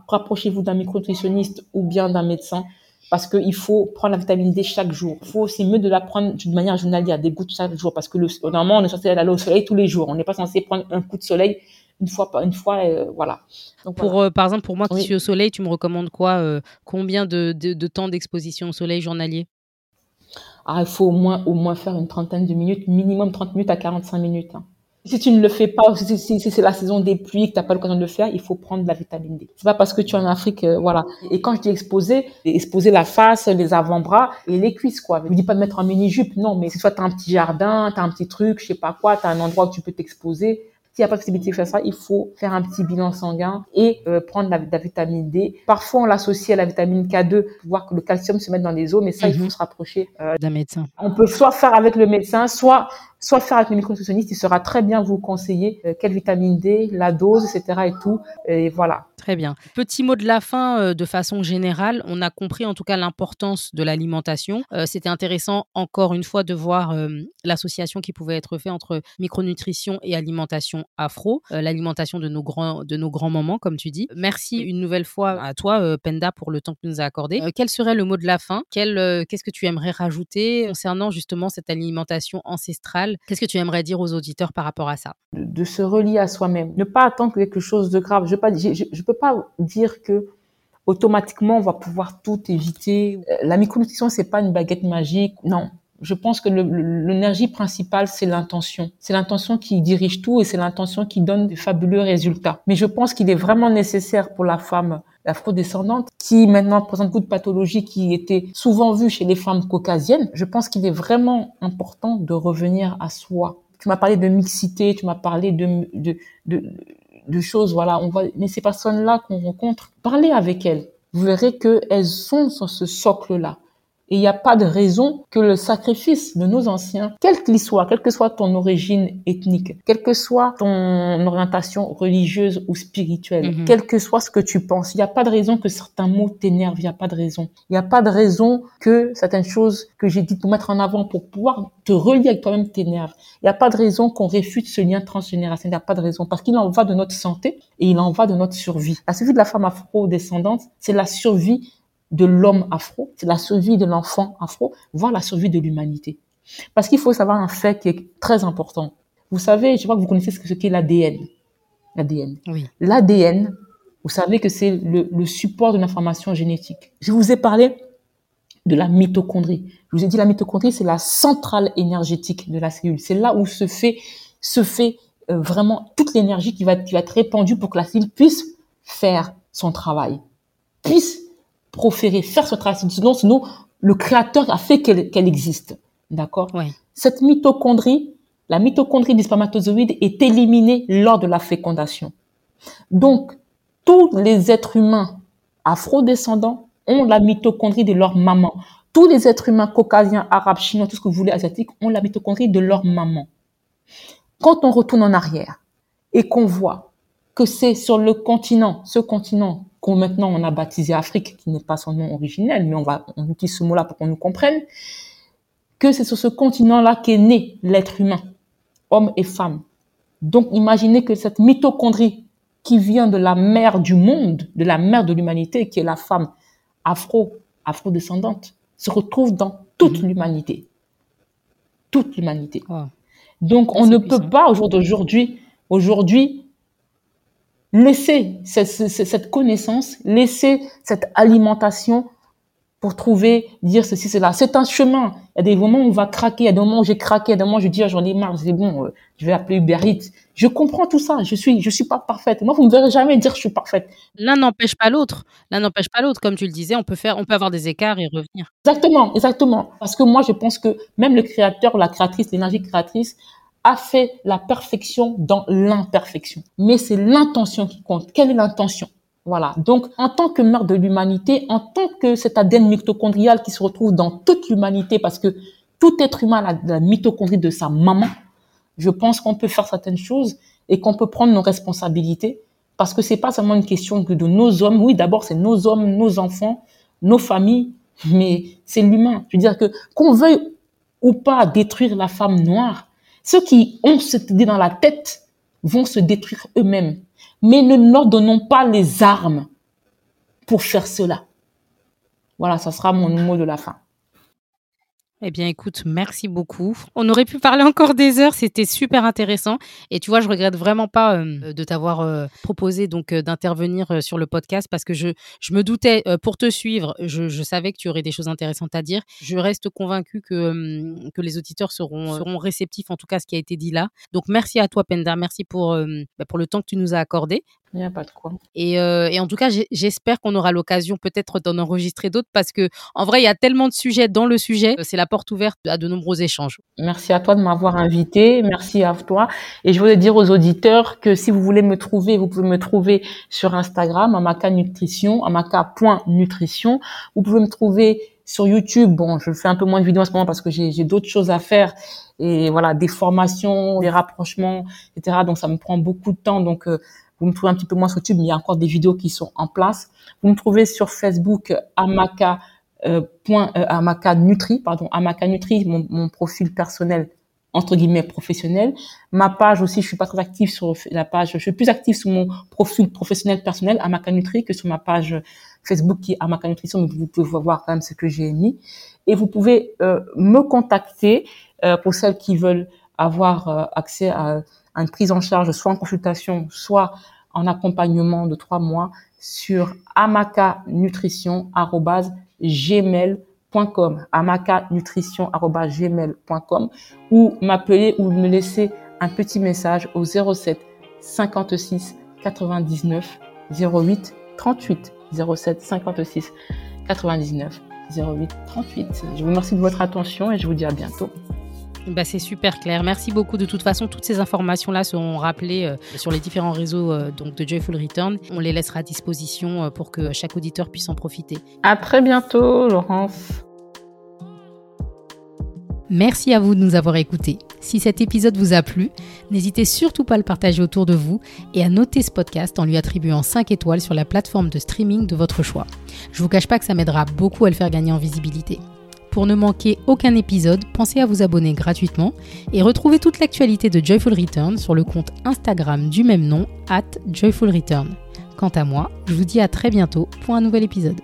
rapprochez-vous d'un micronutritionniste ou bien d'un médecin parce qu'il faut prendre la vitamine D chaque jour. Il faut, c'est mieux de la prendre de manière journalière, des gouttes chaque jour, parce que le, normalement, on est censé aller au soleil tous les jours. On n'est pas censé prendre un coup de soleil une fois une fois euh, voilà Donc, pour euh, par exemple pour moi qui suis au soleil tu me recommandes quoi euh, combien de, de, temps d'exposition au soleil journalier? Ah, il faut au moins au moins faire une trentaine de minutes minimum 30 minutes à 45 minutes hein. Si tu ne le fais pas, si, c'est la saison des pluies, que tu n'as pas l'occasion de le faire, il faut prendre de la vitamine D. C'est pas parce que tu es en Afrique, voilà. Et quand je dis exposer, exposer la face, les avant-bras et les cuisses, quoi. Je ne dis pas de mettre un mini-jupe, non, mais si soit tu as un petit jardin, tu as un petit truc, je sais pas quoi, tu as un endroit où tu peux t'exposer, s'il n'y a pas de possibilité de faire ça, il faut faire un petit bilan sanguin et euh, prendre la, la, vitamine D. Parfois, on l'associe à la vitamine K2 pour voir que le calcium se met dans les os, mais ça, il faut mhm. se rapprocher euh, d'un médecin. On peut soit faire avec le médecin, soit soit faire avec le micronutritionniste, il sera très bien vous conseiller euh, quelle vitamine D, la dose, etc. et tout. Et voilà. Très bien. Petit mot de la fin, euh, de façon générale, on a compris en tout cas l'importance de l'alimentation. Euh, c'était intéressant encore une fois de voir l'association qui pouvait être faite entre micronutrition et alimentation afro, l'alimentation de nos grands de nos grands moments, comme tu dis. Merci une nouvelle fois à toi, Penda, pour le temps que tu nous as accordé. quel serait le mot de la fin? Qu'est-ce que tu aimerais rajouter concernant justement cette alimentation ancestrale Qu'est-ce que tu aimerais dire aux auditeurs par rapport à ça? De, se relier à soi-même, ne pas attendre quelque chose de grave. Je ne peux pas dire que automatiquement on va pouvoir tout éviter. Euh, la micronutrition c'est pas une baguette magique, non. Je pense que l'énergie principale, c'est l'intention. C'est l'intention qui dirige tout et c'est l'intention qui donne de fabuleux résultats. Mais je pense qu'il est vraiment nécessaire pour la femme afrodescendante qui maintenant présente beaucoup de pathologies qui étaient souvent vues chez les femmes caucasiennes. Je pense qu'il est vraiment important de revenir à soi. Tu m'as parlé de mixité, tu m'as parlé de, de, de, choses, voilà. On va, mais ces personnes-là qu'on rencontre, parlez avec elles. Vous verrez qu'elles sont sur ce socle-là. Et il n'y a pas de raison que le sacrifice de nos anciens, quel qu'il soit, quelle que soit ton origine ethnique, quelle que soit ton orientation religieuse ou spirituelle, mhm. quel que soit ce que tu penses, il n'y a pas de raison que certains mots t'énervent, il n'y a pas de raison. Il n'y a pas de raison que certaines choses que j'ai dites pour mettre en avant pour pouvoir te relier avec toi-même t'énervent. Il n'y a pas de raison qu'on réfute ce lien transgénérationnel, il n'y a pas de raison parce qu'il en va de notre santé et il en va de notre survie. La survie de la femme afro-descendante, c'est la survie de l'homme afro, c'est la survie de l'enfant afro, voire la survie de l'humanité. Parce qu'il faut savoir un fait qui est très important. Vous savez, je crois que vous connaissez ce qu'est l'ADN. L'ADN. Oui. L'ADN, vous savez que c'est le, support de l'information génétique. Je vous ai parlé de la mitochondrie. Je vous ai dit la mitochondrie, c'est la centrale énergétique de la cellule. C'est là où se fait, se fait euh, vraiment toute l'énergie qui va, qui va être répandue pour que la cellule puisse faire son travail, puisse proférer, faire ce travail. Sinon, sinon le créateur a fait qu'elle existe. D'accord? Cette mitochondrie, la mitochondrie du spermatozoïde est éliminée lors de la fécondation. Donc, tous les êtres humains afro-descendants ont la mitochondrie de leur maman. Tous les êtres humains caucasiens, arabes, chinois, tout ce que vous voulez, asiatiques, ont la mitochondrie de leur maman. Quand on retourne en arrière et qu'on voit que c'est sur le continent, ce continent qu'on maintenant on a baptisé Afrique, qui n'est pas son nom originel, mais on va on utilise ce mot-là pour qu'on nous comprenne, que c'est sur ce continent-là qu'est né l'être humain, homme et femme. Donc imaginez que cette mitochondrie qui vient de la mère du monde, de la mère de l'humanité, qui est la femme afro, afro-descendante, se retrouve dans toute mhm. l'humanité. Toute l'humanité. Donc on ne peut pas au jour d'aujourd'hui, aujourd'hui, laisser cette, connaissance, laisser cette alimentation pour trouver, dire ceci, cela. C'est un chemin. Il y a des moments où on va craquer, il y a des moments où j'ai craqué, il y a des moments où je dis, ah, j'en ai marre, c'est bon, euh, je vais appeler Uber Eats. Je comprends tout ça. Je suis, je suis pas parfaite. Moi, vous ne verrez jamais dire que je suis parfaite. L'un n'empêche pas l'autre. L'un n'empêche pas l'autre. Comme tu le disais, on peut faire, on peut avoir des écarts et revenir. Exactement, exactement. Parce que moi, je pense que même le créateur, la créatrice, l'énergie créatrice a fait la perfection dans l'imperfection. Mais c'est l'intention qui compte. Quelle est l'intention? Voilà. Donc, en tant que mère de l'humanité, en tant que cet ADN mitochondrial qui se retrouve dans toute l'humanité, parce que tout être humain a la mitochondrie de sa maman, je pense qu'on peut faire certaines choses et qu'on peut prendre nos responsabilités, parce que c'est pas seulement une question de, de nos hommes. Oui, d'abord, c'est nos hommes, nos enfants, nos familles, mais c'est l'humain. Je veux dire que qu'on veuille ou pas détruire la femme noire, ceux qui ont cette idée dans la tête vont se détruire eux-mêmes. Mais ne leur donnons pas les armes pour faire cela. Voilà, ça sera mon mot de la fin. Eh bien, écoute, merci beaucoup. On aurait pu parler encore des heures, c'était super intéressant. Et tu vois, je regrette vraiment pas euh, de t'avoir euh, proposé donc euh, d'intervenir sur le podcast parce que je, je me doutais pour te suivre, je, je, savais que tu aurais des choses intéressantes à dire. Je reste convaincue que, que les auditeurs seront, seront réceptifs en tout cas ce qui a été dit là. Donc, merci à toi, Penda. Merci pour, bah, pour le temps que tu nous as accordé. Il n'y a pas de quoi. Et, euh, et en tout cas, j'espère qu'on aura l'occasion peut-être d'en enregistrer d'autres parce que en vrai, il y a tellement de sujets dans le sujet. C'est la porte ouverte à de nombreux échanges. Merci à toi de m'avoir invité. Merci à toi. Et je voulais dire aux auditeurs que si vous voulez me trouver, vous pouvez me trouver sur Instagram, amaka nutrition, amaka.nutrition. Vous pouvez me trouver sur YouTube. Bon, je fais un peu moins de vidéos en ce moment parce que j'ai d'autres choses à faire et voilà, des formations, des rapprochements, etc. Donc ça me prend beaucoup de temps. Donc euh, vous me trouvez un petit peu moins sur YouTube, mais il y a encore des vidéos qui sont en place. Vous me trouvez sur Facebook Amaka euh, point, euh, Amaka Nutri, pardon, Amaka Nutri, mon, profil personnel entre guillemets professionnel. Ma page aussi, je suis pas très active sur la page, je suis plus active sur mon profil professionnel personnel Amaka Nutri que sur ma page Facebook qui est Amaka Nutrition, mais vous pouvez voir quand même ce que j'ai mis. Et vous pouvez euh, me contacter pour celles qui veulent avoir accès à, une prise en charge, soit en consultation, soit en accompagnement de trois mois sur amakanutrition@gmail.com, amakanutrition@gmail.com ou m'appeler ou me laisser un petit message au 07 56 99 08 38 07 56 99 08 38. Je vous remercie de votre attention et je vous dis à bientôt. Bah, c'est super clair. Merci beaucoup. De toute façon, toutes ces informations-là seront rappelées euh, sur les différents réseaux euh, donc de Joyful Return. On les laissera à disposition euh, pour que chaque auditeur puisse en profiter. À très bientôt, Laurence. Merci à vous de nous avoir écoutés. Si cet épisode vous a plu, n'hésitez surtout pas à le partager autour de vous et à noter ce podcast en lui attribuant 5 étoiles sur la plateforme de streaming de votre choix. Je vous cache pas que ça m'aidera beaucoup à le faire gagner en visibilité. Pour ne manquer aucun épisode, pensez à vous abonner gratuitement et retrouvez toute l'actualité de Joyful Return sur le compte Instagram du même nom, at Joyful Return. Quant à moi, je vous dis à très bientôt pour un nouvel épisode.